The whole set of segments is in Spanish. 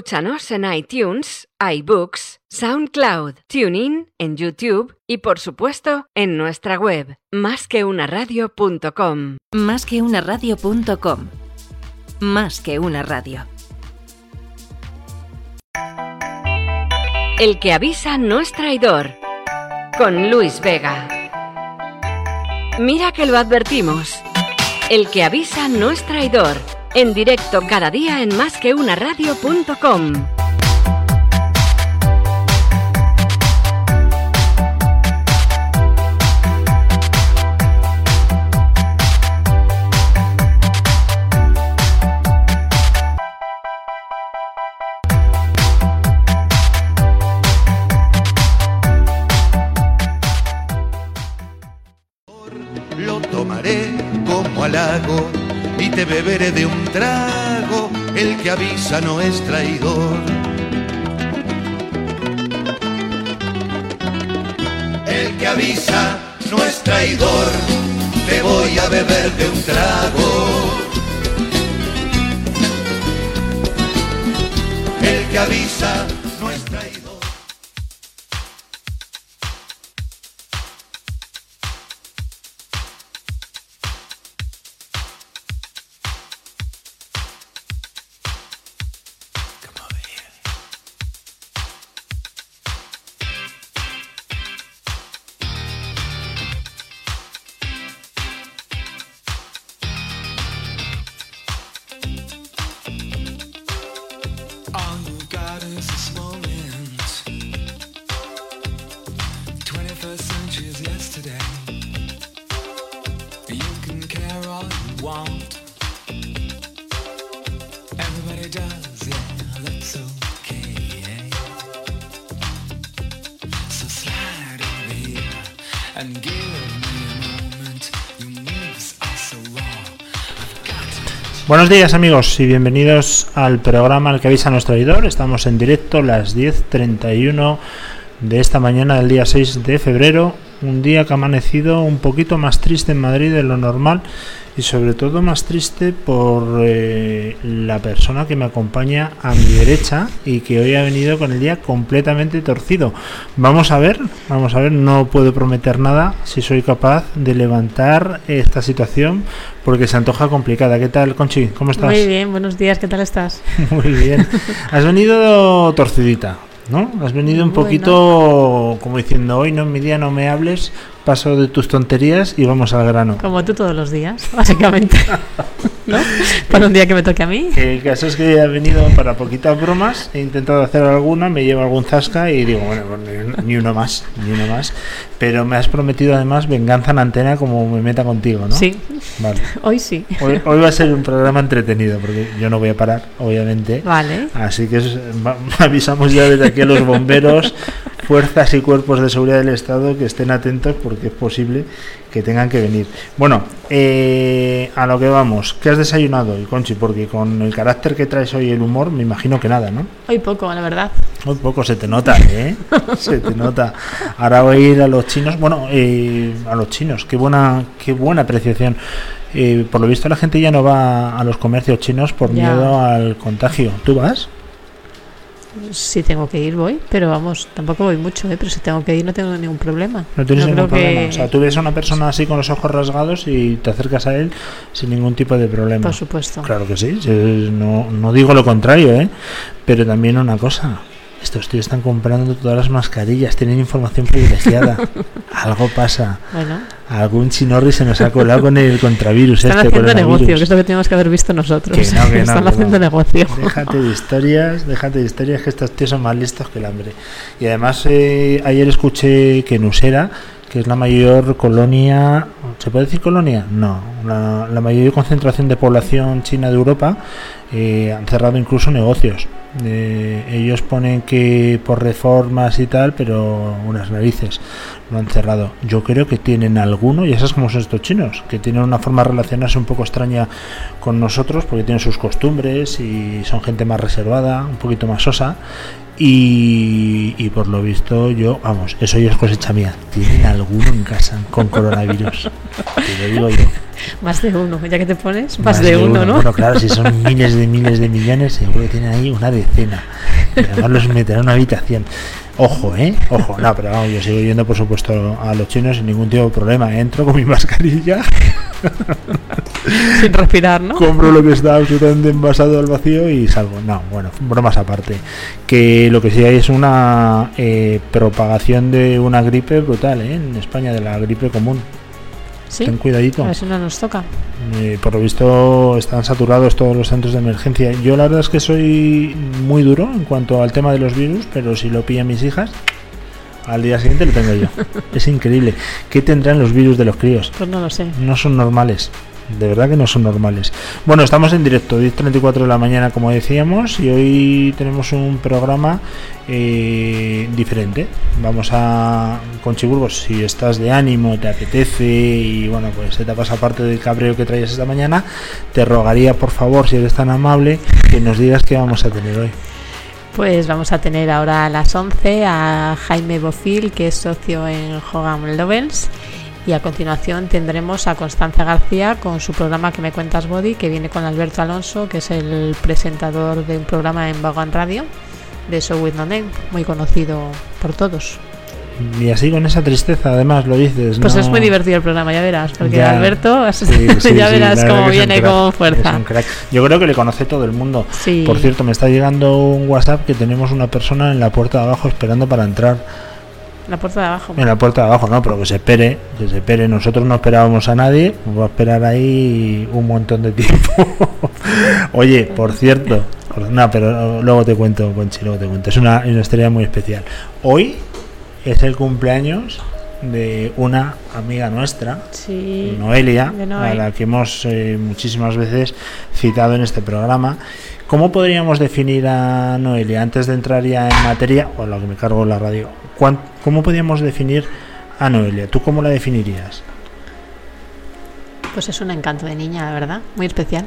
Escúchanos en iTunes, iBooks, SoundCloud, TuneIn, en YouTube y por supuesto en nuestra web, másqueunaradio.com. Másqueunaradio.com. Más que una radio. El que avisa no es traidor. Con Luis Vega. Mira que lo advertimos. El que avisa no es traidor. En directo cada día en. Lo y te beberé de un trago. El que avisa no es traidor. El que avisa no es traidor. Te voy a beber de un trago. El que avisa Buenos días amigos y bienvenidos al programa al que avisa nuestro oidor. Estamos en directo las 10.31 de esta mañana del día 6 de febrero. Un día que ha amanecido un poquito más triste en Madrid de lo normal y sobre todo más triste por eh, la persona que me acompaña a mi derecha y que hoy ha venido con el día completamente torcido. Vamos a ver, vamos a ver, no puedo prometer nada si soy capaz de levantar esta situación porque se antoja complicada. ¿Qué tal, Conchi? ¿Cómo estás? Muy bien, buenos días, ¿qué tal estás? Muy bien. Has venido torcidita, ¿no? Has venido un Bueno. poquito como diciendo, hoy no en mi día no me hables, paso de tus tonterías y vamos al grano. Como tú todos los días, básicamente. ¿No? Para un día que me toque a mí. El caso es que he venido para poquitas bromas, he intentado hacer alguna, me llevo algún zasca y digo, bueno, pues ni- ni uno más, ni uno más. Pero me has prometido además venganza en antena como me meta contigo, ¿no? Sí, Vale. hoy sí. Hoy, hoy va a ser un programa entretenido porque yo no voy a parar, obviamente. Vale. Así que es- avisamos ya desde aquí a los bomberos, fuerzas y cuerpos de seguridad del Estado que estén atentos porque es posible que tengan que venir. Bueno, eh, a lo que vamos. ¿Qué has desayunado, hoy, Conchi? Porque con el carácter que traes hoy el humor, me imagino que nada, ¿no? Hoy poco, la verdad. Muy poco se te nota, ¿eh? Se te nota. Ahora voy a ir a los chinos. Bueno, eh, a los chinos. Qué buena, qué buena apreciación. Eh, por lo visto la gente ya no va a los comercios chinos por Ya. miedo al contagio. ¿Tú vas? Si tengo que ir, voy. Pero vamos, tampoco voy mucho, ¿eh? Pero si tengo que ir, no tengo ningún problema. No tienes ningún que- problema. O sea, tú ves a una persona así con los ojos rasgados y te acercas a él sin ningún tipo de problema. Por supuesto. Claro que sí, No, no digo lo contrario, ¿eh? Pero también una cosa. Estos tíos están comprando todas las mascarillas, tienen información privilegiada. Algo pasa. Bueno, Algún chinorri se nos ha colado con el contravirus están este haciendo negocio, que es lo que tenemos que haber visto nosotros. Que no, que no, están que haciendo no. negocio. Déjate de historias, déjate de historias que estos tíos son más listos que el hambre. Y además eh, ayer escuché que en Usera, que es la mayor colonia, ¿se puede decir colonia? No, la, la mayor concentración de población china de Europa, eh, han cerrado incluso negocios. Eh, ellos ponen que por reformas y tal, pero unas narices lo han cerrado. Yo creo que tienen alguno, y esas como son estos chinos, que tienen una forma de relacionarse un poco extraña con nosotros, porque tienen sus costumbres y son gente más reservada, un poquito más sosa. Y, y por lo visto, yo, vamos, eso ya es cosecha mía. ¿Tienen alguno en casa con coronavirus? Te lo digo yo. Más de uno, ya que te pones, más, de, uno, ¿no? Bueno, claro, si son miles de miles de millones, seguro que tienen ahí una decena. Y además los meterán en una habitación. Ojo, ¿eh? Ojo, no, pero vamos, yo sigo yendo, por supuesto, a los chinos sin ningún tipo de problema. Entro con mi mascarilla, Sin respirar, ¿no? compro lo que está absolutamente envasado al vacío y salgo. No, bueno, bromas aparte. Que lo que sí hay es una eh, propagación de una gripe brutal, ¿eh? En España, de la gripe común. Sí. Ten cuidadito. Si no nos toca. Eh, por lo visto están saturados todos los centros de emergencia. Yo la verdad es que soy muy duro en cuanto al tema de los virus, pero si lo pillan mis hijas, al día siguiente lo tengo yo. es increíble. ¿Qué tendrán los virus de los críos? Pues no lo sé. No son normales. De verdad que no son normales. Bueno, estamos en directo, 10.34 de la mañana como decíamos, y hoy tenemos un programa eh, diferente. Vamos a, con Chiburgos, si estás de ánimo, te apetece y bueno, pues se te pasa parte del cabreo que traías esta mañana, te rogaría por favor, si eres tan amable, que nos digas qué vamos a tener hoy. Pues vamos a tener ahora a las 11 a Jaime Bofil, que es socio en Hogan Lovells. Y a continuación tendremos a Constanza García con su programa Que me cuentas Body, que viene con Alberto Alonso, que es el presentador de un programa en Vagon Radio, de Show with No Name, muy conocido por todos. Y así con esa tristeza, además lo dices. Pues no- es muy divertido el programa, ya verás, porque Ya. Alberto, Sí, sí, ya verás cómo viene con fuerza. Yo creo que le conoce todo el mundo. Por cierto, me está llegando un WhatsApp que tenemos una persona en la puerta de abajo esperando para entrar. La puerta de abajo. En la puerta de abajo, no, pero que se espere, que se espere. Nosotros no esperábamos a nadie, va a esperar ahí un montón de tiempo. Oye, por cierto, no, pero luego te cuento, Conchi, luego te cuento. Es una, una historia muy especial. Hoy es el cumpleaños de una amiga nuestra, Sí. Noelia, a la que hemos eh, muchísimas veces citado en este programa. ¿Cómo podríamos definir a Noelia antes de entrar ya en materia, o lo que me cargo la radio? ¿cuán- ¿Cómo podríamos definir a Noelia? ¿Tú cómo la definirías? Pues es un encanto de niña, la verdad, muy especial.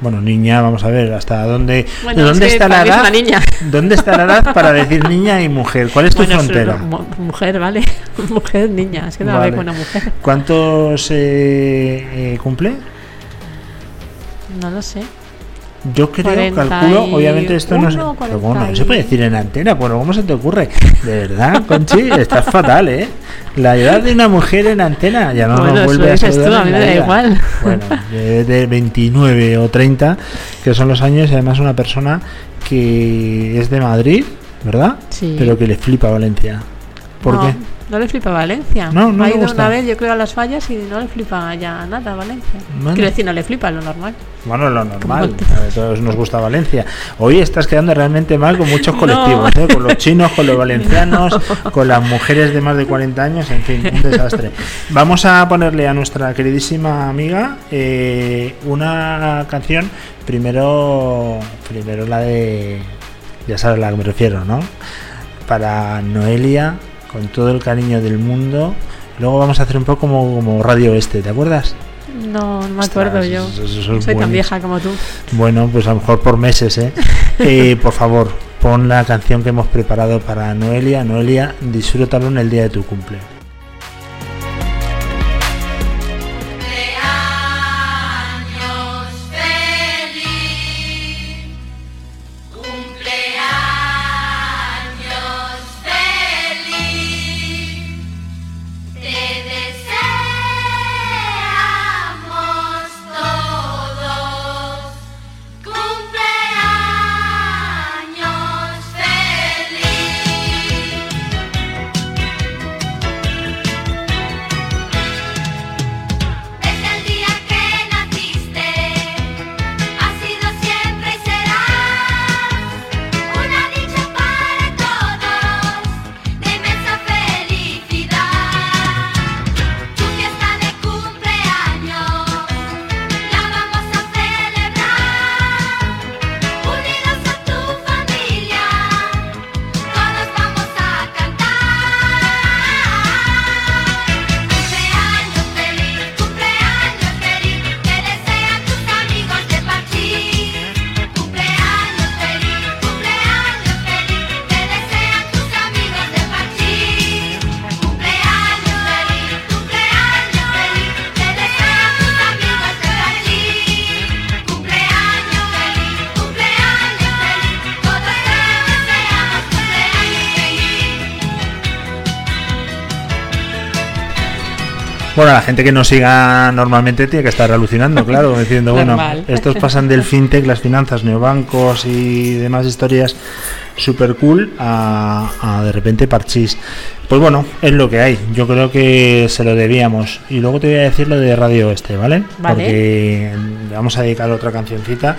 Bueno, niña, vamos a ver, ¿hasta dónde, Bueno, ¿dónde es está la es edad? niña. ¿Dónde está la edad para decir niña y mujer? ¿Cuál es tu Bueno, frontera? mujer, ¿vale? mujer, niña, es que no Vale. como una mujer. ¿Cuántos eh, eh, cumple? No lo sé. Yo creo, 41, calculo, obviamente esto no se, 41, pero bueno, no se puede decir en antena, bueno, ¿cómo se te ocurre? De verdad, Conchi, estás fatal, ¿eh? La edad de una mujer en antena ya no Bueno, nos eso vuelve a dices tú, saludar a mí en me la da vida. igual. Bueno, de, de 29 o 30, que son los años, y además una persona que es de Madrid, ¿verdad? Sí. Pero que le flipa Valencia. ¿Por no, qué? No le flipa Valencia. No, no ha ido gusta. una vez, yo creo, a las fallas y no le flipa ya nada Valencia. Bueno. Quiero decir, no le flipa lo normal. Bueno, lo normal, a todos nos gusta Valencia. Hoy estás quedando realmente mal con muchos No. colectivos, ¿eh? con los chinos, con los valencianos, con las mujeres de más de 40 años, en fin, un desastre. Vamos a ponerle a nuestra queridísima amiga eh, una canción, primero, primero la de, ya sabes a la que me refiero, ¿no? Para Noelia, con todo el cariño del mundo. Luego vamos a hacer un poco como, como Radio Este, ¿te acuerdas? No, no me Ostras, acuerdo yo. eso- eso es Soy tan vieja como tú. Bueno, pues a lo mejor por meses, ¿eh? Eh, por favor, pon la canción que hemos preparado para Noelia. Noelia, disfrútalo en el día de tu cumple. Gente que nos siga normalmente tiene que estar alucinando, claro, diciendo, bueno, estos pasan del fintech, las finanzas, neobancos y demás historias super cool a, a de repente parchís. Pues bueno, es lo que hay. Yo creo que se lo debíamos. Y luego te voy a decir lo de Radio Este, ¿vale? Vale. Porque le vamos a dedicar otra cancioncita.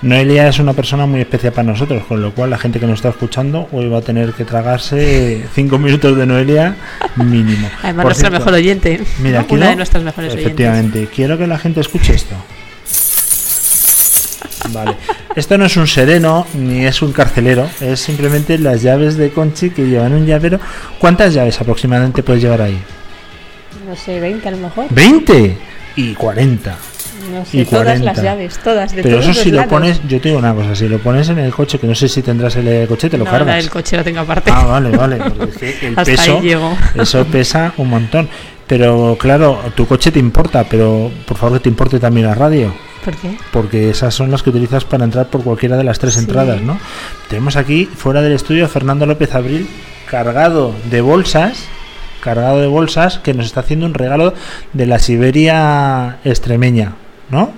Noelia es una persona muy especial para nosotros, con lo cual la gente que nos está escuchando hoy va a tener que tragarse cinco minutos de Noelia mínimo. Además, Por nuestra cierto, mejor oyente. Mira, Una quiero- de nuestras mejores oyentes. Efectivamente, quiero que la gente escuche esto. Vale, esto no es un sereno ni es un carcelero, es simplemente las llaves de Conchi que llevan un llavero. ¿Cuántas llaves aproximadamente puedes llevar ahí? No sé, 20 a lo mejor. ¿20? Y 40. No sé, Y todas 40. las llaves, todas. De Pero todos eso los si lo pones, yo te digo una cosa, si lo pones en el coche, que no sé si tendrás el coche, te lo no, cargas. del coche lo tengo aparte. Ah, vale, vale. el Hasta peso, ahí llego. eso pesa un montón. Pero claro, tu coche te importa, pero por favor que te importe también la radio, ¿Por qué? porque esas son las que utilizas para entrar por cualquiera de las tres Sí. entradas, ¿no? Tenemos aquí fuera del estudio a Fernando López Abril cargado de bolsas, cargado de bolsas que nos está haciendo un regalo de la Siberia extremeña, ¿no?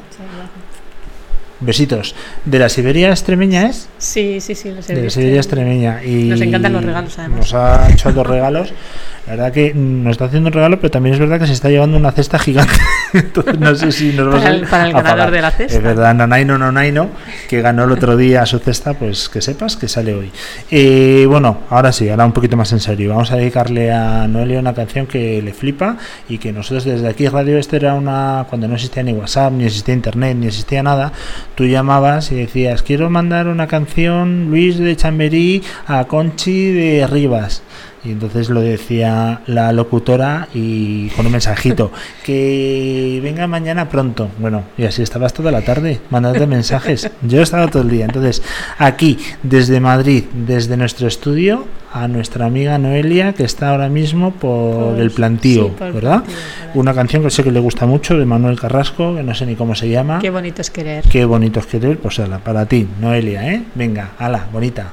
Besitos. ¿De la Siberia extremeña es? Sí, sí, sí, de la. Siberia extremeña. Y Nos encantan los regalos, además. Nos ha hecho dos regalos. La verdad que nos está haciendo un regalo, pero también es verdad que se está llevando una cesta gigante. Entonces no sé si nos va a Para el- para el a ganador pagar. de la cesta. Es verdad, Nanaino Nonaino, que ganó el otro día su cesta, pues que sepas que sale hoy. Eh, bueno, ahora sí, ahora un poquito más en serio. Vamos a dedicarle a Noelia una canción que le flipa y que nosotros desde aquí Radio Este era una cuando no existía ni WhatsApp, ni existía internet, ni existía nada, tú llamabas y decías, "Quiero mandar una canción Luis de Chamberí a Conchi de Rivas." Y entonces lo decía la locutora y con un mensajito, que venga mañana pronto. Bueno, y así estabas toda la tarde mandando mensajes. Yo estaba todo el día. Entonces, aquí, desde Madrid, desde nuestro estudio, a nuestra amiga Noelia, que está ahora mismo por, Por- el plantío, sí, por el ¿verdad? plantío. Una canción que sé que le gusta mucho, de Manuel Carrasco, que no sé ni cómo se llama. Qué bonito es querer. Qué bonito es querer, pues ala, para ti, Noelia, ¿eh? Venga, ala, bonita.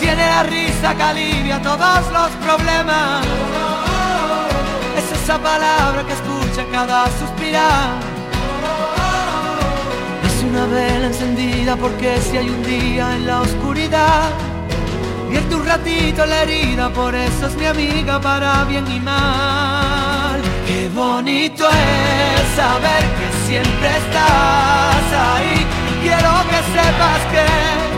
Tiene la risa que alivia todos los problemas. Es esa palabra que escucha cada suspirar. Es una vela encendida porque si hay un día en la oscuridad, vierte un ratito la herida, por eso es mi amiga para bien y mal. Qué bonito es saber que siempre estás ahí. Quiero que sepas que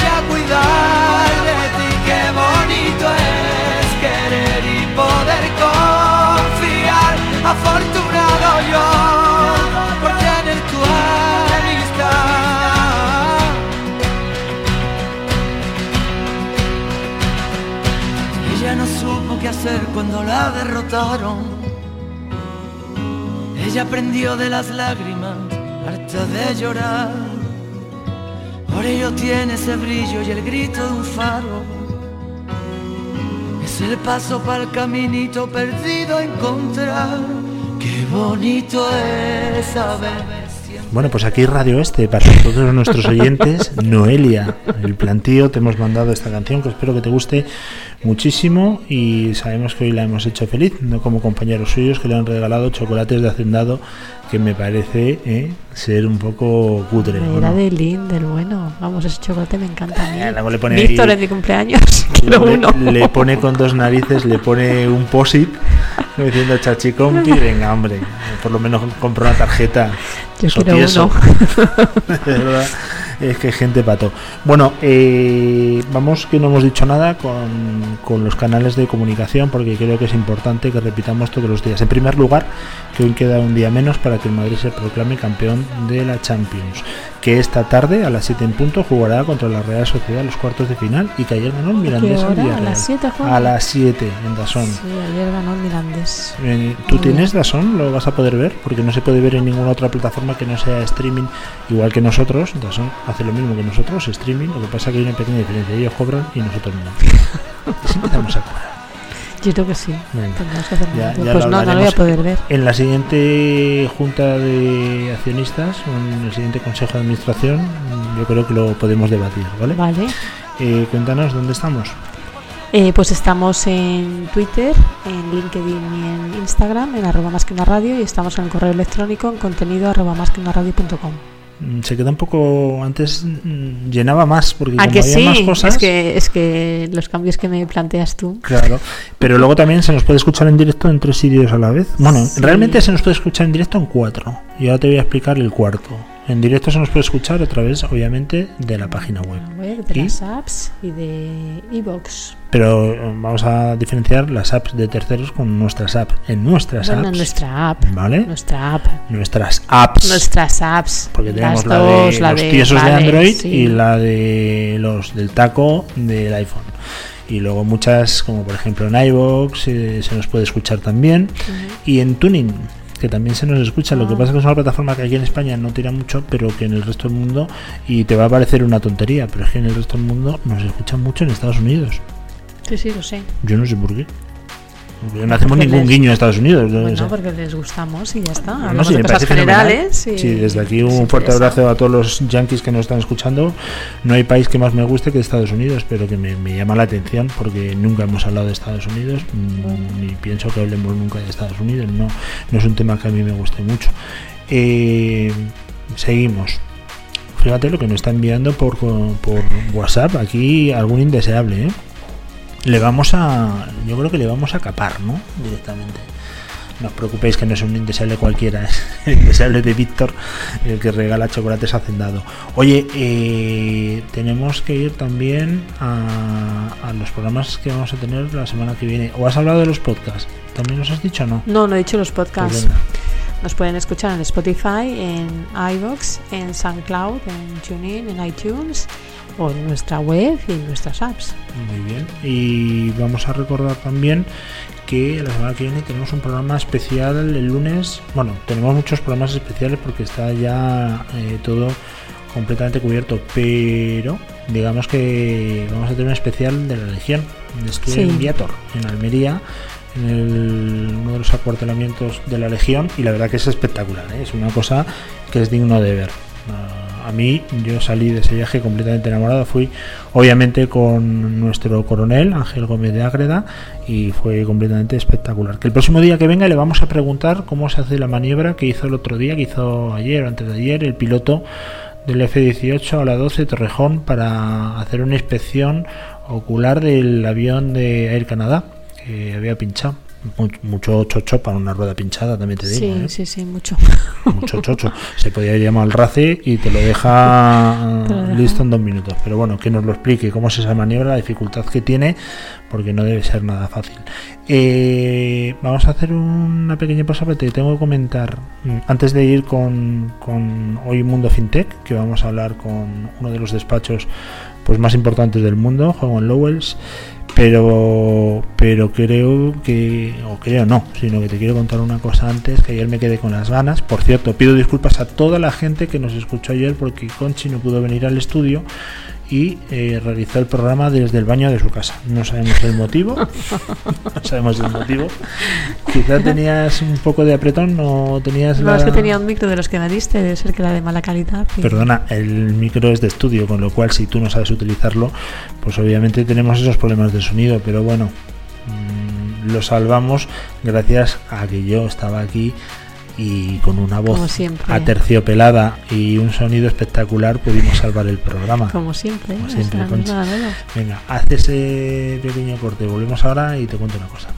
voy a cuidar de ti. Qué bonito es querer y poder confiar. Afortunado yo por tener tu amistad. Ella no supo qué hacer cuando la derrotaron. Ella aprendió de las lágrimas, harta de llorar. Por ello tiene ese brillo y el grito de un faro. Es el paso para el caminito perdido a encontrar. Qué bonito es saber. Bueno, pues aquí Radio Este, para todos nuestros oyentes, Noelia, el plantío, te hemos mandado esta canción que espero que te guste muchísimo y sabemos que hoy la hemos hecho feliz, no como compañeros suyos que le han regalado chocolates de hacendado que me parece eh, ser un poco cutre. ¿o Era no? de Lin, del bueno. Vamos, ese chocolate me encanta a mí. Eh, luego le pone Víctor ahí- es mi cumpleaños. Le, uno. le pone con dos narices, le pone un posit diciendo chachicompi, venga hombre, por lo menos compra una tarjeta. Yo Eso quiero tieso. uno. De verdad, es que gente pato. Bueno, eh, vamos que no hemos dicho nada con, con los canales de comunicación porque creo que es importante que repitamos todos los días. En primer lugar, que hoy queda un día menos para que el Madrid se proclame campeón de la Champions. Que esta tarde, a las 7 en punto, jugará contra la Real Sociedad los cuartos de final y que ayer ganó el Mirandés al hora? ¿A Villarreal. las 7 juega? A las 7 en Dazón. Sí, ayer ganó el Mirandés. Eh, ¿Tú Muy tienes Dazón? ¿Lo vas a poder ver? Porque no se puede ver en ninguna otra plataforma que no sea streaming, igual que nosotros. Dazón hace lo mismo que nosotros, streaming. Lo que pasa es que hay una pequeña diferencia. Ellos cobran y nosotros no. Siempre a cobrar. Yo creo que sí. Que hacer Ya- algo. ya pues no, no lo voy a poder ver. En la siguiente junta de accionistas, en el siguiente consejo de administración, yo creo que lo podemos debatir, ¿vale? Vale. Eh, cuéntanos dónde estamos. Eh, pues estamos en Twitter, en LinkedIn y en Instagram, en arroba más que una radio, y estamos en el correo electrónico en contenido arroba más que una radio.com. Mm, Se queda un poco. Antes mm, llenaba más, porque ¿A como que había sí? más cosas. Es que, es que los cambios que me planteas tú. Claro, pero luego también se nos puede escuchar en directo en tres sitios a la vez. Bueno, Sí. realmente se nos puede escuchar en directo en cuatro. Y ahora te voy a explicar el cuarto. En directo se nos puede escuchar a través, obviamente, de la página web. Web, de ¿Y? las apps y de iVoox. Pero eh, vamos a diferenciar las apps de terceros con nuestras apps. En nuestras Bueno, apps. nuestra app. ¿Vale? Nuestra app. Nuestras apps. Nuestras apps. porque tenemos la dos, de la los de- tiesos de Android sí. y la de los del taco del iPhone. Y luego muchas, como por ejemplo en iVoox, eh, se nos puede escuchar también. Y en Tuning, que también se nos escucha. Lo que pasa es que es una plataforma que aquí en España no tira mucho, pero que en el resto del mundo, y te va a parecer una tontería, pero es que en el resto del mundo nos escuchan mucho en Estados Unidos. Sí, sí, lo sé. Yo no sé por qué. No hacemos Porque ningún les- guiño a Estados Unidos. no Bueno, porque les gustamos y ya está. No, Hablamos sí, de cosas generales. y Sí, desde aquí un fuerte abrazo a todos los yankees que nos están escuchando. No hay país que más me guste que Estados Unidos, pero que me, me llama la atención porque nunca hemos hablado de Estados Unidos, mm, ni pienso que hablemos nunca de Estados Unidos. No, no es un tema que a mí me guste mucho. Eh, seguimos. Fíjate lo que nos está enviando por, por WhatsApp. Aquí algún indeseable, ¿eh? Le vamos a. Yo creo que le vamos a capar, ¿no? Directamente. No os preocupéis que no es un indeseable cualquiera, es el indeseable de Víctor, el que regala chocolates hacendado. Oye, eh, tenemos que ir también a, a los programas que vamos a tener la semana que viene. ¿O has hablado de los podcasts? ¿También nos has dicho no? No, no he dicho los Pues podcasts. venga. Nos pueden escuchar en Spotify, en iVoox, en SoundCloud, en TuneIn, en iTunes o en nuestra web y en nuestras apps. Muy bien. Y vamos a recordar también que la semana que viene tenemos un programa especial el lunes. Bueno, tenemos muchos programas especiales porque está ya eh, todo completamente cubierto, pero digamos que vamos a tener un especial de la Legión. Estuve Sí. en Viator, en Almería, en el- uno de los acuartelamientos de la Legión, y la verdad que es espectacular, ¿eh? es una cosa que es digno de ver. Ah, A mí, yo salí de ese viaje completamente enamorado. Fui, obviamente, con nuestro coronel, Ángel Gómez de Ágreda, y fue completamente espectacular. Que el próximo día que venga le vamos a preguntar cómo se hace la maniobra que hizo el otro día, que hizo ayer o antes de ayer, el piloto del F-18 a la 12 Torrejón para hacer una inspección ocular del avión de Air Canadá que había pinchado. Mu- Mucho chocho para una rueda pinchada, también te digo. sí, ¿eh? sí, sí, mucho. mucho chocho. Se podía llamar al RACE y te lo deja Te lo deja. listo en dos minutos. Pero bueno, que nos lo explique cómo es esa maniobra, la dificultad que tiene, porque no debe ser nada fácil. Eh, vamos a hacer una pequeña pausa, pero te tengo que comentar, mm, antes de ir con, con Hoy Mundo FinTech, que vamos a hablar con uno de los despachos pues más importantes del mundo, Juan Lowells. Pero pero creo que o creo no sino que te quiero contar una cosa antes que ayer me quedé con las ganas. Por cierto pido disculpas a toda la gente que nos escuchó ayer porque Conchi no pudo venir al estudio y eh, realizó el programa desde el baño de su casa no sabemos el motivo no sabemos el motivo quizá tenías un poco de apretón no tenías No, la... es que tenía un micro de los que me diste, debe ser que era de mala calidad. y- Perdona, el micro es de estudio, con lo cual si tú no sabes utilizarlo, pues obviamente tenemos esos problemas de sonido, pero bueno, mm, lo salvamos gracias a que yo estaba aquí y con una voz aterciopelada y un sonido espectacular pudimos salvar el programa. Como siempre. Como o siempre. Venga, haz ese pequeño corte, volvemos ahora y te cuento una cosa.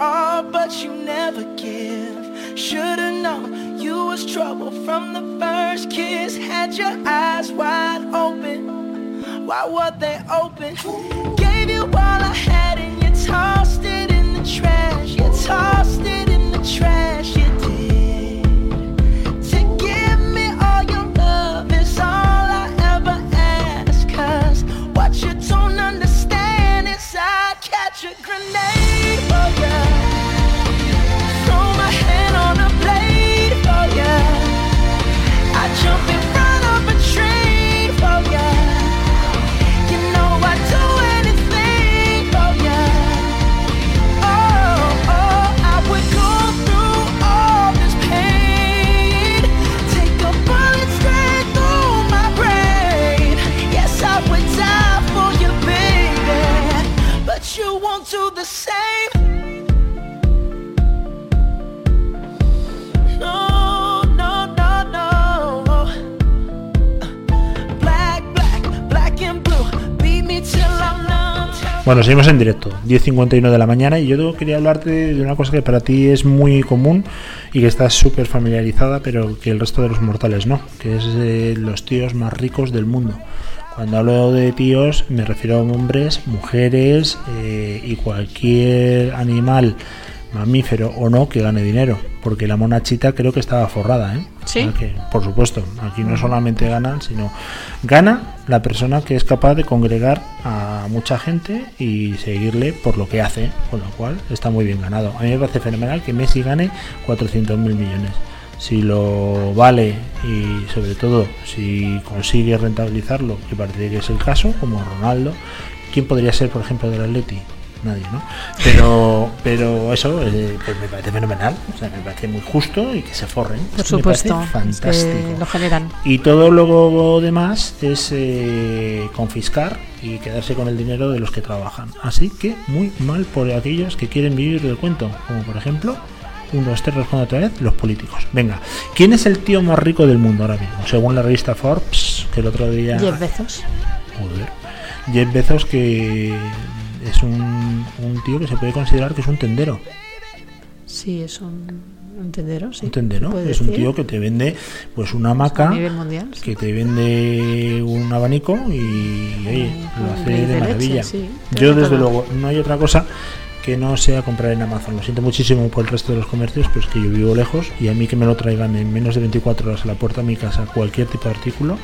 All, but you never give. Should've known you was trouble from the first kiss. Had your eyes wide open. Why were they open? Gave you all I had and you tossed it in the trash. You tossed it in the trash. Bueno, seguimos en directo, 10.51 de la mañana y yo quería hablarte de una cosa que para ti es muy común y que estás súper familiarizada, pero que el resto de los mortales no, que es de los tíos más ricos del mundo. Cuando hablo de tíos me refiero a hombres, mujeres eh, y cualquier animal, mamífero o no, que gane dinero, porque la monachita creo que estaba forrada, ¿eh? ¿Sí? O sea que, por supuesto, aquí no solamente ganan, sino gana la persona que es capaz de congregar a mucha gente y seguirle por lo que hace, con lo cual está muy bien ganado. A mí me parece fenomenal que Messi gane 400 mil millones. Si lo vale y sobre todo si consigue rentabilizarlo, que parece que es el caso, como Ronaldo, ¿quién podría ser, por ejemplo, del Atleti? Nadie, ¿no? Pero, pero eso eh, pues me parece fenomenal, o sea, me parece muy justo y que se forren. Por me supuesto. es que fantástico. lo generan. Y todo lo demás es eh, confiscar y quedarse con el dinero de los que trabajan. Así que muy mal por aquellos que quieren vivir del cuento, como por ejemplo, uno, este responde otra vez, los políticos. Venga, ¿quién es el tío más rico del mundo ahora mismo? Según la revista Forbes, que el otro día... Jeff Bezos. Joder. Jeff Bezos que es un, un tío que se puede considerar que es un tendero. Sí, es un, un tendero, sí. un tendero. Es un tío que te vende pues una hamaca, nivel mundial. sí. que te vende un abanico y oye, lo hace de leche, maravilla. sí, Yo desde luego no hay otra cosa que no sea comprar en Amazon. Lo siento muchísimo por el resto de los comercios, pero es que yo vivo lejos y a mí que me lo traigan en menos de 24 horas a la puerta de mi casa cualquier tipo de artículo,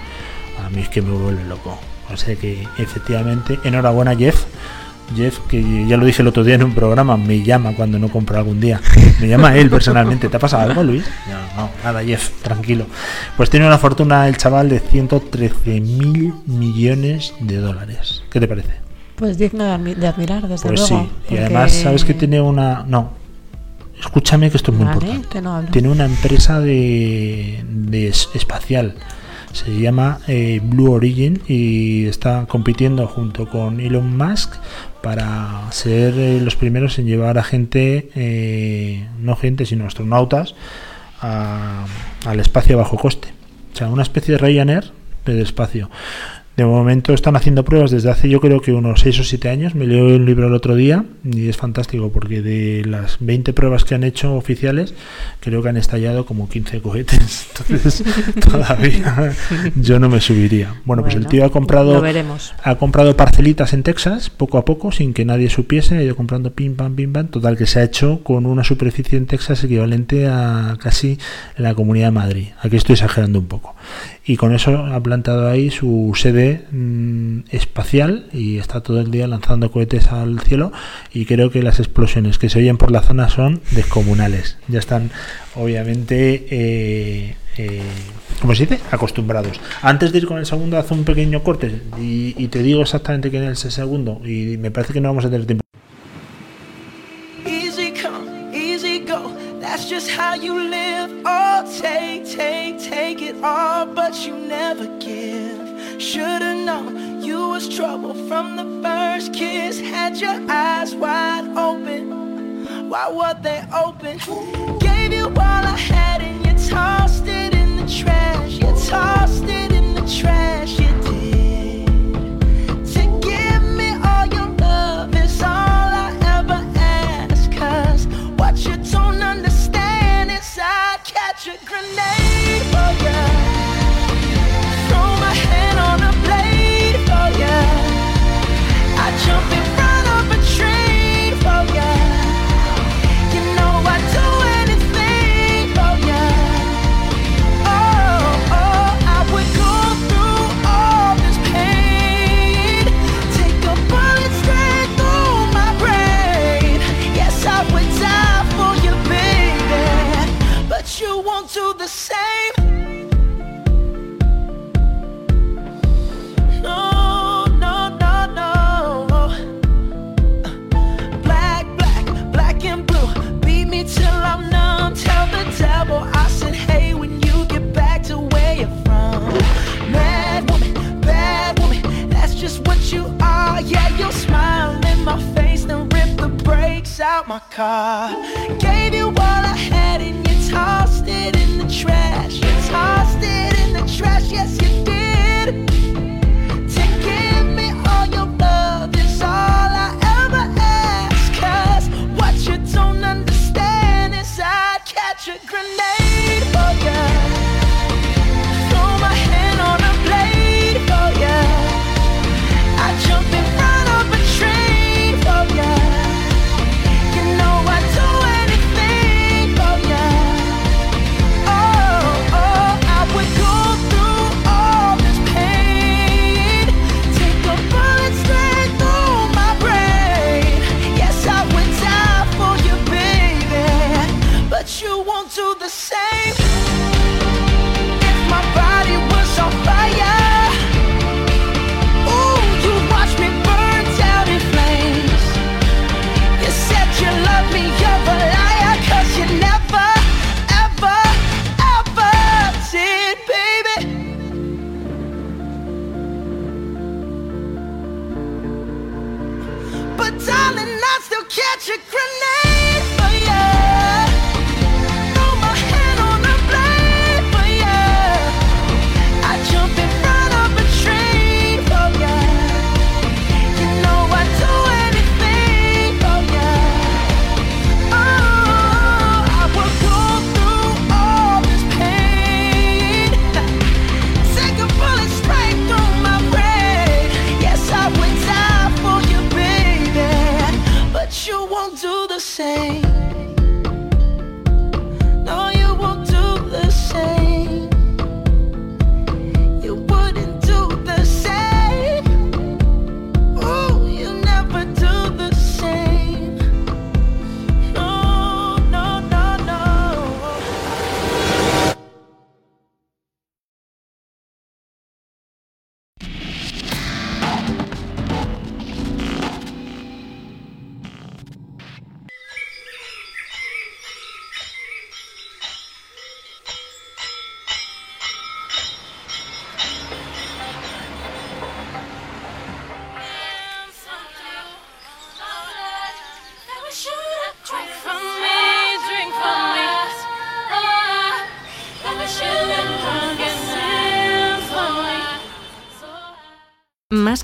a mí es que me vuelve loco. O sea que efectivamente, enhorabuena Jeff. Jeff, que ya lo dije el otro día en un programa, me llama cuando no compro algún día. Me llama él personalmente. ¿Te ha pasado algo, Luis? No, no, nada, Jeff, tranquilo. Pues tiene una fortuna el chaval de 113 mil millones de dólares. ¿Qué te parece? Pues digno de, admi- de admirar, desde Pues luego. sí, y además sabes que tiene una... No, escúchame que esto es muy Vale, importante. no. Tiene una empresa de, de es- espacial. Se llama eh, Blue Origin y está compitiendo junto con Elon Musk para ser eh, los primeros en llevar a gente, eh, no gente, sino astronautas, a- al espacio a bajo coste. O sea, una especie de Ryanair, pero de espacio. De momento están haciendo pruebas desde hace yo creo que unos 6 o 7 años. Me leo el libro el otro día y es fantástico porque de las 20 pruebas que han hecho oficiales, creo que han estallado como 15 cohetes. Entonces todavía yo no me subiría. Bueno, pues el Bueno, tío ha comprado ha comprado parcelitas en Texas, poco a poco, sin que nadie supiese, ha ido comprando pim pam pim pam, total que se ha hecho con una superficie en Texas equivalente a casi la comunidad de Madrid. Aquí estoy exagerando un poco. Y con eso ha plantado ahí su sede mm, espacial y está todo el día lanzando cohetes al cielo y creo que las explosiones que se oyen por la zona son descomunales. Ya están obviamente eh, eh, ¿cómo se dice? acostumbrados. Antes de ir con el segundo, haz un pequeño corte y, te digo exactamente quién es el segundo. Y me parece que no vamos a tener tiempo. Easy come, easy go. That's just how you live. Oh, take, take, take it all, but you never give. Should've known you was trouble from the first kiss. Had your eyes wide open. Why were they open? Gave you all I had and you tossed it in the trash. You tossed it in the trash. You did. You are. Yeah, you'll smile in my face, then rip the brakes out my car. Gave you all I had and you tossed it in the trash. You tossed it in the trash, yes, you did. To give me all your love is all I ever ask. Cause what you don't understand is I'd catch a grenade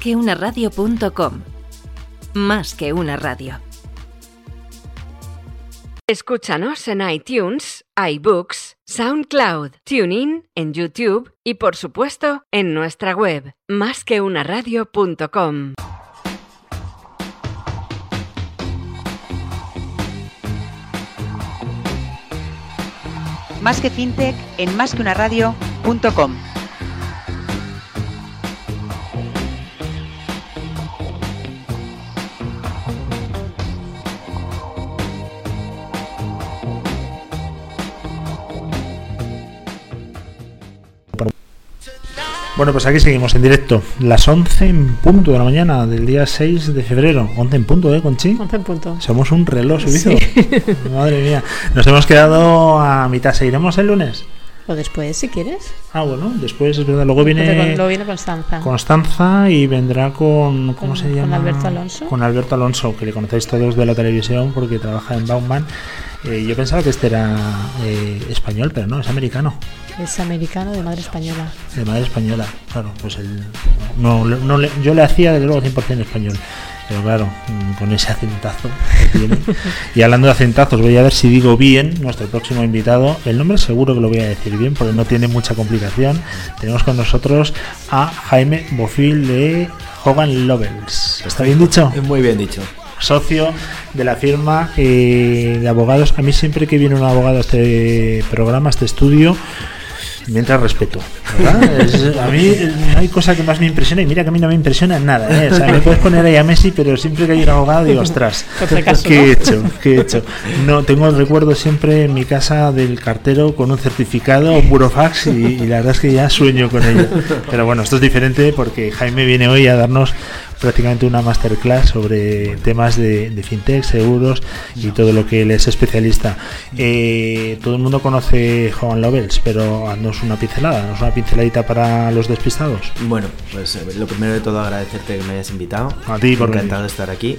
que una radio.com. Más que una radio. Escúchanos en iTunes, iBooks, SoundCloud, TuneIn, en YouTube y por supuesto en nuestra web, másqueunaradio.com. Más que fintech en másqueunaradio.com. Bueno, pues aquí seguimos en directo. Las 11 en punto de la mañana del día 6 de febrero. 11 en punto, ¿eh, Conchi? 11 en punto. Somos un reloj suizo. Sí. Madre mía. Nos hemos quedado a mitad. ¿Seguiremos el lunes? O después, si quieres. Ah, bueno, después es verdad. Luego viene Luego viene Constanza. Constanza y vendrá con. ¿Cómo Con- se con llama? Alberto Alonso. Con Alberto Alonso, que le conocéis todos de la televisión porque trabaja en Bauman. Eh, yo pensaba que este era eh, español, pero no, es americano. Es americano de madre española. De madre española, claro, pues el, no, no le- yo le hacía desde luego 100% español, pero claro, mm, con ese acentazo que tiene. Y hablando de acentazos, voy a ver si digo bien nuestro próximo invitado. El nombre seguro que lo voy a decir bien porque no tiene mucha complicación. Tenemos con nosotros a Jaime Bofil de Hogan Lovells. ¿Está bien dicho? Muy bien dicho. Socio de la firma eh, de abogados. A mí siempre que viene un abogado a este programa, a este estudio, me entra respeto. a mí eh, no hay cosa que más me impresiona y mira que a mí no me impresiona nada. ¿eh? O sea, me puedes poner ahí a Messi, pero siempre que hay un abogado digo, ostras, ¿qué ¿no? he hecho? ¿Qué he hecho? No, tengo el recuerdo siempre en mi casa del cartero con un certificado, un burofax y, y la verdad es que ya sueño con ello. Pero bueno, esto es diferente porque Jaime viene hoy a darnos prácticamente una masterclass sobre temas de, de fintech, seguros y todo lo que él es especialista. Eh, todo el mundo conoce Joan Lovells, pero haznos una pincelada, haznos una pinceladita para los despistados. Bueno, pues eh, lo primero de todo agradecerte que me hayas invitado. A ti por Encantado de estar aquí.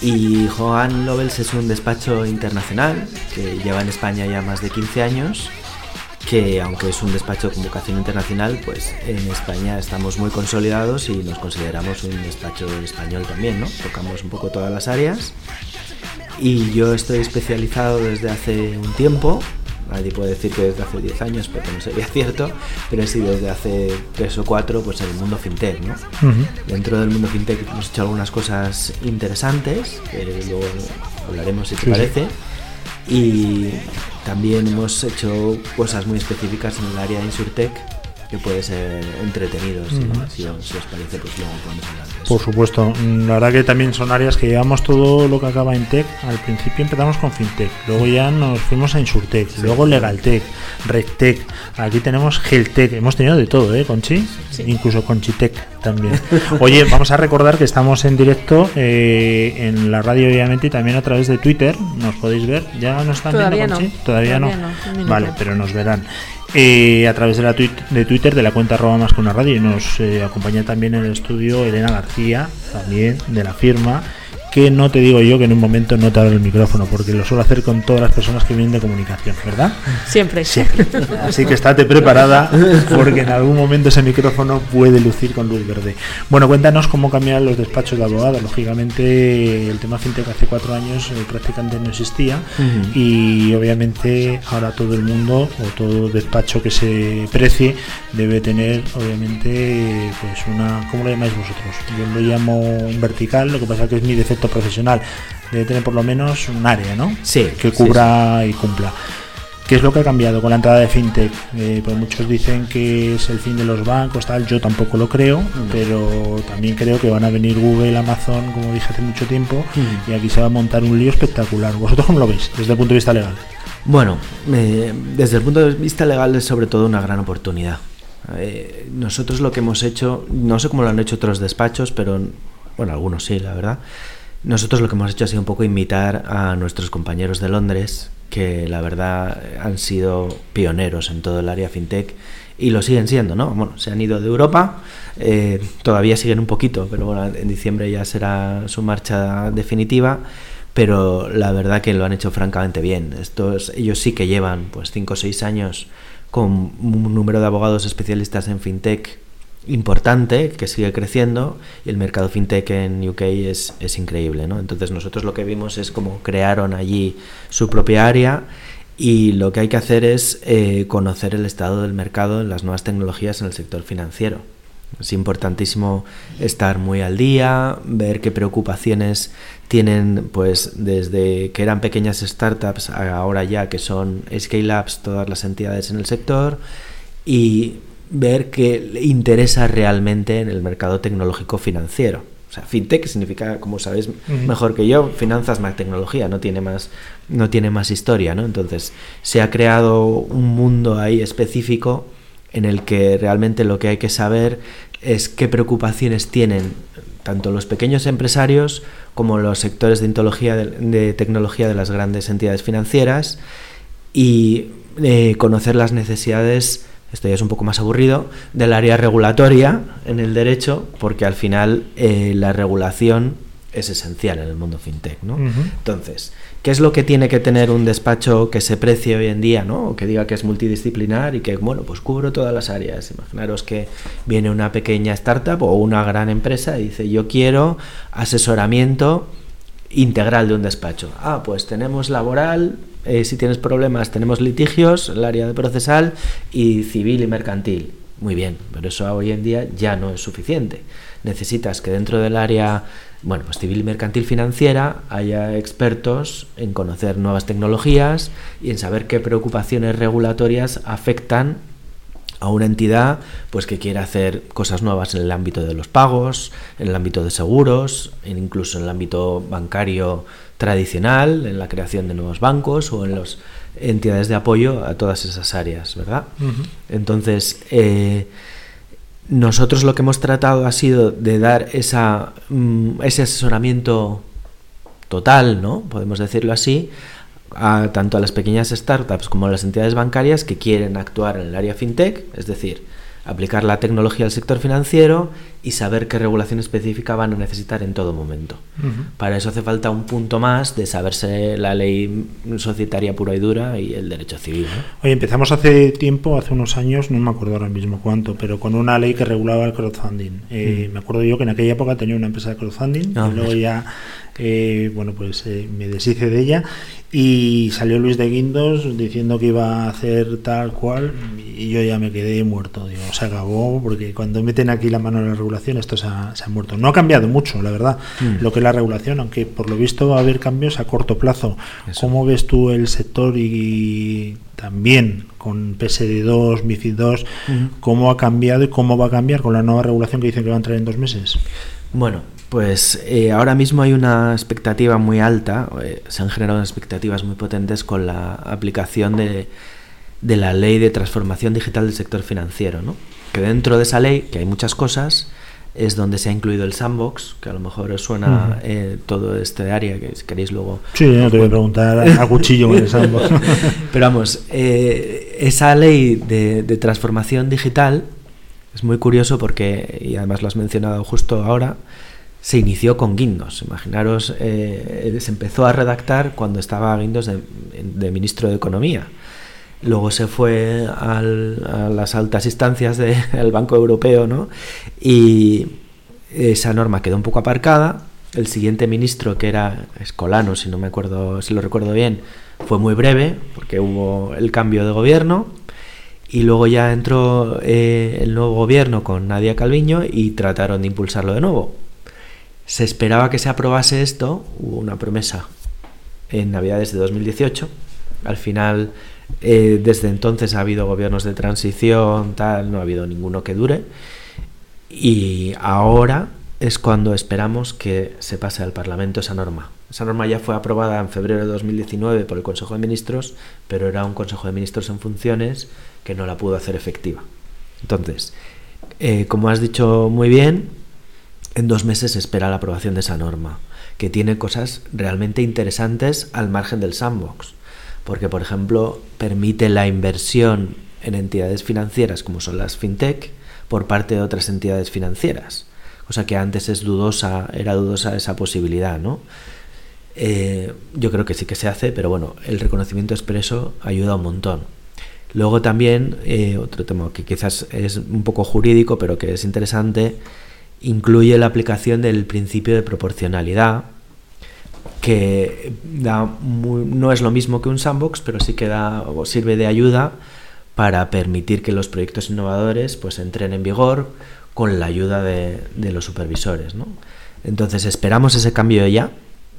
Y Joan Lovells es un despacho internacional que lleva en España ya más de 15 años, que aunque es un despacho con vocación internacional, pues en España estamos muy consolidados y nos consideramos un despacho español también, ¿no? Tocamos un poco todas las áreas. Y yo estoy especializado desde hace un tiempo, nadie puede decir que desde hace 10 años porque no sería cierto, pero sí desde hace 3 o 4 pues en el mundo fintech, ¿no? Dentro del mundo fintech hemos hecho algunas cosas interesantes, que luego hablaremos si te Sí, sí. Y también hemos hecho cosas muy específicas en el área de Insurtech que puede ser entretenido. si- Ujú. si, os, si os parece, pues luego podemos hablar de eso. Por supuesto, Mm, la verdad que también son áreas que llevamos todo lo que acaba en tech. Al principio empezamos con fintech, luego ya nos fuimos a insurtech, luego legaltech, regtech, aquí tenemos healtech, hemos tenido de todo, ¿eh, Conchi? Incluso Conchitech también. Oye, vamos a recordar que estamos en directo eh, en la radio obviamente y también a través de Twitter, nos podéis ver. ¿Ya nos están Todavía viendo, no, Conchi? Todavía, todavía no. Vale, pero nos verán. Eh, a través de la de Twitter de la cuenta arroba más radio y nos eh, acompaña también en el estudio Elena García también de la firma que no te digo yo que en un momento no te abro el micrófono porque lo suelo hacer con todas las personas que vienen de comunicación ¿verdad? Siempre. Siempre. Así que estate preparada porque en algún momento ese micrófono puede lucir con luz verde. Bueno, cuéntanos cómo cambian los despachos de abogados. Lógicamente el tema fintech hace cuatro años eh, prácticamente no existía y obviamente ahora todo el mundo o todo despacho que se precie debe tener obviamente pues una ¿cómo lo llamáis vosotros? yo lo llamo un vertical lo que pasa que es mi defecto profesional debe tener por lo menos un área ¿no? Sí, que sí, cubra y cumpla ¿Qué es lo que ha cambiado con la entrada de FinTech? Eh, pues muchos dicen que es el fin de los bancos, tal. Yo tampoco lo creo, pero también creo que van a venir Google, Amazon, como dije hace mucho tiempo, Mm. y aquí se va a montar un lío espectacular. ¿Vosotros cómo lo veis desde el punto de vista legal? Bueno, eh, desde el punto de vista legal es sobre todo una gran oportunidad. Eh, nosotros lo que hemos hecho, no sé cómo lo han hecho otros despachos, pero bueno, algunos sí, la verdad. Nosotros lo que hemos hecho ha sido un poco imitar a nuestros compañeros de Londres, que la verdad han sido pioneros en todo el área fintech y lo siguen siendo, ¿no? Bueno, se han ido de Europa, eh, todavía siguen un poquito, pero bueno, en diciembre ya será su marcha definitiva pero la verdad que lo han hecho francamente bien. Estos, ellos sí que llevan pues 5 o 6 años con un número de abogados especialistas en fintech importante que sigue creciendo y el mercado fintech en UK es, es increíble. ¿no? Entonces nosotros lo que vimos es cómo crearon allí su propia área y lo que hay que hacer es eh, conocer el estado del mercado en las nuevas tecnologías en el sector financiero. Es importantísimo estar muy al día, ver qué preocupaciones tienen, pues desde que eran pequeñas startups a ahora ya que son scale-ups todas las entidades en el sector y ver qué le interesa realmente en el mercado tecnológico financiero. O sea, fintech significa, como sabéis mejor que yo, finanzas más tecnología, no tiene más, no tiene más historia, ¿no? Entonces, se ha creado un mundo ahí específico en el que realmente lo que hay que saber es qué preocupaciones tienen tanto los pequeños empresarios como los sectores de, ontología de, de tecnología de las grandes entidades financieras y eh, conocer las necesidades, esto ya es un poco más aburrido, del área regulatoria en el derecho, porque al final eh, la regulación es esencial en el mundo fintech, ¿no? Entonces, ¿qué es lo que tiene que tener un despacho que se precie hoy en día, ¿no? O que diga que es multidisciplinar y que, bueno, pues cubro todas las áreas. Imaginaros que viene una pequeña startup o una gran empresa y dice, yo quiero asesoramiento integral de un despacho. Ah, pues tenemos laboral, eh, si tienes problemas tenemos litigios, el área de procesal y civil y mercantil. Muy bien, pero eso hoy en día ya no es suficiente. Necesitas que dentro del área, bueno, pues civil y mercantil financiera haya expertos en conocer nuevas tecnologías y en saber qué preocupaciones regulatorias afectan a una entidad pues que quiere hacer cosas nuevas en el ámbito de los pagos, en el ámbito de seguros, incluso en el ámbito bancario tradicional, en la creación de nuevos bancos o en las entidades de apoyo a todas esas áreas, ¿verdad? Entonces, eh, nosotros lo que hemos tratado ha sido de dar esa, mm, ese asesoramiento total, ¿no? Podemos decirlo así, a tanto a las pequeñas startups como a las entidades bancarias que quieren actuar en el área fintech, es decir, aplicar la tecnología al sector financiero y saber qué regulación específica van a necesitar en todo momento. Ujú. Para eso hace falta un punto más de saberse la ley societaria pura y dura y el derecho civil. ¿no? Oye, empezamos hace tiempo, hace unos años, no me acuerdo ahora mismo cuánto, pero con una ley que regulaba el crowdfunding. Eh, Mm. Me acuerdo yo que en aquella época tenía una empresa de crowdfunding Ah, y luego ya, eh, bueno, pues eh, me deshice de ella y salió Luis de Guindos diciendo que iba a hacer tal cual y yo ya me quedé muerto. Digo, se acabó porque cuando meten aquí la mano en la regulación esto se ha, se muerto. No ha cambiado mucho, la verdad, Mm. lo que es la regulación, aunque por lo visto va a haber cambios a corto plazo. Eso. ¿Cómo ves tú el sector y también con PSD2, MIFID 2, Ujú. cómo ha cambiado y cómo va a cambiar con la nueva regulación que dicen que va a entrar en dos meses? Bueno, pues eh, ahora mismo hay una expectativa muy alta, eh, se han generado expectativas muy potentes con la aplicación de, de la ley de transformación digital del sector financiero, ¿no? Que dentro de esa ley, que hay muchas cosas, es donde se ha incluido el sandbox, que a lo mejor os suena eh, todo este área, que si queréis luego Sí, no te voy a preguntar a cuchillo con el sandbox. Pero vamos, eh, esa ley de, de transformación digital es muy curioso porque, y además lo has mencionado justo ahora, se inició con Guindos. Imaginaros, eh, se empezó a redactar cuando estaba Guindos de, de ministro de Economía. Luego se fue a las altas instancias del Banco Europeo, ¿no? Y esa norma quedó un poco aparcada. El siguiente ministro, que era Escolano, si no me acuerdo, si lo recuerdo bien, fue muy breve, porque hubo el cambio de gobierno. Y luego ya entró eh, el nuevo gobierno con Nadia Calviño y trataron de impulsarlo de nuevo. Se esperaba que se aprobase esto, hubo una promesa en Navidades de 2018. Al final, eh, desde entonces ha habido gobiernos de transición, tal, no ha habido ninguno que dure. Y ahora es cuando esperamos que se pase al Parlamento esa norma. Esa norma ya fue aprobada en febrero de 2019 por el Consejo de Ministros, pero era un Consejo de Ministros en funciones que no la pudo hacer efectiva. Entonces, eh, como has dicho muy bien, en dos meses se espera la aprobación de esa norma, que tiene cosas realmente interesantes al margen del sandbox, porque por ejemplo permite la inversión en entidades financieras como son las fintech por parte de otras entidades financieras, cosa que antes es dudosa, era dudosa esa posibilidad, ¿no? Eh, yo creo que sí que se hace, pero bueno, el reconocimiento expreso ayuda un montón. Luego también, eh, otro tema que quizás es un poco jurídico, pero que es interesante, incluye la aplicación del principio de proporcionalidad, que da no es lo mismo que un sandbox, pero sí que da, o sirve de ayuda para permitir que los proyectos innovadores pues entren en vigor con la ayuda de, de los supervisores. ¿no? Entonces esperamos ese cambio ya,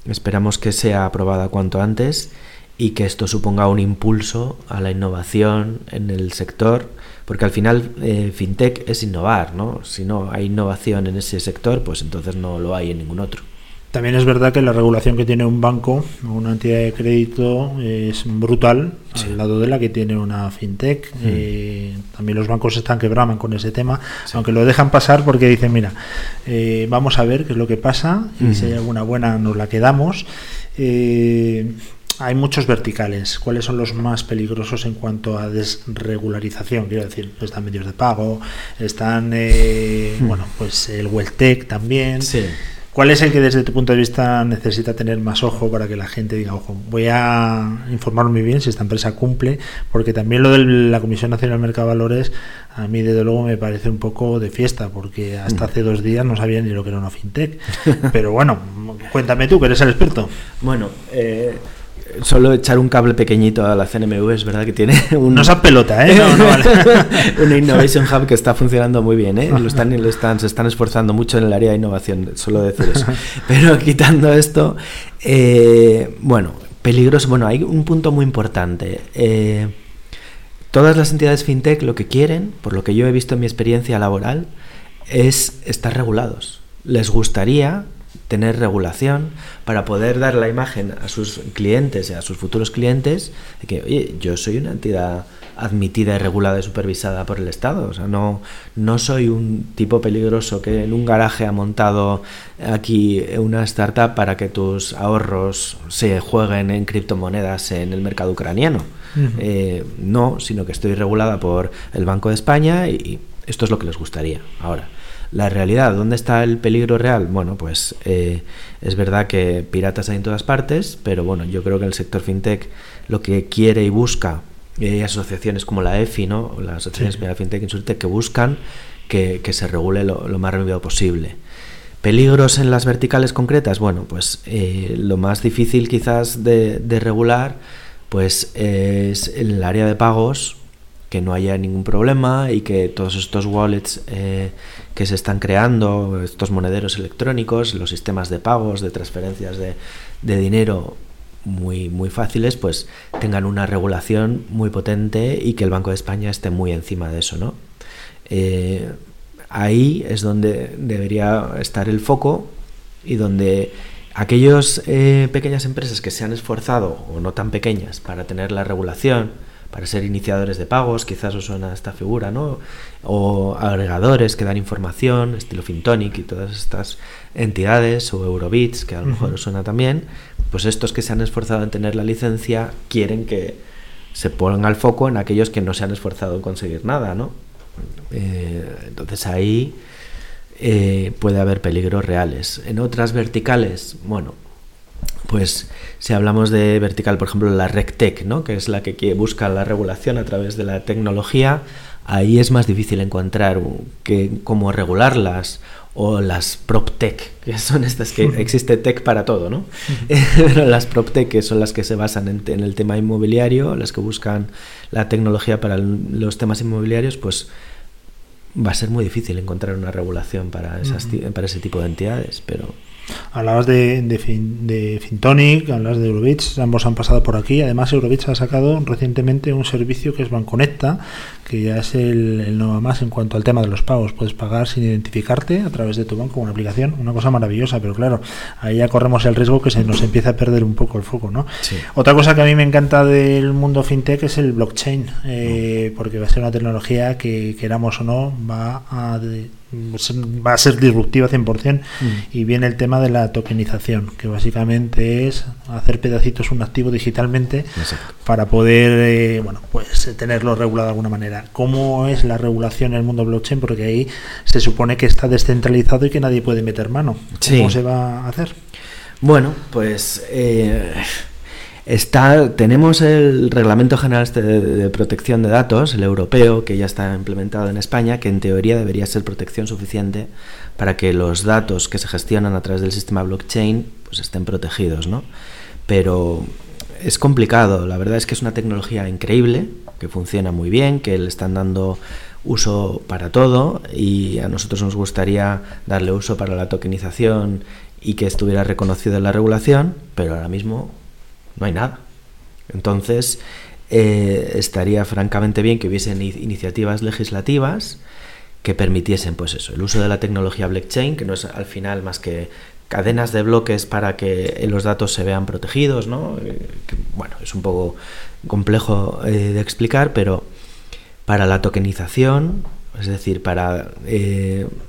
esperamos que sea aprobada cuanto antes y que esto suponga un impulso a la innovación en el sector, porque al final eh, fintech es innovar, ¿no? Si no hay innovación en ese sector, pues entonces no lo hay en ningún otro. También es verdad que la regulación que tiene un banco o una entidad de crédito es brutal al lado de la que tiene una fintech. Eh, también los bancos están quebraman con ese tema, aunque lo dejan pasar porque dicen, mira, eh, vamos a ver qué es lo que pasa y si hay alguna buena nos la quedamos. Eh, hay muchos verticales. ¿Cuáles son los más peligrosos en cuanto a desregularización? Quiero decir, están medios de pago, están, eh, bueno, pues el Welltech también. Sí. ¿Cuál es el que desde tu punto de vista necesita tener más ojo para que la gente diga, ojo, voy a informarme bien si esta empresa cumple? Porque también lo de la Comisión Nacional del Mercado de Valores a mí desde luego me parece un poco de fiesta, porque hasta hace dos días no sabía ni lo que era una fintech. Pero bueno, cuéntame tú, que eres el experto. Bueno, eh, solo echar un cable pequeñito a la CNMV es verdad que tiene un... No pelota, ¿eh? No, no, vale. una Innovation Hub que está funcionando muy bien, ¿eh? Lo están, lo están, se están esforzando mucho en el área de innovación, solo decir eso. Pero quitando esto, eh, bueno, peligros, bueno, hay un punto muy importante. Eh, todas las entidades fintech lo que quieren, por lo que yo he visto en mi experiencia laboral, es estar regulados. Les gustaría tener regulación para poder dar la imagen a sus clientes y a sus futuros clientes de que, oye, yo soy una entidad admitida y regulada y supervisada por el Estado. O sea, no, no soy un tipo peligroso que en un garaje ha montado aquí una startup para que tus ahorros se jueguen en criptomonedas en el mercado ucraniano. Eh, no, sino que estoy regulada por el Banco de España y esto es lo que les gustaría. Ahora, la realidad, ¿dónde está el peligro real? Bueno, pues eh, es verdad que piratas hay en todas partes, pero bueno, yo creo que el sector fintech lo que quiere y busca, y hay asociaciones como la EFI, ¿no? la Asociación Sí. Española de Fintech Insurtech, que buscan que, que se regule lo, lo más rápido posible. ¿Peligros en las verticales concretas? Bueno, pues eh, lo más difícil quizás de, de regular pues es el área de pagos, que no haya ningún problema y que todos estos wallets eh, que se están creando, estos monederos electrónicos, los sistemas de pagos, de transferencias de, dinero muy, muy fáciles, pues tengan una regulación muy potente y que el Banco de España esté muy encima de eso, ¿no? Eh, ahí es donde debería estar el foco y donde aquellas pequeñas empresas que se han esforzado, o no tan pequeñas, para tener la regulación, para ser iniciadores de pagos, quizás os suena esta figura, ¿no? O agregadores que dan información, estilo Fintonic y todas estas entidades, o Eurobits, que a lo mejor os suena también, pues estos que se han esforzado en tener la licencia quieren que se ponga el foco en aquellos que no se han esforzado en conseguir nada, ¿no? Eh, entonces ahí eh, puede haber peligros reales. En otras verticales, bueno, pues si hablamos de vertical, por ejemplo, la RecTech, ¿no? que es la que busca la regulación a través de la tecnología, ahí es más difícil encontrar que, cómo regularlas o las PropTech, que son estas que existe tech para todo, ¿no? Pero las PropTech, que son las que se basan en, en el tema inmobiliario, las que buscan la tecnología para el- los temas inmobiliarios, pues va a ser muy difícil encontrar una regulación para, esas, para ese tipo de entidades, pero... Hablabas de, de, Fin- de Fintonic, hablabas de Eurobits, ambos han pasado por aquí. Además, Eurobits ha sacado recientemente un servicio que es Banconecta, que ya es el, el no más en cuanto al tema de los pagos. Puedes pagar sin identificarte a través de tu banco con una aplicación, una cosa maravillosa, pero claro, ahí ya corremos el riesgo que se nos empieza a perder un poco el foco, ¿no? Sí. Otra cosa que a mí me encanta del mundo fintech es el blockchain, eh, porque va a ser una tecnología que, queramos o no, va a, de- va a ser disruptiva 100%. Y viene el tema de la tokenización, que básicamente es hacer pedacitos un activo digitalmente Exacto. para poder eh, bueno pues tenerlo regulado de alguna manera. ¿Cómo es la regulación en el mundo blockchain? Porque ahí se supone que está descentralizado y que nadie puede meter mano. ¿Cómo se va a hacer? Bueno, pues eh, Está, tenemos el Reglamento General este de, Protección de Datos, el europeo, que ya está implementado en España, que en teoría debería ser protección suficiente para que los datos que se gestionan a través del sistema blockchain pues estén protegidos, ¿no? Pero es complicado, la verdad es que es una tecnología increíble, que funciona muy bien, que le están dando uso para todo y a nosotros nos gustaría darle uso para la tokenización y que estuviera reconocido en la regulación, pero ahora mismo no hay nada. Entonces, eh, estaría francamente bien que hubiesen ini- iniciativas legislativas que permitiesen, pues eso, el uso de la tecnología blockchain, que no es al final más que cadenas de bloques para que eh, los datos se vean protegidos, ¿no? Eh, bueno, es un poco complejo de explicar, pero para la tokenización, es decir, para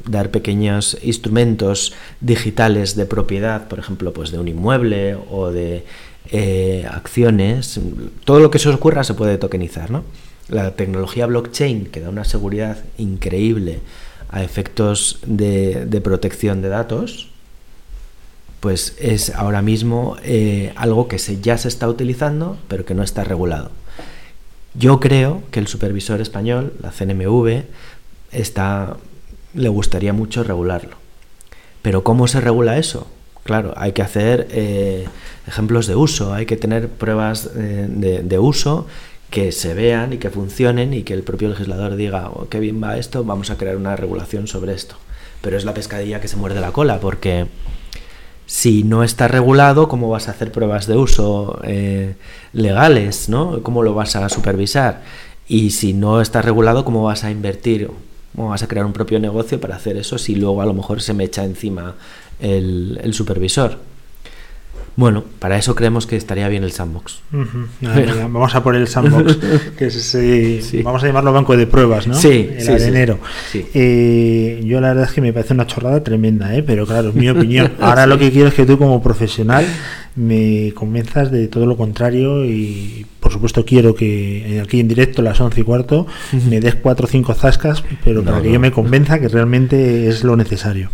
dar pequeños instrumentos digitales de propiedad, por ejemplo, pues de un inmueble o de eh, acciones, todo lo que se os ocurra se puede tokenizar, ¿no? La tecnología blockchain, que da una seguridad increíble a efectos de, protección de datos, pues es ahora mismo eh, algo que se, ya se está utilizando, pero que no está regulado. Yo creo que el supervisor español, la CNMV, está, le gustaría mucho regularlo. Pero ¿cómo se regula eso? Claro, hay que hacer eh, ejemplos de uso, hay que tener pruebas eh, de, uso que se vean y que funcionen y que el propio legislador diga, oh, qué bien va esto, vamos a crear una regulación sobre esto. Pero es la pescadilla que se muerde la cola, porque si no está regulado, ¿cómo vas a hacer pruebas de uso eh, legales? ¿no? ¿Cómo lo vas a supervisar? Y si no está regulado, ¿cómo vas a invertir? ¿Cómo vas a crear un propio negocio para hacer eso si luego a lo mejor se me echa encima el, el supervisor? Bueno, para eso creemos que estaría bien el sandbox. Vamos a por el sandbox, que es Sí. vamos a llamarlo banco de pruebas, ¿no? Sí, el sí, arenero. Sí. Eh, yo la verdad es que me parece una chorrada tremenda, ¿eh? pero claro, es mi opinión. Ahora lo que quiero es que tú como profesional me convenzas de todo lo contrario y por supuesto quiero que aquí en directo a las 11 y cuarto me des cuatro o cinco zascas, pero No, para que yo me convenza que realmente es lo necesario.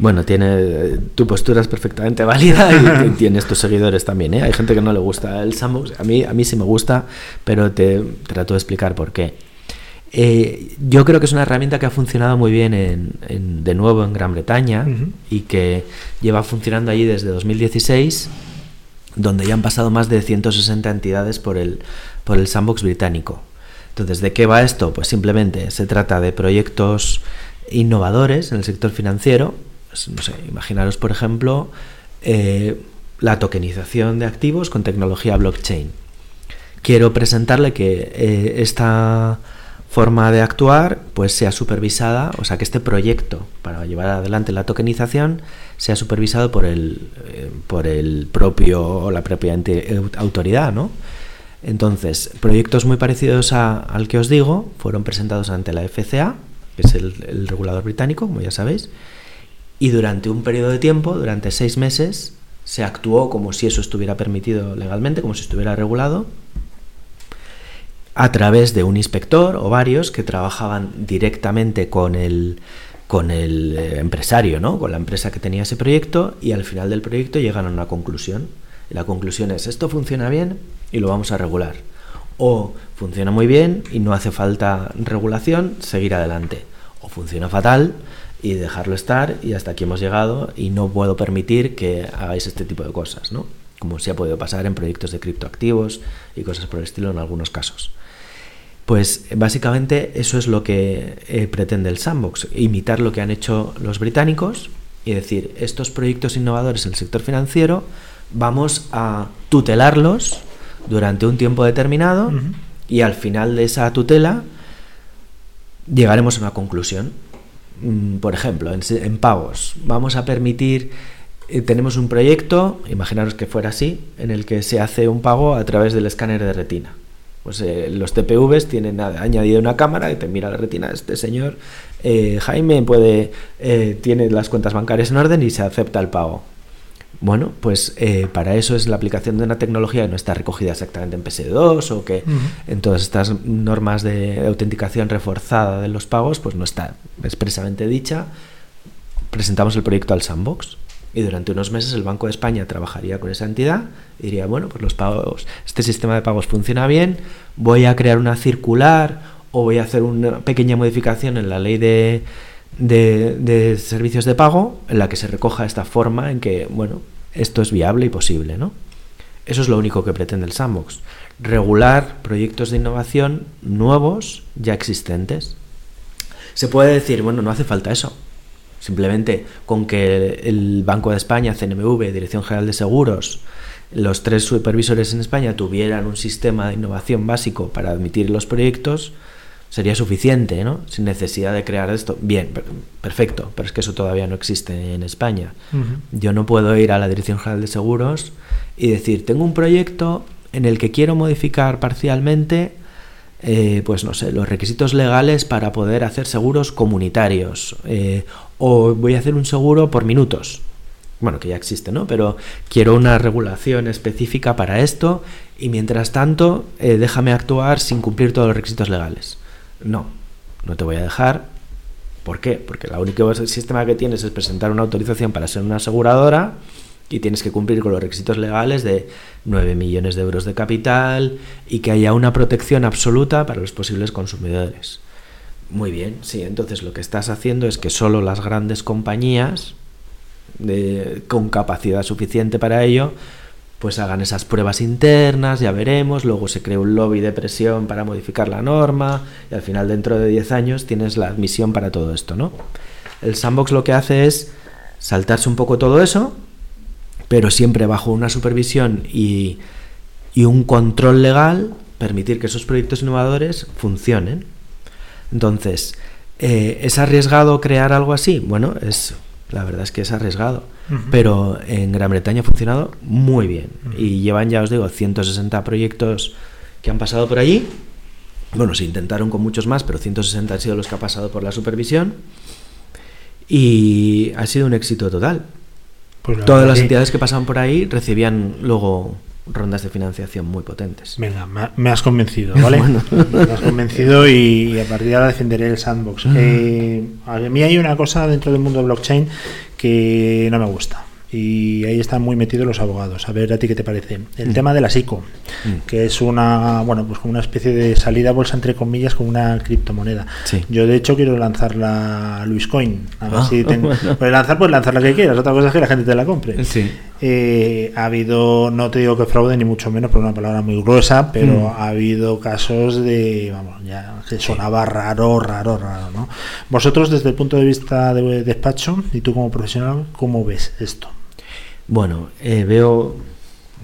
Bueno, tiene tu postura es perfectamente válida y, y tienes tus seguidores también. ¿eh? Hay gente que no le gusta el sandbox. A mí, a mí sí me gusta, pero te trato de explicar por qué. Eh, yo creo que es una herramienta que ha funcionado muy bien en, en- de nuevo en Gran Bretaña y que lleva funcionando allí desde 2016, donde ya han pasado más de 160 entidades por el, por el sandbox británico. Entonces, ¿de qué va esto? Pues simplemente se trata de proyectos innovadores en el sector financiero. Pues, no sé, imaginaros, por ejemplo, eh, la tokenización de activos con tecnología blockchain. Quiero presentarle que eh, esta forma de actuar pues sea supervisada, o sea, que este proyecto para llevar adelante la tokenización sea supervisado por el, eh, por el propio o la propia autoridad, ¿no? Entonces, proyectos muy parecidos a- al que os digo fueron presentados ante la FCA, que es el regulador británico, como ya sabéis, y durante un periodo de tiempo, durante seis meses, se actuó como si eso estuviera permitido legalmente, como si estuviera regulado, a través de un inspector o varios que trabajaban directamente con el, con el eh, empresario, ¿no? con la empresa que tenía ese proyecto, y al final del proyecto llegan a una conclusión. La conclusión es, esto funciona bien y lo vamos a regular. O funciona muy bien y no hace falta regulación, seguir adelante. O funciona fatal y dejarlo estar y hasta aquí hemos llegado y no puedo permitir que hagáis este tipo de cosas, ¿no? Como sí ha podido pasar en proyectos de criptoactivos y cosas por el estilo en algunos casos. Pues básicamente eso es lo que eh, pretende el sandbox, imitar lo que han hecho los británicos y decir, estos proyectos innovadores en el sector financiero vamos a tutelarlos durante un tiempo determinado y al final de esa tutela llegaremos a una conclusión. Por ejemplo, en, pagos, vamos a permitir, eh, tenemos un proyecto, imaginaros que fuera así, en el que se hace un pago a través del escáner de retina. Pues eh, los TPVs tienen añadido una cámara que te mira la retina. Este señor eh, Jaime puede eh, tiene las cuentas bancarias en orden y se acepta el pago. Bueno, pues eh, para eso es la aplicación de una tecnología que no está recogida exactamente en PSD2 o que en todas estas normas de autenticación reforzada de los pagos, pues no está expresamente dicha. Presentamos el proyecto al sandbox Y durante unos meses el Banco de España trabajaría con esa entidad y diría, bueno, pues los pagos, este sistema de pagos funciona bien, voy a crear una circular o voy a hacer una pequeña modificación en la ley de, de, servicios de pago en la que se recoja esta forma en que, bueno, esto es viable y posible, ¿no? Eso es lo único que pretende el sandbox. Regular proyectos de innovación nuevos ya existentes. Se puede decir, bueno, no hace falta eso. Simplemente con que el Banco de España, CNMV, Dirección General de Seguros, los tres supervisores en España tuvieran un sistema de innovación básico para admitir los proyectos, sería suficiente, ¿no? Sin necesidad de crear esto. Bien, per- perfecto, pero es que eso todavía no existe en España. Yo no puedo ir a la Dirección General de Seguros y decir, tengo un proyecto en el que quiero modificar parcialmente, eh, pues no sé, los requisitos legales para poder hacer seguros comunitarios. eh, o voy a hacer un seguro por minutos. Bueno, que ya existe, ¿no? Pero quiero una regulación específica para esto y mientras tanto eh, déjame actuar sin cumplir todos los requisitos legales. No, no te voy a dejar. ¿Por qué? Porque el único sistema que tienes es presentar una autorización para ser una aseguradora y tienes que cumplir con los requisitos legales de 9 millones de euros de capital y que haya una protección absoluta para los posibles consumidores. Muy bien, sí, entonces lo que estás haciendo es que solo las grandes compañías de- con capacidad suficiente para ello pues hagan esas pruebas internas, ya veremos, luego se crea un lobby de presión para modificar la norma y al final dentro de 10 años tienes la admisión para todo esto, ¿no? El sandbox lo que hace es saltarse un poco todo eso, pero siempre bajo una supervisión y, y un control legal, permitir que esos proyectos innovadores funcionen. Entonces, eh, ¿es arriesgado crear algo así? Bueno, es la verdad es que es arriesgado, pero en Gran Bretaña ha funcionado muy bien. Y llevan ya os digo 160 proyectos que han pasado por allí. Bueno, se intentaron con muchos más, pero 160 han sido los que ha pasado por la supervisión. Y ha sido un éxito total. Pues Todas las entidades que pasaban por ahí recibían luego rondas de financiación muy potentes. Venga, me, has convencido, ¿vale? Bueno. Me has convencido y, a partir de ahora defenderé el sandbox. Eh, a mí hay una cosa dentro del mundo de blockchain que no me gusta. Y ahí están muy metidos los abogados. A ver a ti qué te parece. El Mm. tema de la SICO, Mm. que es una, bueno, pues como una especie de salida a bolsa entre comillas con una criptomoneda. Sí. Yo de hecho quiero lanzar la Luis Coin. A ver Ah, si ten- bueno. Pues lanzar, pues lanzar la que quieras. Otra cosa es que la gente te la compre. Sí. Eh, ha habido, no te digo que fraude ni mucho menos, por una palabra muy gruesa, pero Mm. ha habido casos de, vamos, ya que sonaba raro, raro, raro, ¿no? Vosotros desde el punto de vista de despacho y tú como profesional, ¿cómo ves esto? Bueno, eh, veo,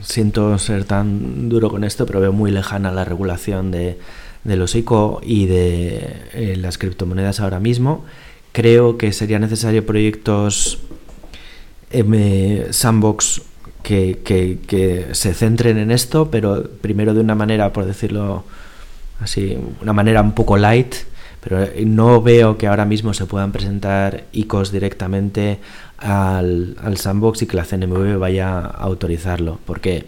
siento ser tan duro con esto, pero veo muy lejana la regulación de, de los ICO y de eh, las criptomonedas ahora mismo. Creo que sería necesario proyectos em, sandbox que, se centren en esto, pero primero de una manera, por decirlo así, una manera un poco light, pero eh, no veo que ahora mismo se puedan presentar ICOs directamente al, al sandbox y que la CNMV vaya a autorizarlo, porque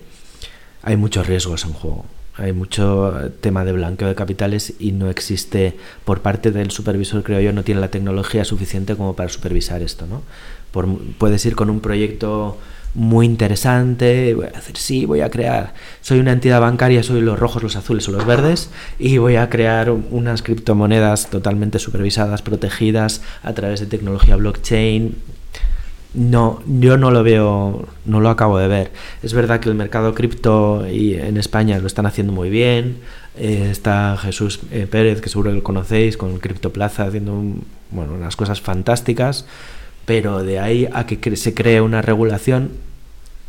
hay muchos riesgos en juego. Hay mucho eh, tema de blanqueo de capitales y no existe, por parte del supervisor, creo yo, no tiene la tecnología suficiente como para supervisar esto. ¿no? Puedes ir con un proyecto muy interesante, voy a decir, sí, voy a crear, soy una entidad bancaria, soy los rojos, los azules o los verdes, y voy a crear unas criptomonedas totalmente supervisadas, protegidas a través de tecnología blockchain. No, yo no lo veo, no lo acabo de ver. Es verdad que el mercado cripto y en España lo están haciendo muy bien. Eh, está Jesús eh, Pérez, que seguro que lo conocéis, con Criptoplaza haciendo un- bueno, unas cosas fantásticas. Pero de ahí a que se cree una regulación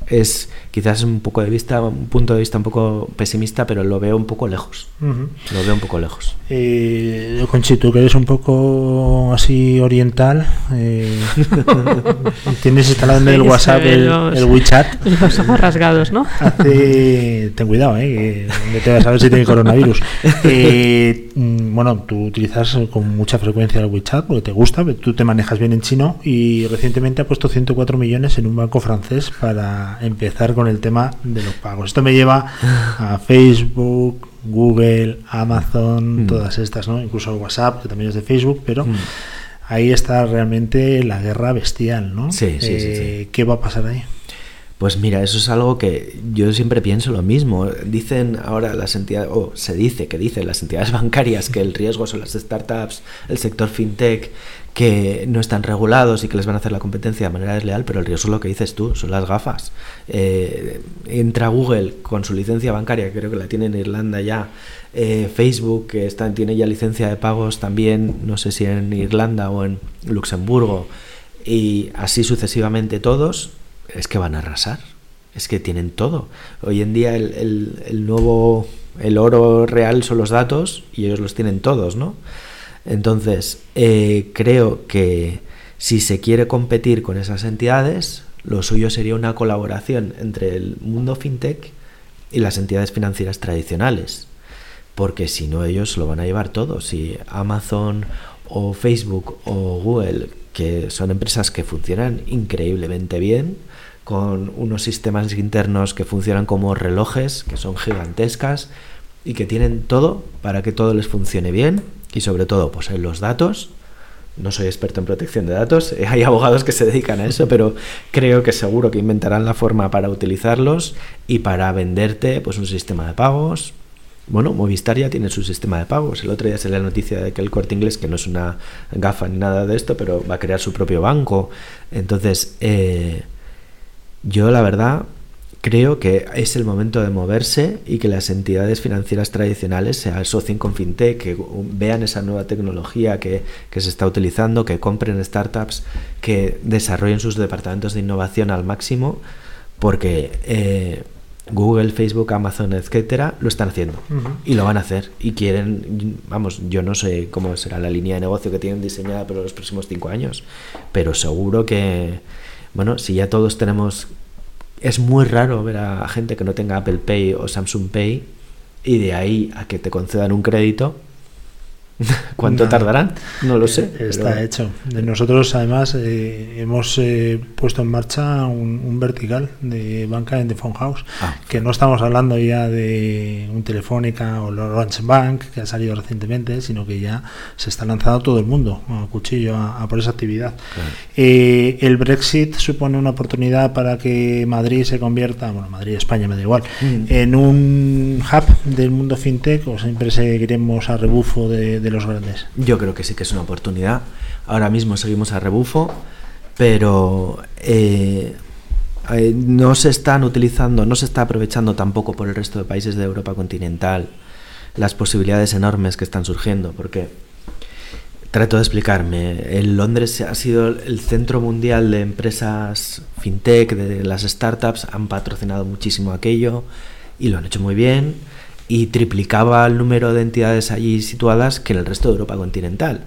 es quizás un poco de vista, un punto de vista un poco pesimista, pero lo veo un poco lejos. Lo veo un poco lejos. Eh, Conchi, tú que eres un poco así oriental, eh, tienes instalado en el WhatsApp el, los- el WeChat. Los ojos rasgados, ¿no? Hace, ten cuidado, eh, que no te vas a ver si tiene coronavirus. Eh, mm, bueno, tú utilizas con mucha frecuencia el WeChat porque te gusta, tú te manejas bien en chino y recientemente ha puesto 104 millones en un banco francés para empezar con el tema de los pagos. Esto me lleva a Facebook, Google, Amazon, Mm. todas estas, ¿no? Incluso WhatsApp, que también es de Facebook, pero Mm. ahí está realmente la guerra bestial, ¿no? Sí, sí, sí, Eh, ¿Qué va a pasar ahí? Pues mira, eso es algo que yo siempre pienso lo mismo. Dicen ahora las entidades, o se dice que dicen las entidades bancarias que el riesgo son las startups, el sector fintech, que no están regulados y que les van a hacer la competencia de manera desleal, pero el riesgo es lo que dices tú, son las gafas. Eh, entra Google con su licencia bancaria, creo que la tiene en Irlanda ya, eh, Facebook, que está, tiene ya licencia de pagos también, no sé si en Irlanda o en Luxemburgo, y así sucesivamente todos, es que van a arrasar. Es que tienen todo. Hoy en día el, el- nuevo, el oro real son los datos y ellos los tienen todos, ¿no? Entonces, eh, creo que si se quiere competir con esas entidades, lo suyo sería una colaboración entre el mundo fintech y las entidades financieras tradicionales. Porque si no, ellos lo van a llevar todo. Si Amazon o Facebook o Google, que son empresas que funcionan increíblemente bien, con unos sistemas internos que funcionan como relojes, que son gigantescas y que tienen todo para que todo les funcione bien y sobre todo pues los datos. No soy experto en protección de datos, hay abogados que se dedican a eso, pero creo que seguro que inventarán la forma para utilizarlos y para venderte pues un sistema de pagos. Bueno, Movistar ya tiene su sistema de pagos. El otro día salió la noticia de que el Corte Inglés, que no es una gafa ni nada de esto, pero va a crear su propio banco. Entonces, eh, yo la verdad creo que es el momento de moverse y que las entidades financieras tradicionales se asocien con FinTech, que vean esa nueva tecnología que, que se está utilizando, que compren startups, que desarrollen sus departamentos de innovación al máximo, porque eh, Google, Facebook, Amazon, etcétera, lo están haciendo y lo van a hacer y quieren, vamos, yo no sé cómo será la línea de negocio que tienen diseñada para los próximos cinco años, pero seguro que, bueno, si ya todos tenemos, es muy raro ver a gente que no tenga Apple Pay o Samsung Pay y de ahí a que te concedan un crédito, ¿cuánto No. tardarán? No lo sé. Está pero- hecho. Nosotros, además, eh, hemos eh, puesto en marcha un, un vertical de banca en The Phone House, Ah. que no estamos hablando ya de un Telefónica o Orange Bank, que ha salido recientemente, sino que ya se está lanzando todo el mundo a cuchillo a, a por esa actividad. Claro. Eh, el Brexit supone una oportunidad para que Madrid se convierta, bueno, Madrid, España, me da igual, Mm. en un hub del mundo fintech o siempre seguiremos a rebufo de, de los grandes. Yo creo que sí que es una oportunidad. Ahora mismo seguimos a rebufo, pero eh, eh, no se están utilizando, no se está aprovechando tampoco por el resto de países de Europa continental las posibilidades enormes que están surgiendo, porque trato de explicarme. En Londres ha sido el centro mundial de empresas fintech, de las startups, han patrocinado muchísimo aquello y lo han hecho muy bien y triplicaba el número de entidades allí situadas que en el resto de Europa continental.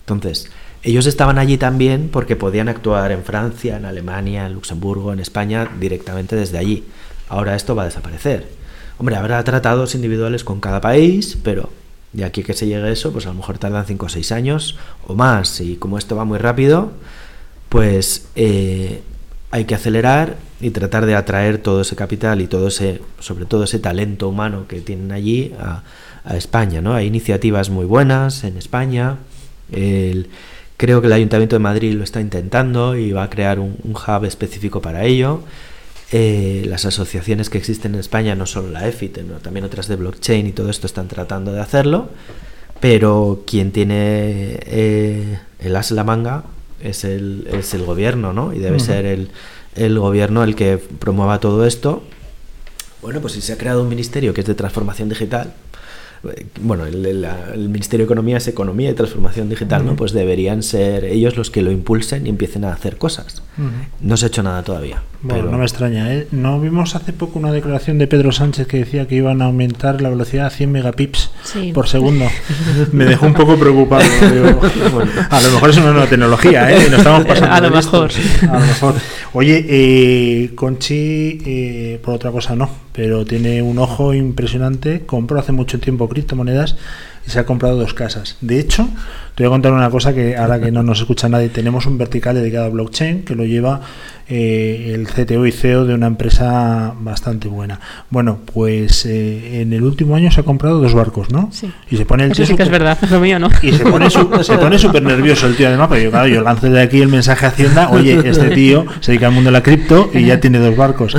Entonces, ellos estaban allí también porque podían actuar en Francia, en Alemania, en Luxemburgo, en España directamente desde allí. Ahora esto va a desaparecer. Hombre, habrá tratados individuales con cada país, pero de aquí que se llegue eso, pues a lo mejor tardan 5 o 6 años o más. Y como esto va muy rápido, pues eh, hay que acelerar y tratar de atraer todo ese capital y todo ese, sobre todo ese talento humano que tienen allí a, España. Hay iniciativas muy buenas en España. Creo que el Ayuntamiento de Madrid lo está intentando y va a crear un, hub específico para ello. Eh, las asociaciones que existen en España, no solo la sino también otras de blockchain y todo esto están tratando de hacerlo, pero quien tiene eh, el as la manga es el, es el gobierno, ¿no? Y debe ser el, el gobierno el que promueva todo esto. Bueno, pues si se ha creado un ministerio que es de transformación digital, bueno, el, el- la- el Ministerio de Economía es Economía y Transformación Digital, ¿no? Pues deberían ser ellos los que lo impulsen y empiecen a hacer cosas. No se ha hecho nada todavía. Bueno, pero- no me extraña. ¿eh? ¿No vimos hace poco una declaración de Pedro Sánchez que decía que iban a aumentar la velocidad a 100 megapips Sí. por segundo? Me dejó un poco preocupado. digo, Bueno. a lo mejor es una nueva tecnología, ¿eh? Nos estamos pasando A lo mejor. A lo mejor. Oye, eh, Conchi, eh, por otra cosa no, pero tiene un ojo impresionante. Compró hace mucho tiempo criptomonedas y se ha comprado dos casas. De hecho, te voy a contar una cosa que ahora que no nos escucha nadie, tenemos un vertical dedicado a blockchain que lo lleva eh, el CTO y CEO de una empresa bastante buena. Bueno, pues eh, en el último año se ha comprado dos barcos, ¿no? Sí. Y se pone el Eso tío sí que es verdad, lo mío no. y se pone su- se pone súper nervioso el tío además, porque yo, claro, yo lanzo de aquí el mensaje a Hacienda, oye, este tío se dedica al mundo de la cripto y ya tiene dos barcos.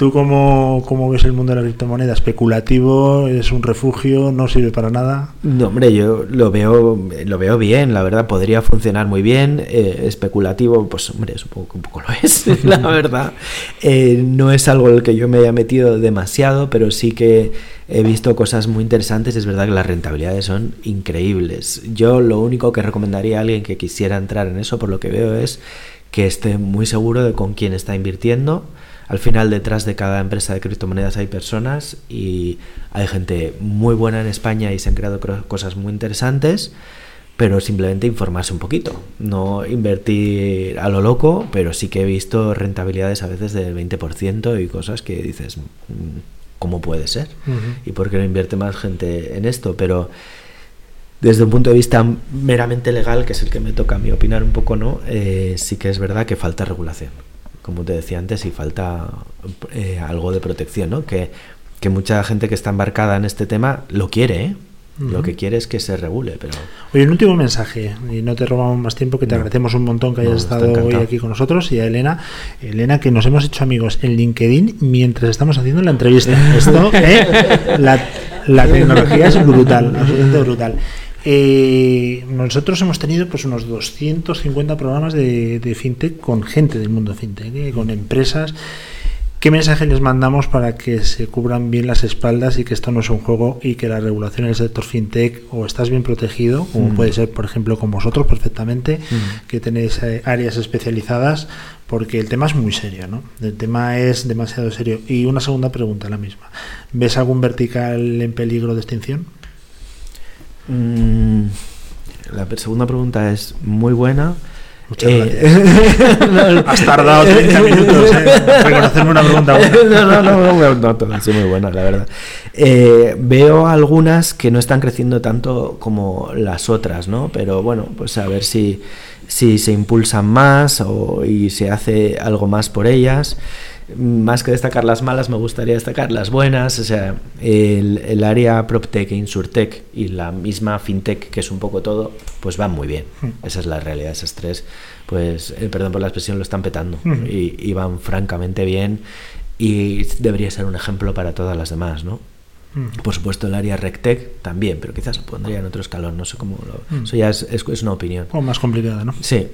¿Tú cómo, cómo ves el mundo de la criptomoneda? ¿Especulativo? ¿Es un refugio? ¿No sirve para nada? No, hombre, yo lo veo, lo veo bien, la verdad, podría funcionar muy bien. eh, especulativo, pues hombre, supongo que un poco lo es, la verdad. Eh, no es algo en el que yo me haya metido demasiado, pero sí que he visto cosas muy interesantes. Es verdad que las rentabilidades son increíbles. Yo lo único que recomendaría a alguien que quisiera entrar en eso, por lo que veo, es que esté muy seguro de con quién está invirtiendo. Al final detrás de cada empresa de criptomonedas hay personas y hay gente muy buena en España y se han creado cosas muy interesantes, pero simplemente informarse un poquito, no invertir a lo loco, pero sí que he visto rentabilidades a veces del 20% y cosas que dices, "Mm, ¿cómo puede ser? ¿Y por qué no invierte más gente en esto? Pero desde un punto de vista meramente legal, que es el que me toca a mí opinar un poco, ¿no? Eh, sí que es verdad que falta regulación. Como te decía antes, y falta eh, algo de protección, ¿no? Que, que mucha gente que está embarcada en este tema lo quiere, ¿eh? Lo que quiere es que se regule, pero Oye, un último mensaje, y no te robamos más tiempo, que te No. agradecemos un montón que hayas estado hoy aquí con nosotros, y a Elena, Elena, que nos hemos hecho amigos en LinkedIn mientras estamos haciendo la entrevista. Esto, ¿eh? la, la tecnología es brutal, absolutamente brutal. Eh, nosotros hemos tenido pues unos 250 programas de, de fintech con gente del mundo fintech, ¿eh? con empresas. ¿Qué mensaje les mandamos para que se cubran bien las espaldas y que esto no es un juego y que la regulación en el sector fintech o estás bien protegido, como Mm. puede ser, por ejemplo, con vosotros perfectamente, Mm. que tenéis eh, áreas especializadas, porque el tema es muy serio, ¿no? El tema es demasiado serio. Y una segunda pregunta, la misma. ¿Ves algún vertical en peligro de extinción? Mm, la segunda pregunta es muy buena. Muchas Eh, gracias. Has tardado 30 minutos en reconocerme una pregunta buena. no, no, no, no, no, todas son muy buenas, la verdad. Eh, veo algunas que no están creciendo tanto como las otras, ¿no? Pero bueno, pues a ver si, si se impulsan más o, y se hace algo más por ellas. Más que destacar las malas, me gustaría destacar las buenas. O sea, el, el área PropTech e InsurTech y la misma FinTech, que es un poco todo, pues van muy bien. Mm. Esa es la realidad, esas tres, pues, eh, perdón por la expresión, lo están petando Ujú. y, y van francamente bien y debería ser un ejemplo para todas las demás, ¿no? Mm. Por supuesto, el área RecTech también, pero quizás lo pondría en otro escalón, no sé cómo lo... Eso ya es, es- es una opinión. O más complicada, ¿no? Sí.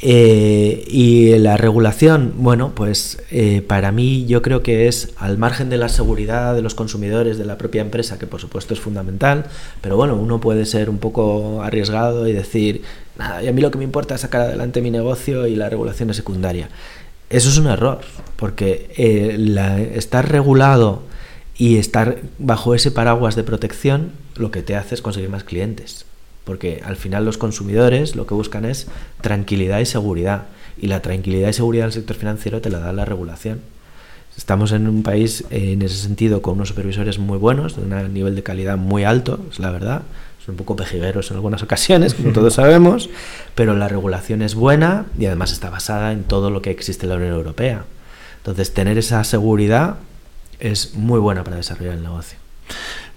Eh, y la regulación, bueno, pues eh, para mí yo creo que es al margen de la seguridad de los consumidores, de la propia empresa, que por supuesto es fundamental, pero bueno, uno puede ser un poco arriesgado y decir, nada, y a mí lo que me importa es sacar adelante mi negocio y la regulación es secundaria. Eso es un error, porque eh, estar regulado y estar bajo ese paraguas de protección lo que te hace es conseguir más clientes. Porque al final los consumidores lo que buscan es tranquilidad y seguridad. Y la tranquilidad y seguridad del sector financiero te la da la regulación. Estamos en un país eh, en ese sentido con unos supervisores muy buenos, de un nivel de calidad muy alto, es la verdad. Son un poco pejigueros en algunas ocasiones, como todos sabemos, pero la regulación es buena y además está basada en todo lo que existe en la Unión Europea. Entonces, tener esa seguridad es muy buena para desarrollar el negocio.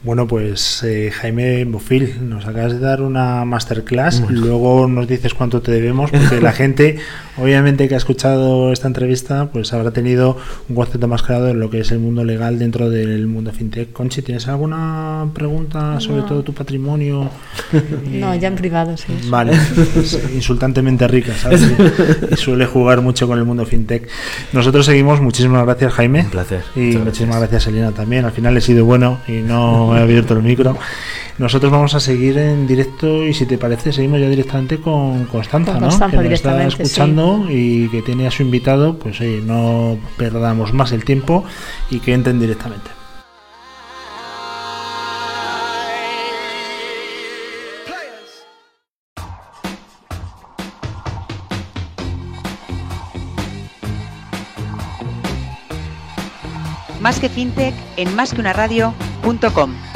Bueno, pues eh, Jaime Bofil, nos acabas de dar una masterclass. Bueno. Luego nos dices cuánto te debemos, porque la gente, obviamente, que ha escuchado esta entrevista, pues habrá tenido un concepto más claro de lo que es el mundo legal dentro del mundo fintech. Conchi, ¿tienes alguna pregunta sobre No. todo tu patrimonio? No, ya en privado, sí. Vale, es insultantemente rica, ¿sabes? Y, suele jugar mucho con el mundo fintech. Nosotros seguimos, muchísimas gracias Jaime. Un placer. Y Muchas muchísimas gracias Elena también. Al final he sido bueno y no he abierto el micro. Nosotros vamos a seguir en directo y si te parece seguimos ya directamente con Constanza, Con ¿no? Constanza que nos está directamente, sí. Y que tiene a su invitado, pues no perdamos más el tiempo y que entren directamente. Más que fintech en másqueunaradio.com.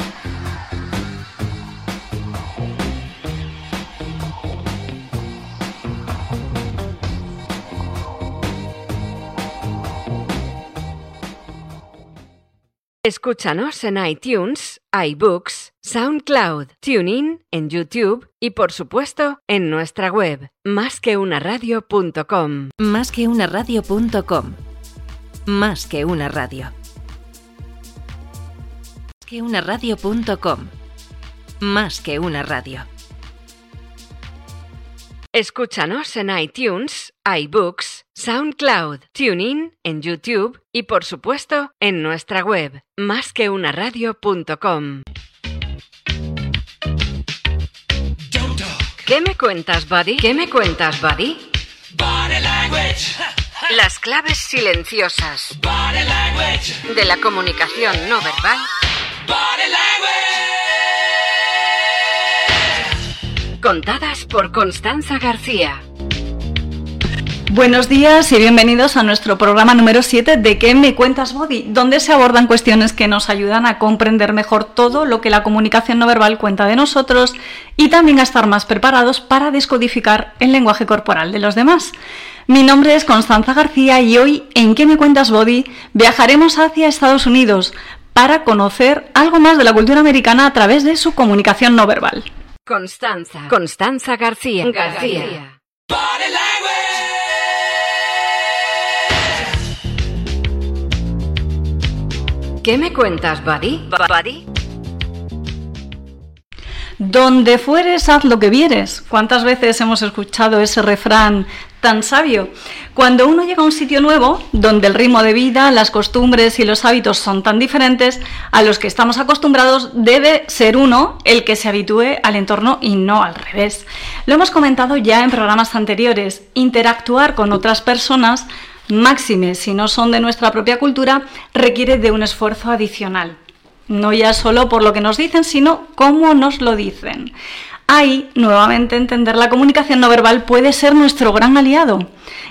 Escúchanos en iTunes, iBooks, SoundCloud, TuneIn, en YouTube y por supuesto en nuestra web, másqueunaradio.com. Más que una radio.com. Más que una radio. Más que una radio.com. Más que una radio. Escúchanos en iTunes, iBooks, SoundCloud, TuneIn, en YouTube y por supuesto en nuestra web, másqueunaradio.com. ¿Qué me cuentas, buddy? ¿Qué me cuentas, buddy? Las claves silenciosas de la comunicación no verbal contadas por Constanza García. Buenos días y bienvenidos a nuestro programa número 7 de ¿Qué me cuentas Body? Donde se abordan cuestiones que nos ayudan a comprender mejor todo lo que la comunicación no verbal cuenta de nosotros y también a estar más preparados para descodificar el lenguaje corporal de los demás. Mi nombre es Constanza García y hoy en ¿Qué me cuentas Body? viajaremos hacia Estados Unidos para conocer algo más de la cultura americana a través de su comunicación no verbal. Constanza. Constanza García. García. ¿Qué me cuentas, buddy? ¿Buddy? Donde fueres, haz lo que vieres. ¿Cuántas veces hemos escuchado ese refrán tan sabio? Cuando uno llega a un sitio nuevo, donde el ritmo de vida, las costumbres y los hábitos son tan diferentes a los que estamos acostumbrados, debe ser uno el que se habitúe al entorno y no al revés. Lo hemos comentado ya en programas anteriores. Interactuar con otras personas, máxime si no son de nuestra propia cultura, requiere de un esfuerzo adicional no ya solo por lo que nos dicen, sino cómo nos lo dicen. Ahí, nuevamente, entender la comunicación no verbal puede ser nuestro gran aliado.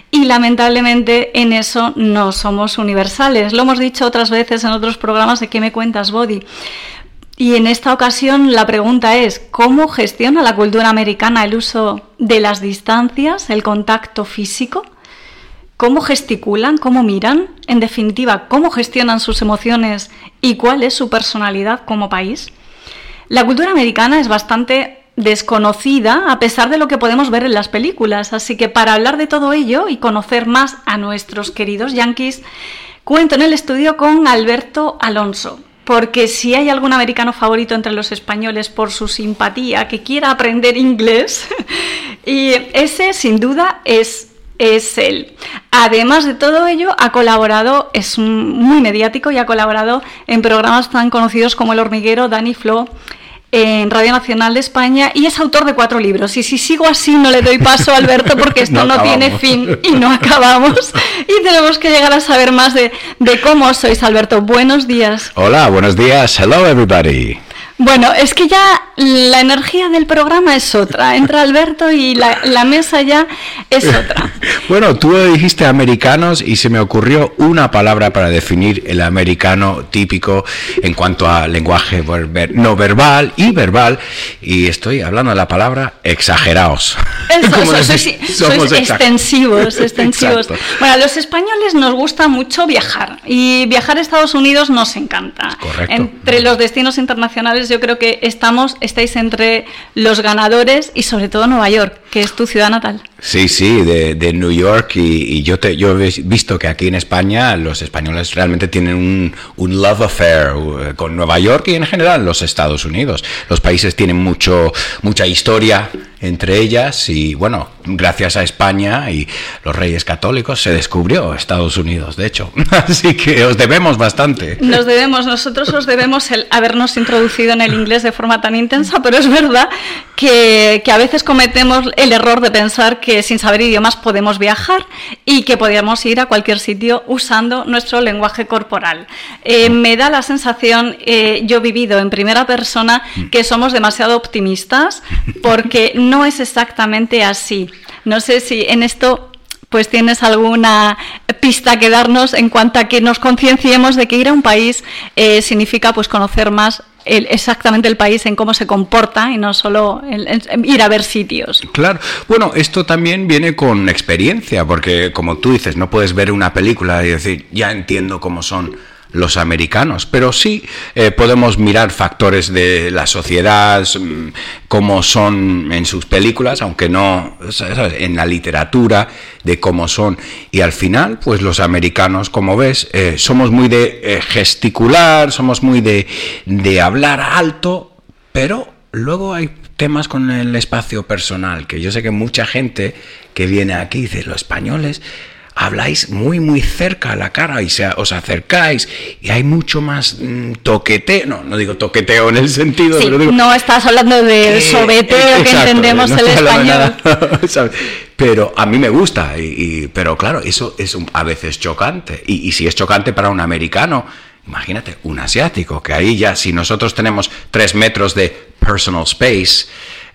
Y lamentablemente en eso no somos universales. Lo hemos dicho otras veces en otros programas de ¿Qué me cuentas, Body? Y en esta ocasión la pregunta es, ¿cómo gestiona la cultura americana el uso de las distancias, el contacto físico? Cómo gesticulan, cómo miran, en definitiva, cómo gestionan sus emociones y cuál es su personalidad como país. La cultura americana es bastante desconocida a pesar de lo que podemos ver en las películas, así que para hablar de todo ello y conocer más a nuestros queridos yankees, cuento en el estudio con Alberto Alonso. Porque si hay algún americano favorito entre los españoles por su simpatía que quiera aprender inglés, y ese sin duda es es él. Además de todo ello, ha colaborado, es muy mediático y ha colaborado en programas tan conocidos como El Hormiguero, Dani Flo, en Radio Nacional de España y es autor de cuatro libros. Y si sigo así no le doy paso a Alberto porque esto no, tiene fin y no acabamos. Y tenemos que llegar a saber más de, de cómo sois, Alberto. Buenos días. Hola, buenos días. Hello, everybody. Bueno, es que ya la energía del programa es otra. Entra Alberto y la, la mesa ya es otra. Bueno, tú dijiste americanos y se me ocurrió una palabra para definir el americano típico en cuanto a lenguaje no verbal y verbal. Y estoy hablando de la palabra exageraos. Eso, eso, sois, sois extensivos, extensivos. Exacto. Bueno, a los españoles nos gusta mucho viajar y viajar a Estados Unidos nos encanta. Correcto. Entre los destinos internacionales yo creo que estamos, estáis entre los ganadores y sobre todo Nueva York, que es tu ciudad natal. Sí, sí, de, New York y, yo te, yo he visto que aquí en España los españoles realmente tienen un, love affair uh, con Nueva York y en general los Estados Unidos. Los países tienen mucho, mucha historia entre ellas y bueno, gracias a España y los reyes católicos se descubrió Estados Unidos, de hecho. Así que os debemos bastante. Nos debemos, nosotros os debemos el habernos introducido en el inglés de forma tan intensa, pero es verdad que a veces cometemos el error de pensar que sin saber idiomas podemos viajar y que podíamos ir a cualquier sitio usando nuestro lenguaje corporal. Eh, me da la sensación, eh, yo he vivido en primera persona, que somos demasiado optimistas porque no es exactamente así. No sé si en esto pues tienes alguna pista que darnos en cuanto a que nos concienciemos de que ir a un país eh, significa pues conocer más el- exactamente el país en cómo se comporta y no solo ir a ver sitios. Claro, bueno, esto también viene con experiencia, porque como tú dices, no puedes ver una película y decir, ya entiendo cómo son los americanos, pero sí eh, podemos mirar factores de la sociedad, mm, cómo son en sus películas, aunque no en la literatura, de cómo son. Y al final, pues los americanos, como ves, eh, somos muy de eh, gesticular, somos muy de, de hablar alto, pero luego hay temas con el espacio personal, que yo sé que mucha gente que viene aquí dice, los españoles habláis muy muy cerca a la cara y se, os acercáis y hay mucho más mm, toqueteo, no, no digo toqueteo en el sentido, Sí, pero digo, no estás hablando del eh, sobeteo que exacto, entendemos no el español. Pero a mí me gusta, y, y- pero claro, eso es a veces chocante. Y, y si es chocante para un americano, imagínate, un asiático, que ahí ya, si nosotros tenemos tres metros de personal space,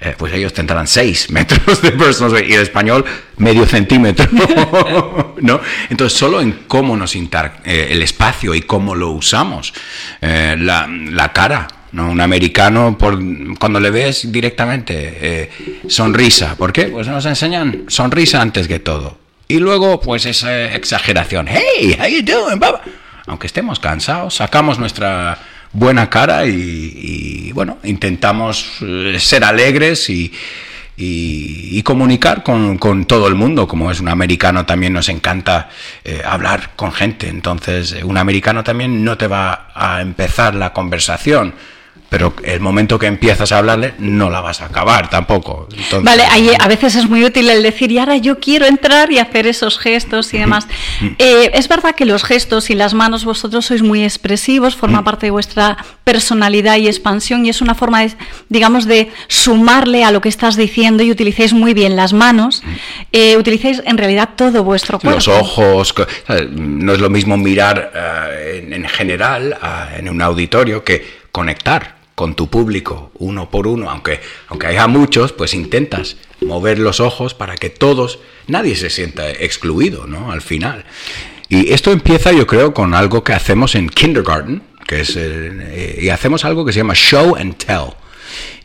eh, pues ellos tendrán seis metros de personal y el español medio centímetro, ¿no? Entonces, solo en cómo nos inter eh, el espacio y cómo lo usamos, eh, la, la cara, ¿no? Un americano, por, cuando le ves directamente, sonrisa. ¿Por qué? Pues nos enseñan sonrisa antes que todo. Y luego, pues esa exageración. Hey, how you doing, baba? Aunque estemos cansados, sacamos nuestra buena cara y, bueno, intentamos eh, ser alegres y, comunicar con, con todo el mundo. Como es un americano, también nos encanta eh, hablar con gente. Entonces, eh, un americano también no te va a empezar la conversación. Pero el momento que empiezas a hablarle, no la vas a acabar tampoco. Entonces, Vale, ahí a veces es muy útil el decir, y ahora yo quiero entrar y hacer esos gestos y demás. Eh, es verdad que los gestos y las manos vosotros sois muy expresivos, forma parte de vuestra personalidad y expansión y es una forma, de, digamos, de sumarle a lo que estás diciendo y utilizáis muy bien las manos, eh, utilizáis en realidad todo vuestro cuerpo. Los ojos, no es lo mismo mirar eh, en, en general ah, en un auditorio que conectar con tu público uno por uno, aunque, aunque haya muchos, pues intentas mover los ojos para que todos, nadie se sienta excluido, ¿no? Al final. Y esto empieza, yo creo, con algo que hacemos en kindergarten, que es, el- eh, y hacemos algo que se llama show and tell.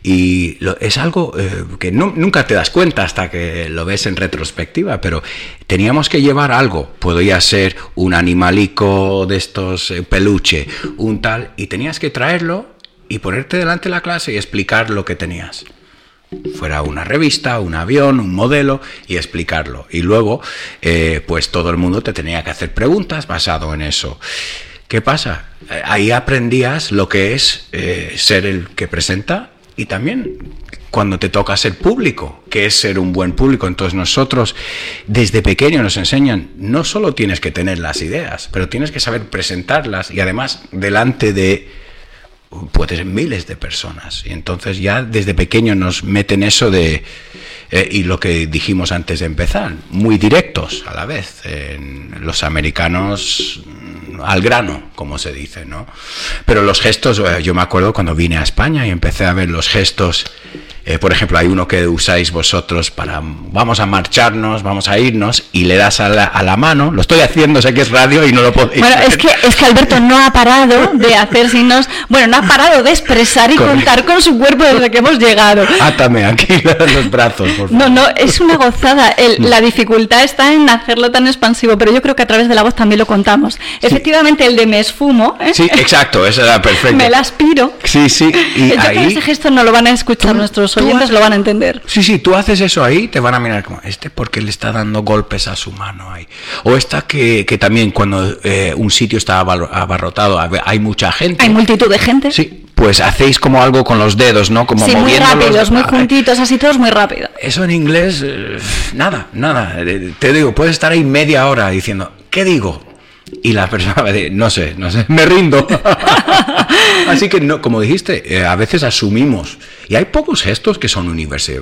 Y lo- es algo eh, que nunca te das cuenta hasta que lo ves en retrospectiva, pero teníamos que llevar algo. Podía ser un animalico de estos eh, peluche, un tal, y tenías que traerlo y ponerte delante de la clase y explicar lo que tenías. Fuera una revista, un avión, un modelo y explicarlo. Y luego, eh, pues todo el mundo te tenía que hacer preguntas basado en eso. ¿Qué pasa? Eh, Ahí aprendías lo que es eh, ser el que presenta y también cuando te toca ser público, que es ser un buen público. Entonces nosotros desde pequeño nos enseñan, no solo tienes que tener las ideas, pero tienes que saber presentarlas y además delante de puede ser miles de personas. Y entonces ya desde pequeño nos meten eso de, eh, y lo que dijimos antes de empezar, muy directos a la vez. Los americanos mm, al grano, como se dice, ¿no? Pero los gestos, eh, yo me acuerdo cuando vine a España y empecé a ver los gestos, eh, por ejemplo, hay uno que usáis vosotros para, vamos a marcharnos, vamos a irnos, y le das a la, a la mano, lo estoy haciendo, sé que es radio y no lo podéis Bueno, ver. es que, es que Alberto no ha parado de hacer signos, bueno, no ha parado de expresar y Correcto. contar con su cuerpo desde que hemos llegado. Átame aquí los brazos, por favor. No, no, es una gozada. El- la dificultad está en hacerlo tan expansivo, pero yo creo que a través de la voz también lo contamos. Efectivamente, el de me esfumo, ¿eh? Sí, exacto, eso era perfecto. me la aspiro. Sí, sí, y yo creo que ahí... ese gesto no lo van a escuchar nuestros oyentes, lo van a entender. Sí, sí, tú haces eso ahí, te van a mirar como, este porque le está dando golpes a su mano ahí. O esta que, que también cuando eh, un sitio está abar- abarrotado, hay mucha gente. Hay multitud de gente. Sí, pues hacéis como algo con los dedos, ¿no? Como Sí, muy rápidos, muy juntitos, así todos muy rápido. Eso en inglés, eh, nada, nada. Eh, Te digo, puedes estar ahí media hora diciendo, ¿qué digo? Y la persona va a decir, no sé, no sé, me rindo. Así que, no, como dijiste, eh, a veces asumimos. Y hay pocos gestos que son universales.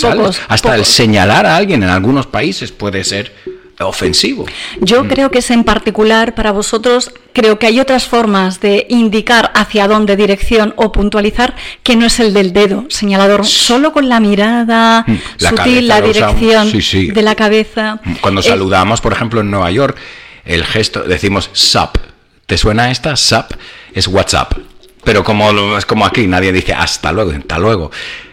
pocos, Hasta el señalar a alguien en algunos países puede ser ofensivo. Yo creo que es en particular para vosotros, creo que hay otras formas de indicar hacia dónde dirección o puntualizar que no es el del dedo señalador, solo con la mirada Mm, la sutil, la dirección sí, sí. de la cabeza. Cuando Eh, saludamos, por ejemplo, en Nueva York, el gesto, decimos sup. ¿Te suena esta? Sup es WhatsApp. Pero como es como aquí, nadie dice hasta luego, hasta luego.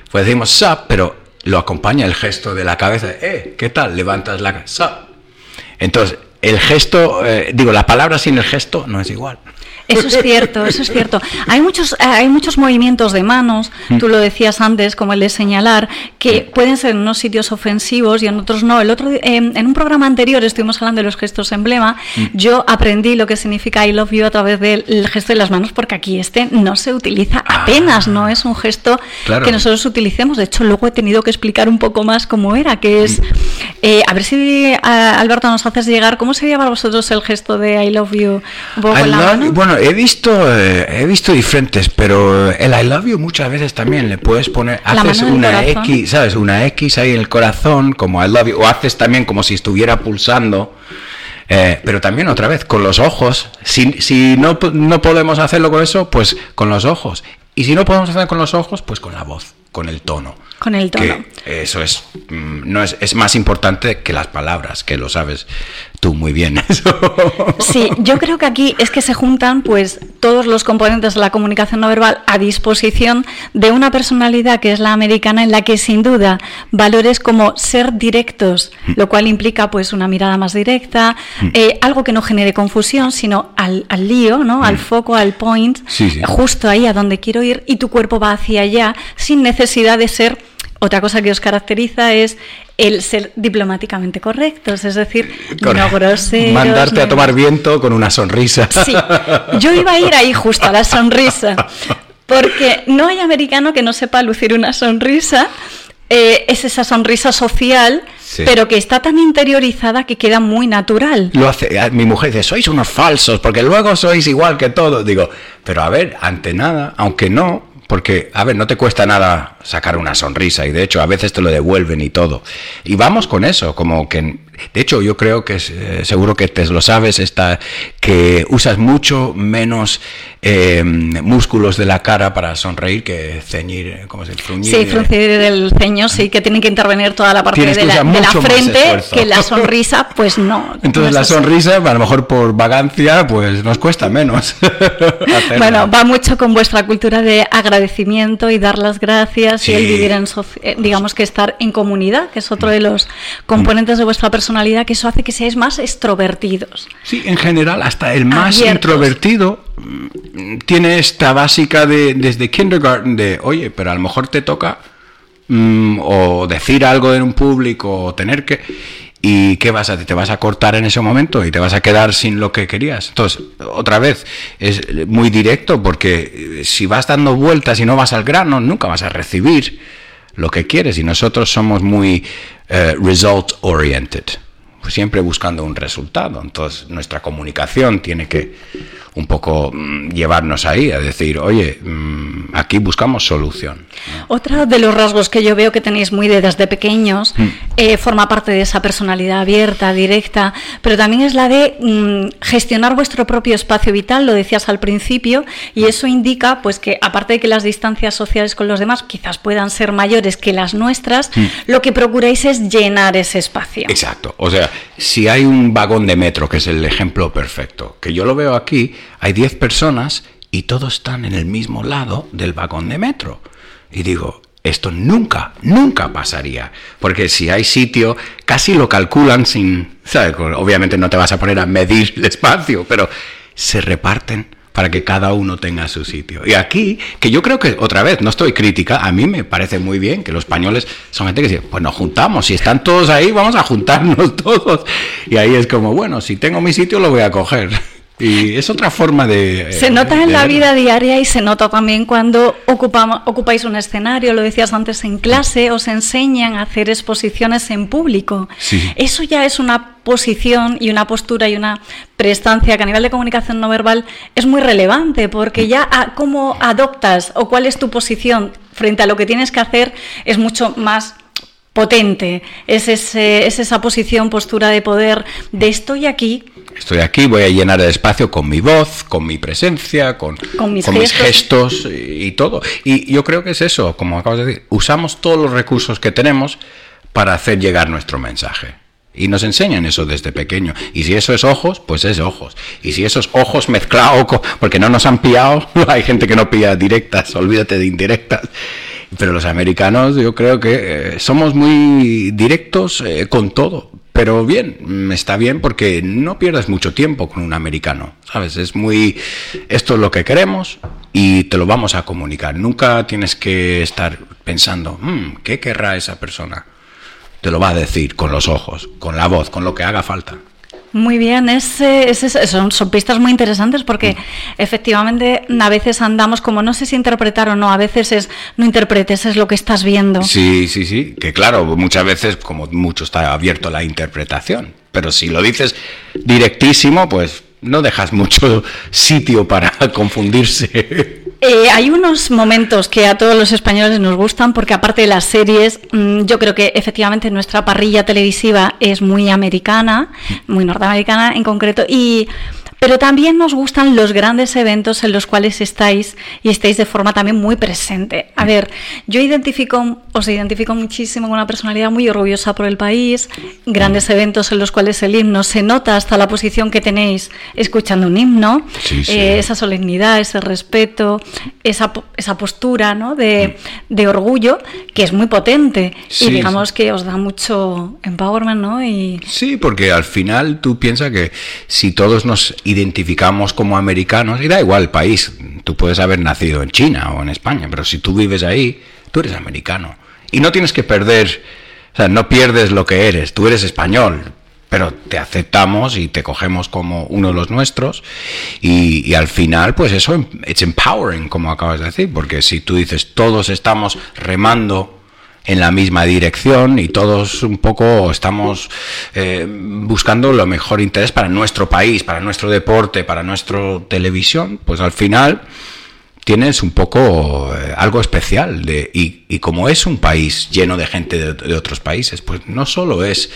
Pues decimos sup, pero lo acompaña el gesto de la cabeza. Eh, ¿qué tal? Levantas la. Sup. Entonces, el gesto, eh, digo, la palabra sin el gesto no es igual. Eso es cierto, eso es cierto. Hay muchos, hay muchos movimientos de manos, Mm. tú lo decías antes, como el de señalar, que pueden ser en unos sitios ofensivos y en otros no. El otro, eh, en un programa anterior estuvimos hablando de los gestos emblema. Mm. Yo aprendí lo que significa I love you a través del el gesto de las manos, porque aquí este no se utiliza apenas, no es un gesto Ah. Claro. que nosotros utilicemos. De hecho, luego he tenido que explicar un poco más cómo era, que es. eh, a ver si a- Alberto nos haces llegar, ¿cómo sería para vosotros el gesto de I love you? Un poco I con la love mano? you- bueno, he visto, eh, he visto diferentes, pero el I love you muchas veces también le puedes poner, La haces mano en el una corazón. X, ¿sabes? Una X ahí en el corazón, como I love you, o haces también como si estuviera pulsando. eh, pero también otra vez con los ojos. Si, si no, no podemos hacerlo con eso, pues con los ojos. Y si no podemos hacerlo con los ojos, pues con la voz, con el tono. Con el tono. Que eso es, mm, no es, es más importante que las palabras, que lo sabes tú muy bien. Eso. Sí, yo creo que aquí es que se juntan pues todos los componentes de la comunicación no verbal a disposición de una personalidad que es la americana en la que sin duda valores como ser directos, lo cual implica pues una mirada más directa, Mm. eh, algo que no genere confusión, sino al, al lío, ¿no? Al foco, al point, Sí, sí. justo ahí a donde quiero ir y tu cuerpo va hacia allá sin necesidad de ser otra cosa que os caracteriza es el ser diplomáticamente correctos, es decir, Con- no groseros. Mandarte a tomar viento con una sonrisa. Sí, yo iba a ir ahí justo a la sonrisa, porque no hay americano que no sepa lucir una sonrisa. eh, es esa sonrisa social, Sí. pero que está tan interiorizada que queda muy natural. Lo hace, mi mujer dice, sois unos falsos, porque luego sois igual que todos. Digo, pero a ver, ante nada, aunque no, porque, a ver, no te cuesta nada sacar una sonrisa y de hecho a veces te lo devuelven y todo. Y vamos con eso, como que, de hecho yo creo que es, eh, seguro que te lo sabes, esta, que usas mucho menos eh, músculos de la cara para sonreír que ceñir, ¿cómo se dice? Sí, eh, fruncir el ceño, sí, que tienen que intervenir toda la parte de la, de frente, que la sonrisa, pues no. Entonces no la es así. sonrisa, a lo mejor por vagancia, pues nos cuesta menos. Bueno, va mucho con vuestra cultura de agradecimiento y dar las gracias y el vivir en, eh, digamos que estar en comunidad, que es otro de los componentes de vuestra personalidad, que eso hace que seáis más extrovertidos. Sí, en general, hasta el más Abiertos. introvertido mm, tiene esta básica de desde kindergarten de, oye, pero a lo mejor te toca mm, o decir algo en un público o tener que y qué vas a te vas a cortar en ese momento y te vas a quedar sin lo que querías. Entonces, otra vez es muy directo porque eh, si vas dando vueltas y no vas al grano, nunca vas a recibir lo que quieres y nosotros somos muy eh, result oriented pues siempre buscando un resultado. Entonces, nuestra comunicación tiene que un poco mm, llevarnos ahí, a decir, oye, mm, aquí buscamos solución. Otro de los rasgos que yo veo que tenéis muy de desde pequeños Mm. eh, forma parte de esa personalidad abierta, directa, pero también es la de mm, gestionar vuestro propio espacio vital, lo decías al principio, y eso indica pues que aparte de que las distancias sociales con los demás quizás puedan ser mayores que las nuestras, Mm. lo que procuráis es llenar ese espacio. Exacto. O sea, si hay un vagón de metro, que es el ejemplo perfecto, que yo lo veo aquí, hay 10 personas y todos están en el mismo lado del vagón de metro. Y digo, esto nunca, nunca pasaría. Porque si hay sitio, casi lo calculan sin. Obviamente no te vas a poner a medir el espacio, pero se reparten para que cada uno tenga su sitio. Y aquí, que yo creo que otra vez, no estoy crítica, a mí me parece muy bien que los españoles son gente que dice, pues nos juntamos, si están todos ahí, vamos a juntarnos todos. Y ahí es como, bueno, si tengo mi sitio lo voy a coger. Y es otra forma de... Se eh, nota en la vida diaria y se nota también cuando ocupamos, ocupáis un escenario, lo decías antes en clase, os enseñan a hacer exposiciones en público. Sí. Eso ya es una posición y una postura y una prestancia que a nivel de comunicación no verbal es muy relevante porque ya a cómo adoptas o cuál es tu posición frente a lo que tienes que hacer es mucho más potente. Es, ese- es esa posición, postura de poder de estoy aquí, Estoy aquí, voy a llenar el espacio con mi voz, con mi presencia, con, Con mis gestos y, y todo. Y yo creo que es eso, como acabas de decir, usamos todos los recursos que tenemos para hacer llegar nuestro mensaje. Y nos enseñan eso desde pequeño. Y si eso es ojos, pues es ojos. Y si eso es ojos mezclados, porque no nos han pillado, hay gente que no pilla directas, olvídate de indirectas. Pero los americanos yo creo que eh, somos muy directos eh, con todo. Pero bien, mm, está bien porque no pierdas mucho tiempo con un americano, ¿sabes? Es muy, esto es lo que queremos y te lo vamos a comunicar. Nunca tienes que estar pensando, "Mm, ¿qué querrá esa persona? Te lo va a decir con los ojos, con la voz, con lo que haga falta. Muy bien, es, eh, es- es- son, son pistas muy interesantes porque efectivamente a veces andamos como no sé si interpretar o no, a veces es no interpretes, es lo que estás viendo. Sí, sí, sí, que claro, muchas veces como mucho está abierto la interpretación, pero si lo dices directísimo, pues no dejas mucho sitio para confundirse. Eh, hay unos momentos que a todos los españoles nos gustan porque aparte de las series, mm, yo creo que efectivamente nuestra parrilla televisiva es muy americana, muy norteamericana en concreto, y pero también nos gustan los grandes eventos en los cuales estáis y estáis de forma también muy presente. A ver, yo identifico, os identifico muchísimo con una personalidad muy orgullosa por el país, grandes eventos en los cuales el himno se nota hasta la posición que tenéis escuchando un himno, Sí, sí. eh, esa solemnidad, ese respeto, esa, esa postura ¿no? de, de orgullo que es muy potente Sí, y digamos que os da mucho empowerment, ¿no? Y Sí, porque al final tú piensas que si todos nos identificamos como americanos, y da igual el país, tú puedes haber nacido en China o en España, pero si tú vives ahí, tú eres americano. Y no tienes que perder, o sea, no pierdes lo que eres, tú eres español, pero te aceptamos y te cogemos como uno de los nuestros y, al final pues eso es empowering como acabas de decir porque si tú dices todos estamos remando en la misma dirección y todos un poco estamos eh, buscando lo mejor interés para nuestro país, para nuestro deporte, para nuestra televisión, pues al final tienes un poco eh, algo especial de, y, como es un país lleno de gente de, otros países, pues no solo es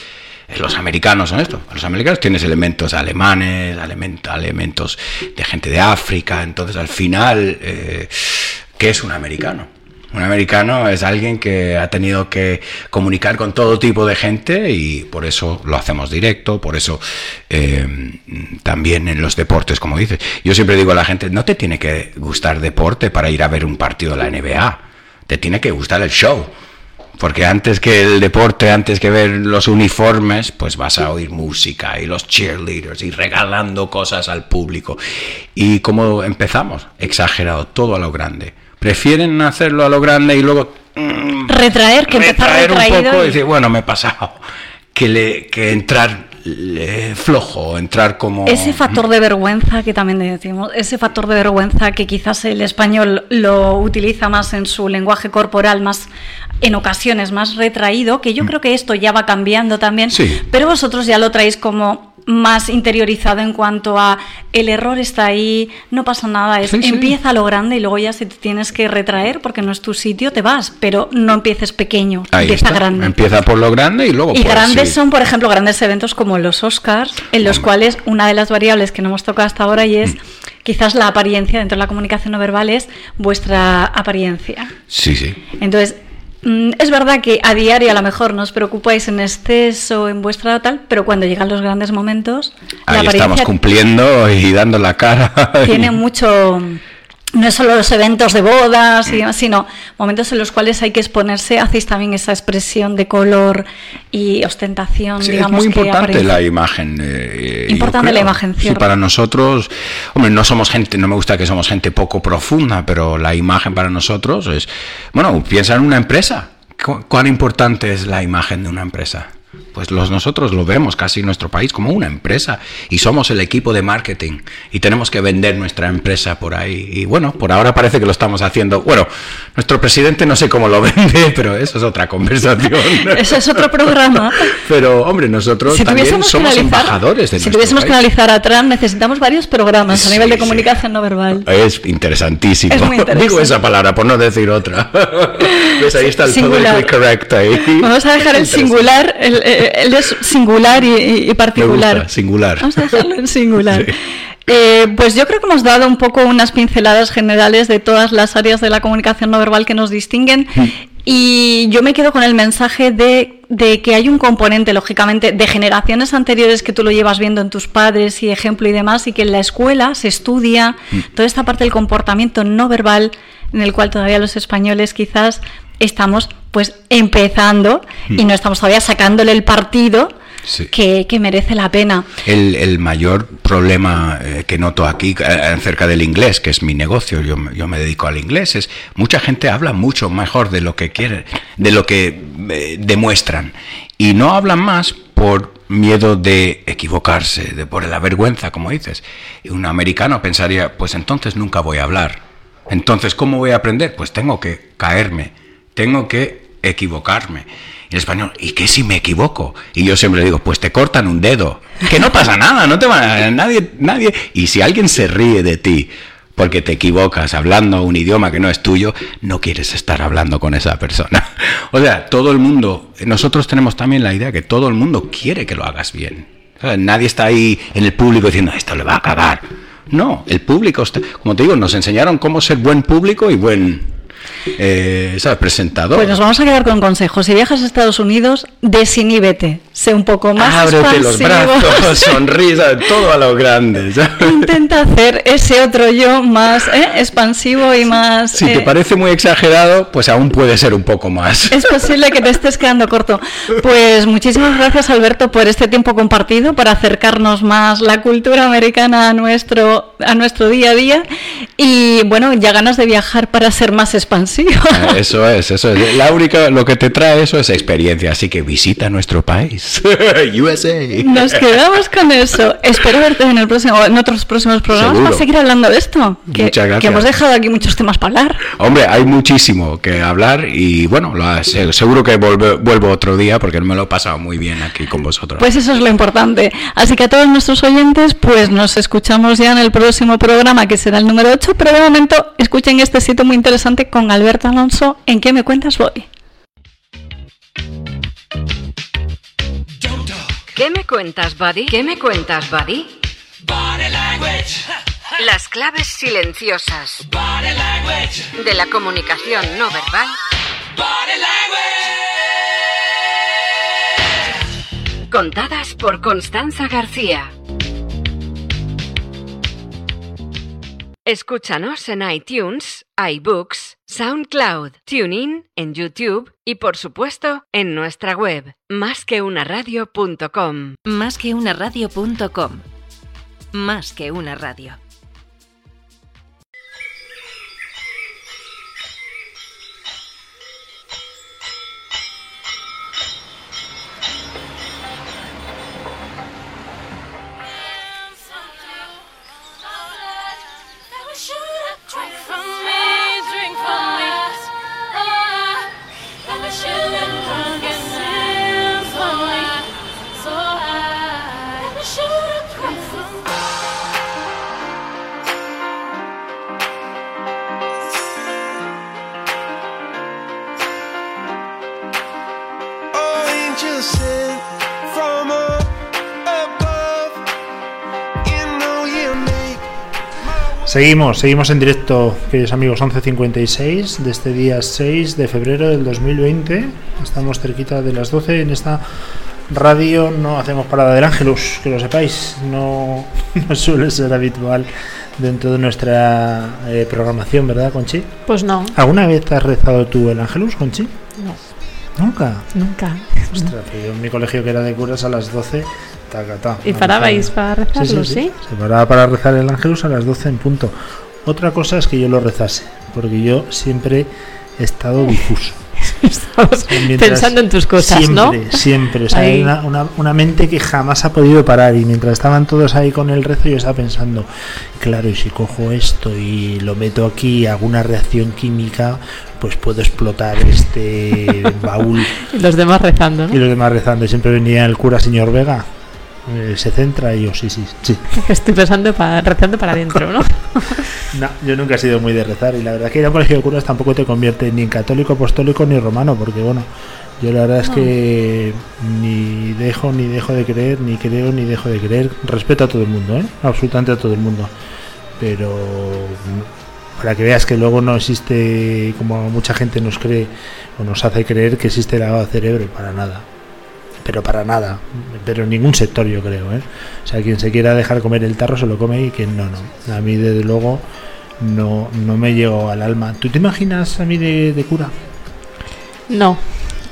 eh, los americanos son esto, los americanos tienes elementos alemanes, element- elementos de gente de África, entonces al final, ¿qué es un americano? Un americano es alguien que ha tenido que comunicar con todo tipo de gente y por eso lo hacemos directo, por eso eh, también en los deportes, como dices. Yo siempre digo a la gente, no te tiene que gustar deporte para ir a ver un partido de la NBA, te tiene que gustar el show. Porque antes que el deporte, antes que ver los uniformes, pues vas a oír música y los cheerleaders y regalando cosas al público. Y como empezamos, exagerado, todo a lo grande. Prefieren hacerlo a lo grande y luego mm, retraer, que empezar retraer un poco y y- decir, bueno, me he pasado. Que, le, que entrar flojo, entrar como... Ese factor de vergüenza que también decimos, ese factor de vergüenza que quizás el español lo utiliza más en su lenguaje corporal, más en ocasiones más retraído, que yo creo que esto ya va cambiando también, Sí. pero vosotros ya lo traéis como más interiorizado en cuanto a el error está ahí, no pasa nada, es Sí, empieza lo grande y luego ya si te tienes que retraer porque no es tu sitio, te vas, pero no empieces pequeño, Ahí empieza está. grande. Empieza por lo grande y luego Y pues, grandes sí. son, por ejemplo, grandes eventos como los Oscars, en los cuales una de las variables que no hemos tocado hasta ahora y es Mm. quizás la apariencia dentro de la comunicación no verbal es vuestra apariencia. Sí, sí. Entonces, es verdad que a diario a lo mejor no os preocupáis en exceso en vuestra tal, pero cuando llegan los grandes momentos, la Ahí estamos cumpliendo y dando la cara. tiene mucho no es solo los eventos de bodas y demás, sino momentos en los cuales hay que exponerse, hacéis también esa expresión de color y ostentación, Sí, es digamos muy importante la imagen. eh, Importante la imagen, Sí, para nosotros, hombre, no somos gente, no me gusta que somos gente poco profunda, pero la imagen para nosotros es, bueno, piensa en una empresa. ¿Cu- ¿Cuán importante es la imagen de una empresa? Pues los, nosotros lo vemos casi en nuestro país como una empresa y somos el equipo de marketing y tenemos que vender nuestra empresa por ahí. Y bueno, por ahora parece que lo estamos haciendo. Bueno, nuestro presidente no sé cómo lo vende, pero eso es otra conversación. Ese es otro programa. Pero, hombre, nosotros Si también que somos embajadores de Si tuviésemos que país. analizar a Trump, necesitamos varios programas a Sí, nivel de sí. comunicación no verbal. Es interesantísimo. Es muy interesante. Digo esa palabra por no decir otra. ¿Ves? Ahí está el Singular. politically correct ahí. Vamos a dejar el singular, el, eh, él es singular y, y- y Me particular. gusta, singular. Vamos a dejarlo en singular. Sí. Eh, pues yo creo que hemos dado un poco unas pinceladas generales de todas las áreas de la comunicación no verbal que nos distinguen. Mm. Y yo me quedo con el mensaje de, de que hay un componente, lógicamente, de generaciones anteriores que tú lo llevas viendo en tus padres y ejemplo y demás, y que en la escuela se estudia Mm. toda esta parte del comportamiento no verbal, en el cual todavía los españoles quizás estamos pues empezando y no estamos todavía sacándole el partido Mm. Sí. que, que merece la pena. El, el mayor problema eh, que noto aquí eh, acerca del inglés, que es mi negocio, yo, yo me dedico al inglés, es mucha gente habla mucho mejor de lo que quiere, de lo que eh, demuestran. Y no hablan más por miedo de equivocarse, de por la vergüenza, como dices. Un americano pensaría, pues entonces nunca voy a hablar. Entonces, ¿cómo voy a aprender? Pues tengo que caerme, tengo que equivocarme. Y el español, ¿y qué si me equivoco? Y yo siempre digo, pues te cortan un dedo. Que no pasa nada, no te va a nadie, nadie. Y si alguien se ríe de ti porque te equivocas hablando un idioma que no es tuyo, no quieres estar hablando con esa persona. O sea, todo el mundo, nosotros tenemos también la idea que todo el mundo quiere que lo hagas bien. Nadie está ahí en el público diciendo, esto le va a cagar. No, el público, está, como te digo, nos enseñaron cómo ser buen público y buen eh, ¿sabes? presentador. Pues nos vamos a quedar con consejos. Si viajas a Estados Unidos, desiníbete. Sé un poco más Ábrete los expansivo. brazos, sonrisa, todo a lo grande. ¿sabes? Intenta hacer ese otro yo más ¿eh? expansivo y más... Si eh, te parece muy exagerado, pues aún puede ser un poco más. Es posible que te estés quedando corto. Pues muchísimas gracias Alberto por este tiempo compartido, para acercarnos más la cultura americana a nuestro, a nuestro día a día y bueno, ya ganas de viajar para ser más expansivo. Ah, Eso es, eso es. La única, lo que te trae eso es experiencia, así que visita nuestro país. USA. Nos quedamos con eso. Espero verte en el próximo, en otros próximos programas Seguro. para seguir hablando de esto. Que, Muchas gracias. que hemos dejado aquí muchos temas para hablar. Hombre, hay muchísimo que hablar y bueno, lo se- seguro que volve- vuelvo otro día porque me lo he pasado muy bien aquí con vosotros. Pues eso es lo importante. Así que a todos nuestros oyentes, pues nos escuchamos ya en el próximo programa, que será el número 8. Pero de momento, escuchen este sitio muy interesante con Alberto Alonso. ¿En qué me cuentas voy? ¿Qué me cuentas, buddy? ¿Qué me cuentas, buddy? Las claves silenciosas de la comunicación no verbal contadas por Constanza García. Escúchanos en iTunes, iBooks, SoundCloud, TuneIn, en YouTube y por supuesto en nuestra web, másqueunaradio.com. Más que una radio. Seguimos, seguimos en directo, queridos amigos, 11.56 de este día 6 de febrero del 2020. Estamos cerquita de las 12 en esta radio. No hacemos parada del Ángelus, que lo sepáis. No, no suele ser habitual dentro de nuestra eh, programación, ¿verdad, Conchi? Pues no, ¿Alguna vez has rezado tú el Ángelus, Conchi? no, Nunca. nunca. Ostras, pues yo en mi colegio que era de curas a las 12, taca, ta, ¿Y parabais para rezarlo, sí? Se paraba para rezar el Ángelus a las 12 en punto. Otra cosa es que yo lo rezase, porque yo siempre he estado difuso. Estamos pensando en tus cosas, ¿no? siempre, Siempre, o sea, hay una, una- una mente que jamás ha podido parar y mientras estaban todos ahí con el rezo yo estaba pensando, claro, y si cojo esto y lo meto aquí, hago una reacción química, pues puedo explotar este baúl Y los demás rezando, y ¿no? los demás rezando. Y siempre venía el cura señor Vega, eh, se centra y yo, sí, sí, sí. Estoy pensando para, rezando para adentro, ¿no? No, yo nunca he sido muy de rezar y la verdad que ir a un colegio de curas tampoco te convierte ni en católico, apostólico ni romano, porque bueno, yo la verdad es que ni dejo ni dejo de creer, ni creo ni dejo de creer. Respeto a todo el mundo, ¿eh? absolutamente a todo el mundo. Pero para que veas que luego no existe, como mucha gente nos cree o nos hace creer que existe el lavado de cerebro, para nada. Pero para nada, pero en ningún sector yo creo, ¿eh? O sea, quien se quiera dejar comer el tarro se lo come y quien no, no. A mí desde luego no, no me llegó al alma. ¿Tú te imaginas a mí de, de cura? No,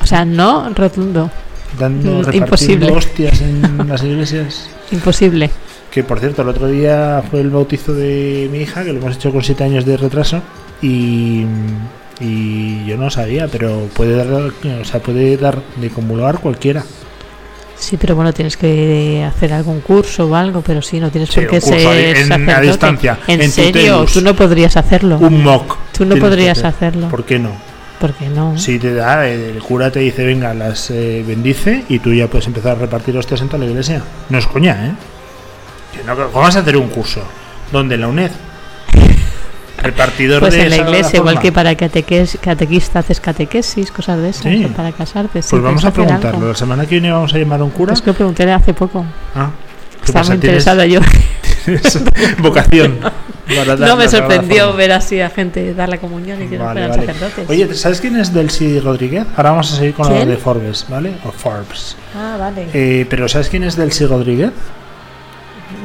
o sea, no rotundo. dando imposible. hostias en las iglesias. Imposible. Que por cierto, el otro día fue el bautizo de mi hija, que lo hemos hecho con siete años de retraso, y, y yo no sabía, pero puede dar, o sea, puede dar de comulgar cualquiera. Sí, pero bueno, tienes que hacer algún curso o algo, pero sí, no tienes Sí, por qué ser en- a sacerdote. distancia, En, en serio, tú no podrías hacerlo. Un mock. Tú no podrías hacer. hacerlo. ¿Por qué no? ¿Por qué no? Si te da, eh, el cura te dice, venga, las eh, bendice y tú ya puedes empezar a repartir hostias en toda la iglesia. No es coña, ¿eh? Que no, ¿Cómo vas a hacer un curso? ¿Dónde? ¿En la UNED? Repartidor Pues de en la iglesia, igual que para cateques, catequista haces catequesis, cosas de esas, Sí. o para casarte. Pues vamos a preguntarlo. algo. La semana que viene vamos a llamar a un cura. Es que lo pregunté hace poco. Ah, ¿qué Estaba interesada yo. vocación. No me sorprendió ver así a gente dar la comunión y que no fueran vale. sacerdotes. Oye, ¿sabes quién es Delcy Rodríguez? Ahora vamos a seguir con lo ¿Quién? de Forbes, ¿vale? O Forbes. Ah, vale. Eh, pero ¿sabes quién es Delcy Rodríguez?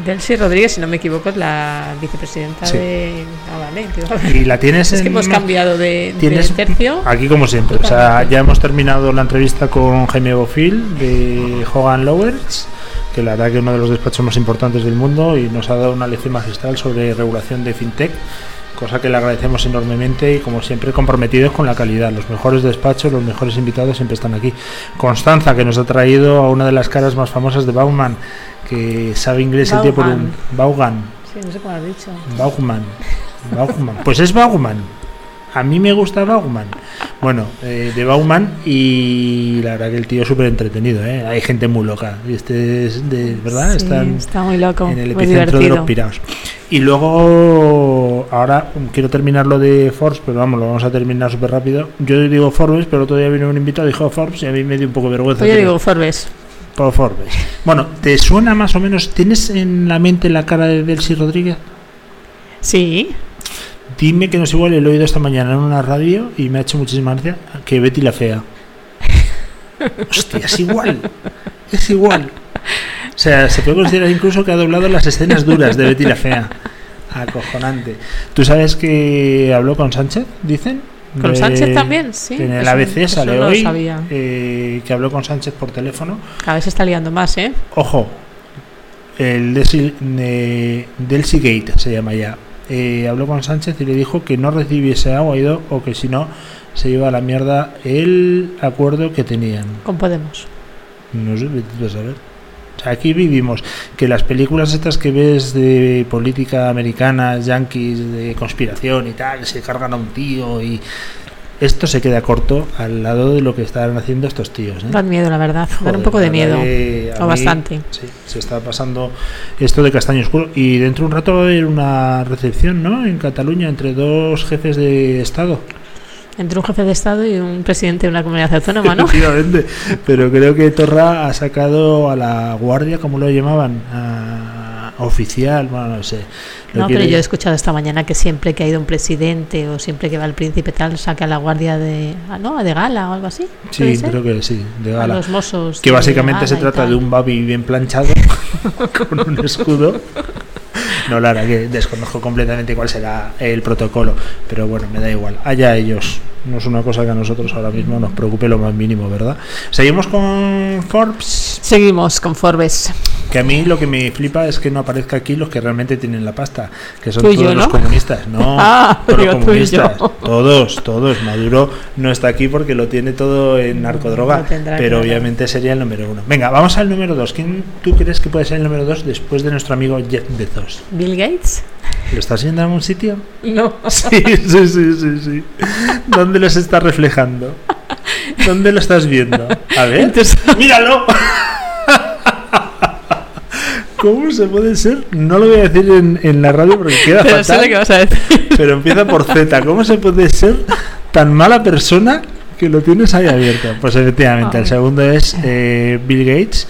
Delcy Rodríguez, si no me equivoco, es la vicepresidenta Sí. de. Ah, vale. digo- Y la tienes Es que hemos cambiado de, de Tienes tercio. aquí como siempre. O sea, ya hemos terminado la entrevista con Jaime Bofil de Hogan Lowers, que la verdad que es uno de los despachos más importantes del mundo y nos ha dado una lección magistral sobre regulación de fintech, cosa que le agradecemos enormemente y como siempre comprometidos con la calidad. Los mejores despachos, los mejores invitados siempre están aquí. Constanza, que nos ha traído a una de las caras más famosas de Bauman, que sabe inglés el tío por un Baugan. Sí, no sé cómo has dicho. Bauman. Bauman. Pues es Bauman. A mí me gusta Bauman. Bueno, eh, de Bauman y la verdad que el tío es súper entretenido, ¿eh? Hay gente muy loca. Y este es de verdad, Sí, están está muy loco, en el muy epicentro de los piraos. Y luego, ahora quiero terminar lo de Forbes, pero vamos, lo vamos a terminar súper rápido. Yo digo Forbes, pero otro día vino un invitado y dijo Forbes y a mí me dio un poco de vergüenza. Yo digo Forbes. Por Forbes. Bueno, ¿te suena más o menos? ¿Tienes en la mente la cara de Delcy Rodríguez? Sí. Dime que no es igual, lo he oído esta mañana en una radio y me ha hecho muchísima gracia que Betty la Fea. Hostia, es igual. Es igual. O sea, se puede considerar incluso que ha doblado las escenas duras de Betty la Fea. Acojonante. ¿Tú sabes que habló con Sánchez, dicen? ¿Con De- Sánchez también? Sí, En el ABC eso sale hoy sabía. eh, que habló con Sánchez por teléfono. Cada vez se está liando más, ¿eh? Ojo, el Delcy, de- Delcy Gate se llama ya. Eh, habló con Sánchez y le dijo que no recibiese agua ido o que si no se iba a la mierda el acuerdo que tenían. Con Podemos. No sé, a saber. Aquí vivimos que las películas estas que ves de política americana, yankees, de conspiración y tal, se cargan a un tío y esto se queda corto al lado de lo que están haciendo estos tíos. ¿eh? Dan miedo, la verdad. Dan Joder, un poco de miedo. O mí, bastante. Sí, se está pasando esto de castaño oscuro. Y dentro de un rato va a haber una recepción, ¿no? En Cataluña entre dos jefes de Estado. Entre un jefe de Estado y un presidente de una comunidad autónoma, ¿no? Efectivamente. Pero creo que Torra ha sacado a la guardia, como lo llamaban, a oficial, bueno, no sé. No, pero yo he escuchado esta mañana que siempre que ha ido un presidente o siempre que va el príncipe tal, saca a la guardia de, ah, ¿no? de gala o algo así. ¿puede Sí, creo que sí, de A gala. los mozos que básicamente se trata de un babi bien planchado con un escudo. No, la verdad que desconozco completamente cuál será el protocolo, pero bueno, me da igual. Allá ellos. No es una cosa que a nosotros ahora mismo nos preocupe lo más mínimo, ¿verdad? Seguimos con Forbes. Seguimos con Forbes. Que a mí lo que me flipa es que no aparezca aquí los que realmente tienen la pasta, que son todos yo, los ¿no? comunistas. No, Ah, todos los comunistas. Todos, todos. Maduro no está aquí porque lo tiene todo en narcodroga, pero obviamente sería el número uno. Venga, vamos al número dos. ¿Quién tú crees que puede ser el número dos después de nuestro amigo Jeff Bezos? Bill Gates. ¿Lo estás viendo en algún sitio? No. Sí, sí, sí, sí, sí. ¿Dónde los está reflejando? ¿Dónde lo estás viendo? A ver. Entonces- ¡Míralo! ¿Cómo se puede ser? No lo voy a decir en, en la radio porque queda Pero sé fatal. lo que vas a decir. Pero empieza por Z. ¿Cómo se puede ser tan mala persona que lo tienes ahí abierto? Pues efectivamente, el segundo es eh, Bill Gates.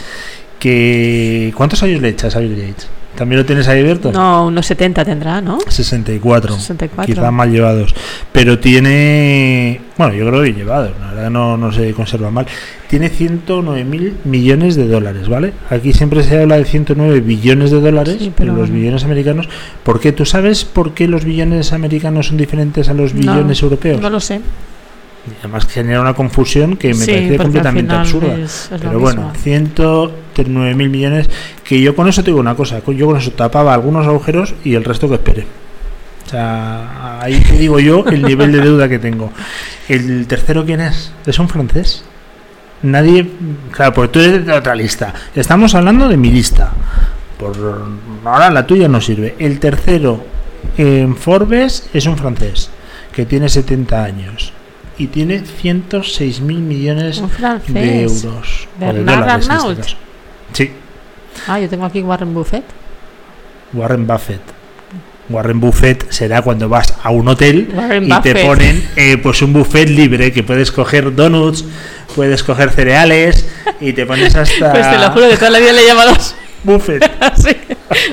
Que ¿Cuántos años le echas a Bill Gates? ¿También lo tienes ahí abierto? No, unos 70 tendrá, ¿no? 64. 64. Quizás mal llevados. Pero tiene. Bueno, yo creo que llevados. La verdad no, no se conserva mal. Tiene 109 mil millones de dólares, ¿vale? Aquí siempre se habla de 109 billones de dólares, Sí, pero pero- los billones americanos. ¿Por qué? ¿Tú sabes por qué los billones americanos son diferentes a los billones no, europeos? No lo sé. Y además genera una confusión que me Sí, parece completamente absurda. es- es lo Pero bueno, mismo. 109 mil millones, que yo con eso te digo una cosa, yo con eso tapaba algunos agujeros y el resto que espere. O sea, ahí te digo yo el nivel de deuda que tengo. ¿El tercero quién es? ¿Es un francés? Nadie, claro, porque tú eres de otra lista. Estamos hablando de mi lista. Por ahora la tuya no sirve. El tercero en Forbes es un francés que tiene 70 años y tiene 106 mil millones de euros. de Bernard dólares, este Arnault. caso. Sí, Ah, yo tengo aquí Warren Buffett. Warren Buffett. Warren Buffett será cuando vas a un hotel Warren y te ponen eh, pues un buffet libre que puedes coger donuts, puedes coger cereales y te pones hasta Pues te lo juro que toda la vida le he llamado Buffett. sí.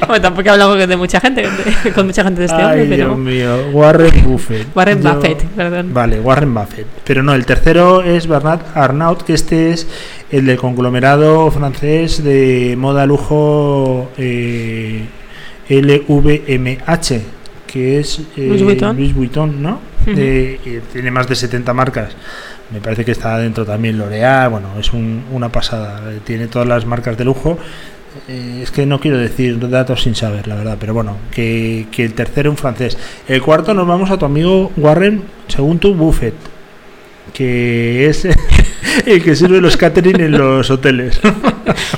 Bueno, tampoco hablamos de mucha gente, de- con mucha gente de este Ay, hombre, pero. Dios mío, Warren Buffett. Warren Yo- Buffett, perdón. Vale, Warren Buffett. Pero no, el tercero es Bernard Arnault, que este es el del conglomerado francés de moda lujo eh, LVMH, que es eh, Louis Vuitton. Louis Vuitton, ¿no? De- tiene más de 70 marcas. Me parece que está dentro también L'Oreal, bueno, es un- una pasada. Tiene todas las marcas de lujo. Eh, es que no quiero decir datos sin saber, la verdad, pero bueno, que, que el tercero un francés. El cuarto nos vamos a tu amigo Warren, según tu Buffett, que es el que sirve los catering en los hoteles.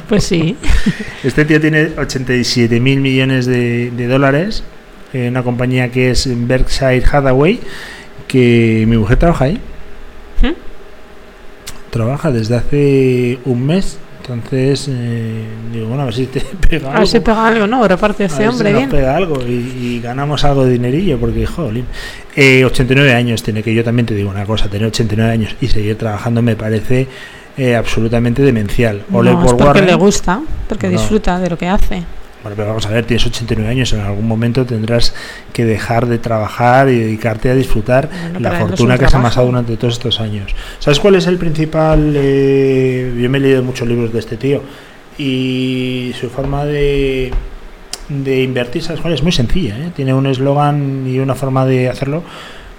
Pues sí. Este tío tiene 87 mil millones de, de dólares en una compañía que es Berkshire Hathaway, que mi mujer trabaja ahí. ¿Mm? Trabaja desde hace un mes. Entonces, eh, digo, bueno, a ver si te pega A ver si algo. pega algo, ¿no? Reparte A este ver si hombre nos bien. pega algo y, y ganamos algo de dinerillo, porque, jolín. Eh, 89 años tiene, que yo también te digo una cosa, tener 89 años y seguir trabajando me parece eh, absolutamente demencial. Ole No, es por porque Warren. le gusta, porque No. disfruta de lo que hace. Bueno, pero vamos a ver, tienes 89 años, en algún momento tendrás que dejar de trabajar y dedicarte a disfrutar Bueno, la fortuna un que has amasado durante todos estos años. ¿Sabes cuál es el principal? eh, yo me he leído muchos libros de este tío y su forma de, de invertir, ¿sabes cuál? Es muy sencilla, ¿eh? tiene un eslogan y una forma de hacerlo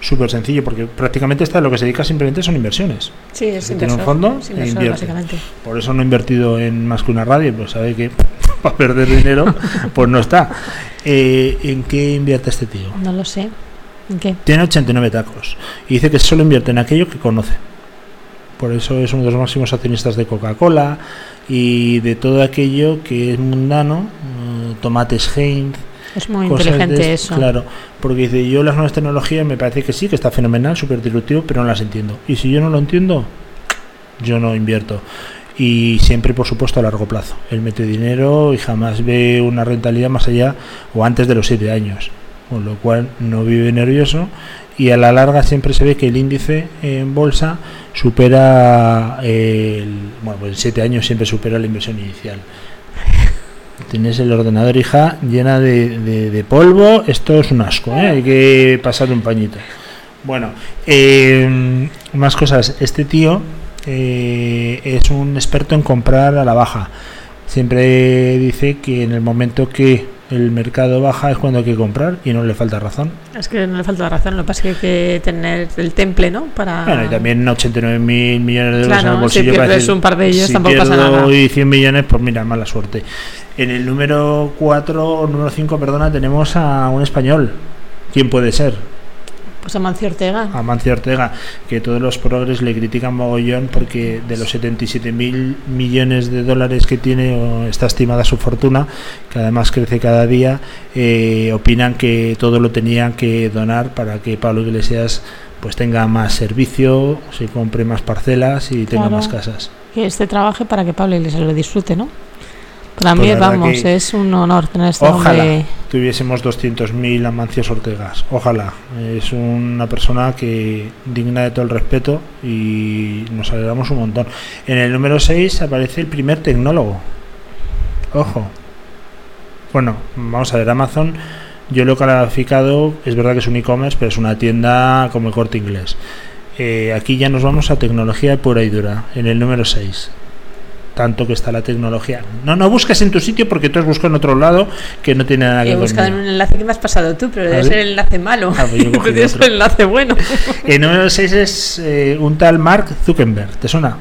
súper sencillo, porque prácticamente está lo que se dedica simplemente son inversiones. Sí, es tiene un fondo es e invierte. básicamente. Por eso no he invertido en más que una radio, pues sabe que para perder dinero, pues no está. Eh, ¿En qué invierte este tío? No lo sé. ¿En qué? Tiene 89 tacos y dice que solo invierte en aquello que conoce. Por eso es uno de los máximos accionistas de Coca-Cola y de todo aquello que es mundano, eh, tomates Heinz. Es muy de inteligente eso. Claro, porque dice, yo las nuevas tecnologías me parece que sí, que está fenomenal, súper disruptivo, pero no las entiendo. Y si yo no lo entiendo, yo no invierto. Y siempre, por supuesto, a largo plazo. Él mete dinero y jamás ve una rentabilidad más allá o antes de los siete años. Con lo cual no vive nervioso y a la larga siempre se ve que el índice en bolsa supera el, bueno, pues en siete años siempre supera la inversión inicial. Tienes el ordenador, hija, llena de, de- de polvo. Esto es un asco, ¿eh? hay que pasar un pañito. Bueno, eh, más cosas. Este tío eh, es un experto en comprar a la baja. Siempre dice que en el momento que el mercado baja es cuando hay que comprar y no le falta razón. Es que no le falta razón, lo que pasa es que hay que tener el temple, ¿no? Para... Bueno, y también 89 mil millones de euros Claro, en el si bolsillo. para pierdes decir, un par de ellos, si tampoco pasa nada. hoy 100 millones, pues mira, mala suerte. En el número 4, número 5, perdona, tenemos a un español. ¿Quién puede ser? Pues Amancio Ortega. Amancio Ortega, que todos los progres le critican mogollón porque de los 77 mil millones de dólares que tiene, o está estimada su fortuna, que además crece cada día, eh, opinan que todo lo tenían que donar para que Pablo Iglesias pues tenga más servicio, se compre más parcelas y tenga Claro. más casas. Que este trabaje para que Pablo Iglesias lo disfrute, ¿no? Para Pues mí, vamos, es un honor tener este Ojalá hombre. tuviésemos 200.000 Amancios Ortegas. Ojalá. Es una persona que digna de todo el respeto y nos alegramos un montón. En el número 6 aparece el primer tecnólogo. Ojo. Bueno, vamos a ver, Amazon yo lo he calificado, es verdad que es un e-commerce, pero es una tienda como el corte inglés. Eh, aquí ya nos vamos a tecnología pura y dura, en el número 6. Tanto que está la tecnología. No, no busques en tu sitio porque tú has buscado en otro lado que no tiene nada que He ver. buscado en un enlace que me has pasado tú, pero ¿Ah, debe sí? ser el enlace malo. Ah, pues yo he el enlace bueno. El número 6 es eh, un tal Mark Zuckerberg. ¿Te suena?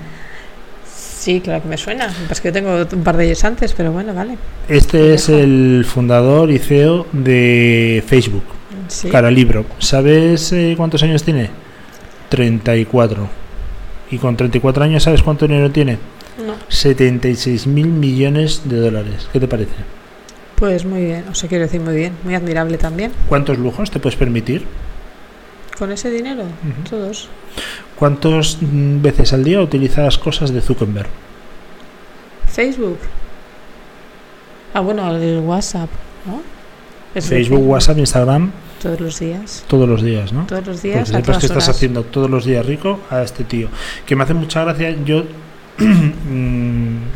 Sí, claro que me suena. Es que yo tengo un par de ellos antes, pero bueno, vale. Este es el fundador y CEO de Facebook. Sí. Cara libro. ¿Sabes eh, cuántos años tiene? 34. Y con 34 años, ¿sabes cuánto dinero tiene? No. 76 mil millones de dólares. ¿Qué te parece? Pues muy bien, o sea, quiero decir muy bien, muy admirable también. ¿Cuántos lujos te puedes permitir? Con ese dinero, todos. ¿Cuántas veces al día utilizas cosas de Zuckerberg? Facebook. Ah, bueno, el WhatsApp, ¿no? Es Facebook, WhatsApp, Instagram, Todos los días. todos los días, ¿no? Todos los días, Porque a sepas todas que estás horas. haciendo todos los días rico a este tío. Que me hace mucha gracia. Yo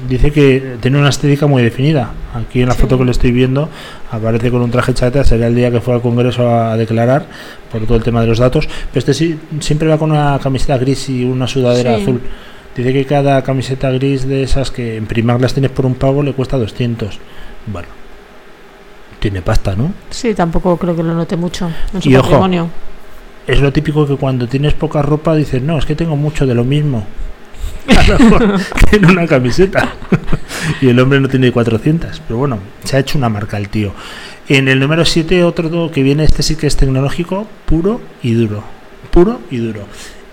dice que tiene una estética muy definida. Aquí en la Sí. foto que le estoy viendo aparece con un traje chata. Sería el día que fue al Congreso a declarar por todo el tema de los datos. Pero este sí siempre va con una camiseta gris y una sudadera Sí. azul. Dice que cada camiseta gris de esas que en Primark las tienes por un pavo le cuesta 200. Bueno, tiene pasta, ¿no? Sí, tampoco creo que lo note mucho en su Y ojo, patrimonio. es lo típico que cuando tienes poca ropa dices, no, es que tengo mucho de lo mismo. A lo mejor una camiseta. y el hombre no tiene 400. Pero bueno, se ha hecho una marca el tío. En el número 7, otro que viene, este sí que es tecnológico, puro y duro. Puro y duro.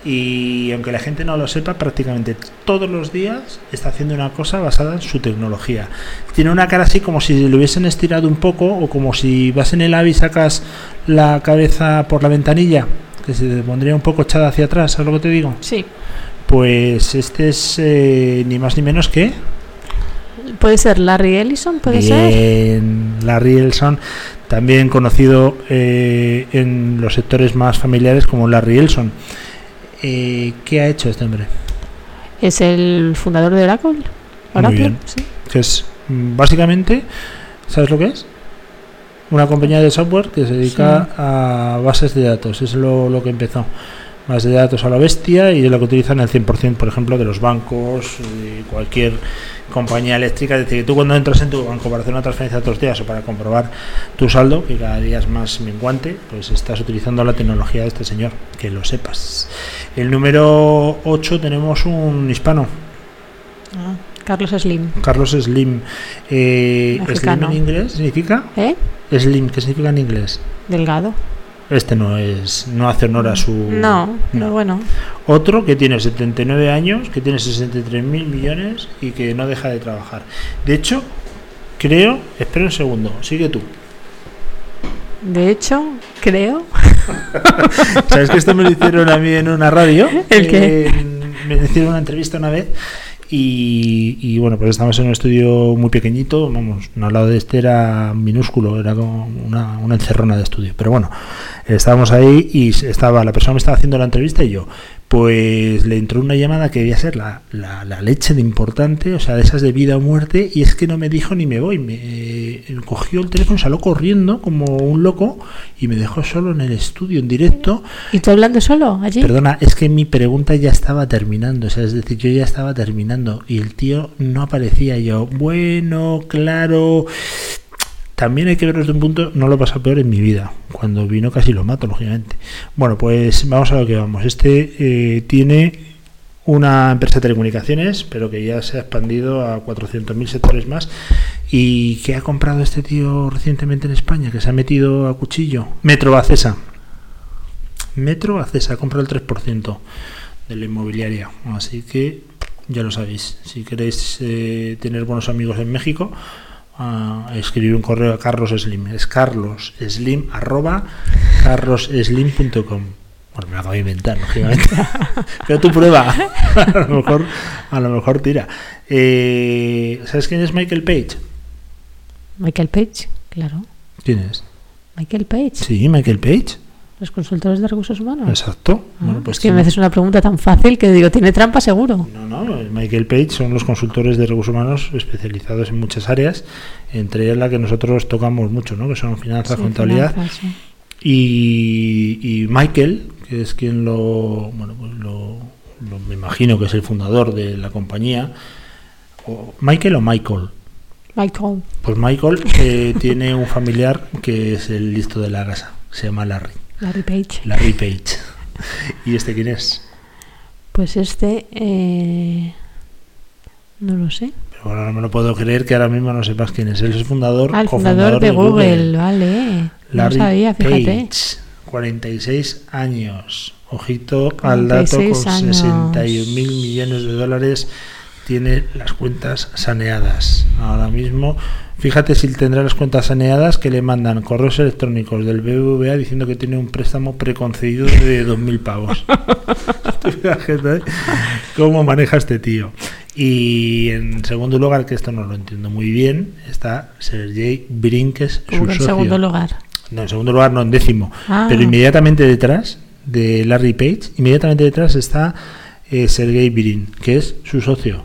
Y aunque la gente no lo sepa, prácticamente todos los días está haciendo una cosa basada en su tecnología. Tiene una cara así como si lo hubiesen estirado un poco o como si vas en el AVI y sacas la cabeza por la ventanilla, que se te pondría un poco echada hacia atrás, ¿sabes lo que te digo? Sí. Pues este es eh, ni más ni menos que ¿Puede ser Larry Ellison? ¿Puede ser? Bien, Larry Ellison, también conocido eh, en los sectores más familiares como Larry Ellison. Eh, ¿Qué ha hecho este hombre? ¿Es el fundador de Oracle? Muy Oracle, bien. sí. Que es mm, básicamente, ¿sabes lo que es? Una compañía de software que se dedica a bases de datos. Es lo, lo que empezó. Bases de datos a la bestia y es lo que utilizan el 100%, por ejemplo, de los bancos, y cualquier compañía eléctrica. Es decir, que tú cuando entras en tu banco para hacer una transferencia todos los días o para comprobar tu saldo, que cada día es más menguante, pues estás utilizando la tecnología de este señor, que lo sepas. El número 8 tenemos un hispano, Ah, Carlos Slim. Carlos Slim. Eh, Slim en inglés significa ¿Eh? Slim, ¿qué significa en inglés? Delgado. Este no es, no hace honor a su. No, no, bueno. Otro que tiene 79 años, que tiene 63 mil millones y que no deja de trabajar. De hecho, creo, espera un segundo, sigue tú. De hecho, creo. ¿Sabes que esto me lo hicieron a mí en una radio? ¿El qué? Eh, me hicieron una entrevista una vez y, y, bueno, pues estamos en un estudio muy pequeñito, vamos, al lado de este era minúsculo, era como una, una encerrona de estudio. Pero bueno, estábamos ahí y estaba la persona me estaba haciendo la entrevista y yo. Pues le entró una llamada que debía ser la, la, la leche de importante, o sea, de esas de vida o muerte, y es que no me dijo ni me voy. Me eh, cogió el teléfono, salió corriendo como un loco y me dejó solo en el estudio, en directo. ¿Y tú hablando solo allí? Perdona, es que mi pregunta ya estaba terminando, o sea, es decir, yo ya estaba terminando y el tío no aparecía. Yo, bueno, claro. También hay que verlo desde un punto, no lo pasa peor en mi vida. Cuando vino casi lo mato, lógicamente. Bueno, pues vamos a lo que vamos. Este eh, tiene una empresa de telecomunicaciones, pero que ya se ha expandido a 400.000 sectores más. ¿Y qué ha comprado este tío recientemente en España? Que se ha metido a cuchillo. Metro Acesa. Metro Acesa ha comprado el 3% de la inmobiliaria. Así que ya lo sabéis. Si queréis eh, tener buenos amigos en México, a escribir un correo a Carlos Slim. Es carlosslim arroba carlosslim.com. Bueno, me lo acabo de inventar, lógicamente. Pero tú prueba. a lo mejor, a lo mejor tira. Eh, ¿Sabes quién es Michael Page? Michael Page, claro. ¿Quién es? Michael Page. Sí, Michael Page. Los consultores de recursos humanos. Exacto. Ah, Bueno, pues es que me haces una pregunta tan fácil que digo, tiene trampa seguro. No, no, el Michael Page son los consultores de recursos humanos especializados en muchas áreas, entre ellas la que nosotros tocamos mucho, ¿no? que son finanzas, Sí, contabilidad. finanzas, sí. Y, y Michael, que es quien lo, bueno, pues lo, lo- me imagino que es el fundador de la compañía, o Michael o Michael. Michael. Pues Michael eh, tiene un familiar que es el listo de la casa. Se llama Larry. Larry Page. Larry Page. ¿Y este quién es? Pues este. eh, no lo sé. Pero bueno, no me lo puedo creer que ahora mismo no sepas quién es. Él es el fundador, Ah, el fundador de Google, vale. Larry no sabía, fíjate. Page, 46 años. Ojito al dato, 46 con años. 61 mil millones de dólares tiene las cuentas saneadas. Ahora mismo, fíjate si tendrá las cuentas saneadas que le mandan correos electrónicos del BBVA diciendo que tiene un préstamo preconcedido de 2.000 pavos. ¿Cómo maneja este tío? Y en segundo lugar, que esto no lo entiendo muy bien, está Sergey Brin, que es su en socio. segundo lugar. No, en segundo lugar, no, en décimo. Ah. Pero inmediatamente detrás de Larry Page, inmediatamente detrás está eh, Sergey Brin, que es su socio,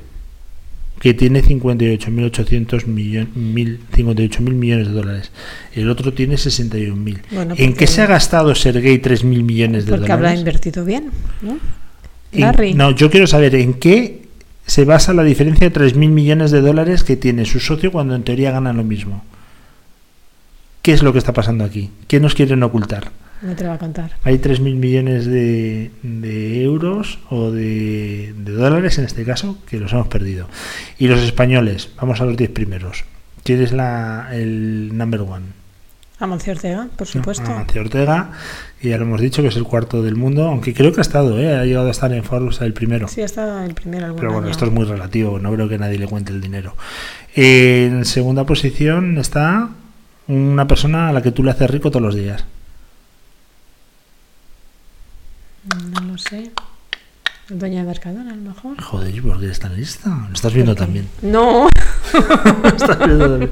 que tiene 58.800 millones, 58.000 millones de dólares. El otro tiene 61.000. Bueno, ¿En qué se ha gastado Sergey 3.000 millones de Porque habrá dólares? invertido bien, ¿no? En- Larry. no, yo quiero saber en qué se basa la diferencia de 3.000 millones de dólares que tiene su socio cuando en teoría ganan lo mismo. ¿Qué es lo que está pasando aquí? ¿Qué nos quieren ocultar? No te lo va a contar. Hay 3.000 millones de, de euros o de, de dólares en este caso que los hemos perdido. Y los españoles, vamos a los 10 primeros. ¿Quién es la, el number one? Amancio Ortega, por supuesto. Amancio Ortega, y ya lo hemos dicho que es el cuarto del mundo, aunque creo que ha estado, ¿eh? ha llegado a estar en Forbes el primero. Sí, hasta el primero Pero bueno, año. esto es muy relativo, no creo que nadie le cuente el dinero. En segunda posición está una persona a la que tú le haces rico todos los días. No lo sé. De Mercadona, a lo mejor. Joder, ¿y ¿por qué eres tan lista? Lo estás viendo también. No. Estás viendo también.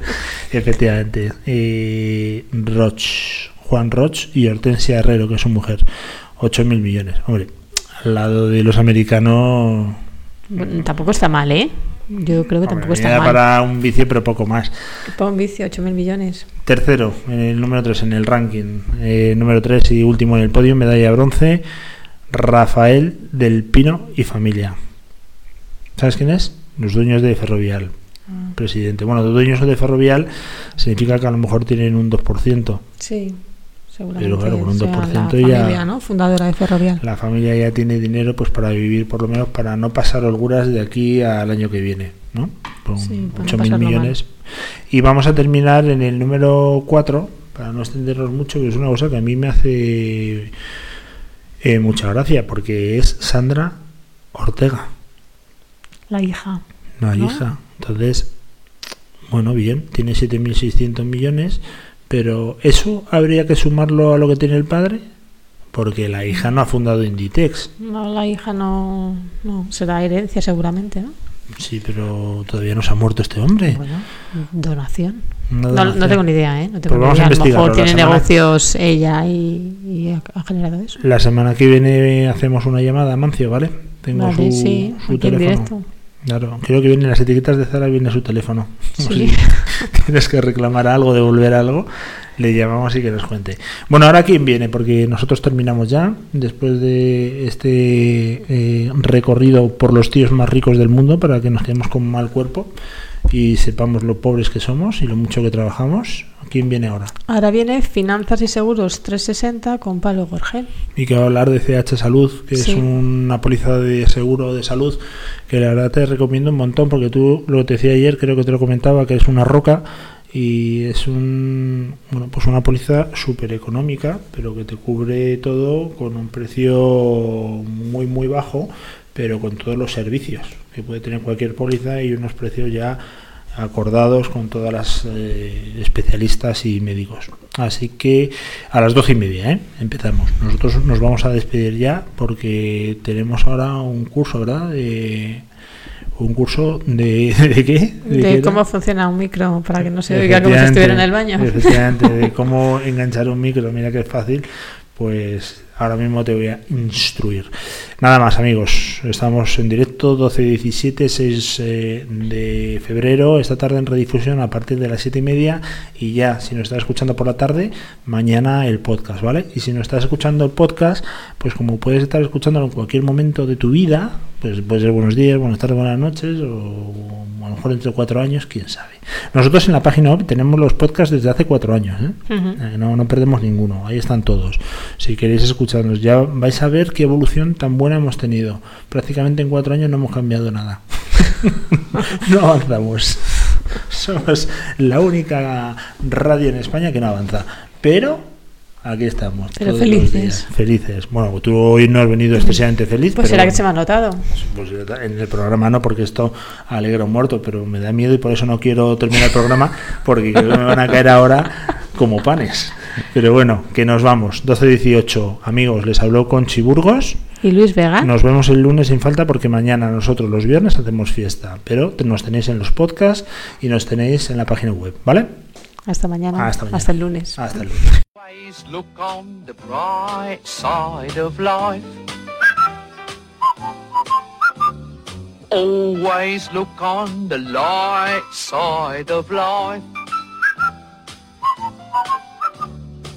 Efectivamente. Eh, Roch, Juan Roch y Hortensia Herrero, que es su mujer. 8.000 millones. Hombre, al lado de los americanos... Bueno, tampoco está mal, ¿eh? Yo creo que tampoco está mal. para un vicio, pero poco más. Para un vicio, 8.000 millones. Tercero, en el número 3 en el ranking. Eh, número 3 y último en el podio, medalla de bronce. Rafael del Pino y familia. ¿Sabes quién es? Los dueños de Ferrovial. Ah. Presidente. Bueno, los dueños de Ferrovial significa que a lo mejor tienen un 2%. Sí, seguramente. Pero claro, con un sea 2% la ya- familia, ¿no? Fundadora de Ferrovial. La familia ya tiene dinero pues para vivir, por lo menos para no pasar holguras de aquí al año que viene, ¿no? Con Sí, para no 8.000 pasarlo millones. Y vamos a terminar en el número 4, para no extendernos mucho, que es una cosa que a mí me hace eh, mucha gracia, porque es Sandra Ortega, La hija. la ¿No? hija. Entonces, bueno, bien, tiene 7.600 millones, pero ¿eso habría que sumarlo a lo que tiene el padre? Porque la hija no ha fundado Inditex. No, la hija no, no. Será herencia seguramente, ¿no? Sí, pero todavía no se ha muerto este hombre. Bueno, donación. No, donación. no tengo ni idea, ¿eh? No tengo Pues ni vamos a idea. A lo investigarlo, mejor tiene negocios ella y, y ha, generado eso. La semana que viene hacemos una llamada a Mancio, ¿vale? Tengo Vale, su, sí, su aquí en teléfono. directo. Claro, creo que viene en las etiquetas de Zara, viene su teléfono. Sí. Si tienes que reclamar algo, devolver algo, le llamamos y que nos cuente. Bueno, ahora quién viene, porque nosotros terminamos ya, después de este eh, recorrido por los tíos más ricos del mundo, para que nos quedemos con mal cuerpo y sepamos lo pobres que somos y lo mucho que trabajamos. ¿Quién viene ahora? Ahora viene Finanzas y Seguros 360 con Pablo Gorgel. y que va a hablar de CH Salud, que Sí. es una póliza de seguro de salud que la verdad te recomiendo un montón porque tú lo te decía ayer, creo que te lo comentaba, que es una roca y es un bueno pues una póliza súper económica pero que te cubre todo con un precio muy muy bajo pero con todos los servicios que puede tener cualquier póliza y unos precios ya acordados con todas las eh, especialistas y médicos. Así que a las doce y media ¿eh? empezamos. Nosotros nos vamos a despedir ya porque tenemos ahora un curso, ¿verdad? De, un curso de, ¿de qué? De, qué cómo funciona un micro para que no se oiga como si estuviera en el baño. Efectivamente, de cómo enganchar un micro, mira que es fácil. Pues ahora mismo te voy a instruir. Nada más, amigos. Estamos en directo 12 17, 6 eh, de febrero. Esta tarde en redifusión a partir de las 7 y media. Y ya, si nos estás escuchando por la tarde, mañana el podcast, ¿vale? Y si no estás escuchando el podcast, pues como puedes estar escuchándolo en cualquier momento de tu vida, pues puede ser buenos días, buenas tardes, buenas noches, o a lo mejor entre cuatro años, quién sabe. Nosotros en la página web tenemos los podcasts desde hace cuatro años, ¿eh? Eh, no, no perdemos ninguno, ahí están todos. Si queréis escucharnos, ya vais a ver qué evolución tan buena hemos tenido. Prácticamente en cuatro años no hemos cambiado nada. no avanzamos. Somos la única radio en España que no avanza. Pero aquí estamos. Pero todos los felices. días. Felices. Bueno, tú hoy no has venido excesivamente feliz. Pues pero será que se me ha notado. pues en el programa no, porque esto alegra un muerto, pero me da miedo y por eso no quiero terminar el programa, porque creo que me van a caer ahora como panes. Pero bueno, que nos vamos. 12-18, amigos, les habló con Chiburgos. ¿Y Luis Vega? Nos vemos el lunes sin falta porque mañana nosotros los viernes hacemos fiesta, pero nos tenéis en los podcasts y nos tenéis en la página web, ¿vale? Hasta mañana. Hasta mañana. Hasta el lunes. Hasta el lunes. Always look on the bright side of life. Always look on the light side of life.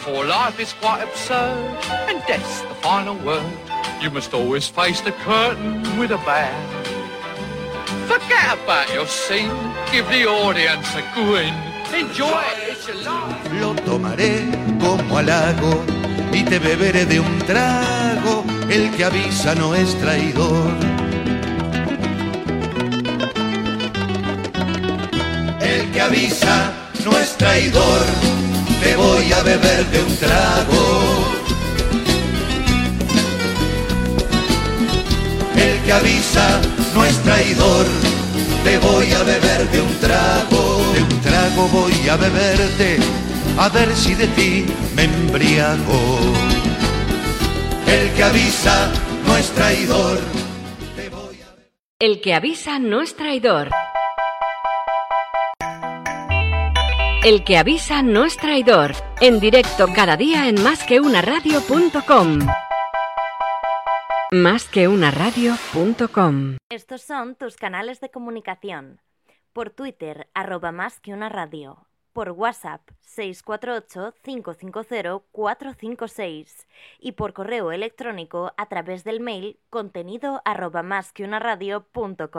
For life is quite absurd, and death's the final word. You must always face the curtain with a bow. Forget about your scene, give the audience a grin. Enjoy it, your life. Lo tomaré como halago y te beberé de un trago. El que avisa no es traidor. El que avisa no es traidor. Te voy a beber de un trago. El que avisa no es traidor. Te voy a beber de un trago. De un trago voy a beberte. A ver si de ti me embriago. El que avisa no es traidor. El que avisa no es traidor. El que avisa no es traidor. En directo cada día en másqueunaradio.com. Másqueunaradio.com. Estos son tus canales de comunicación. Por Twitter, arroba más que una radio. Por WhatsApp, 648-550-456. Y por correo electrónico a través del mail contenido arroba más que una radio punto com.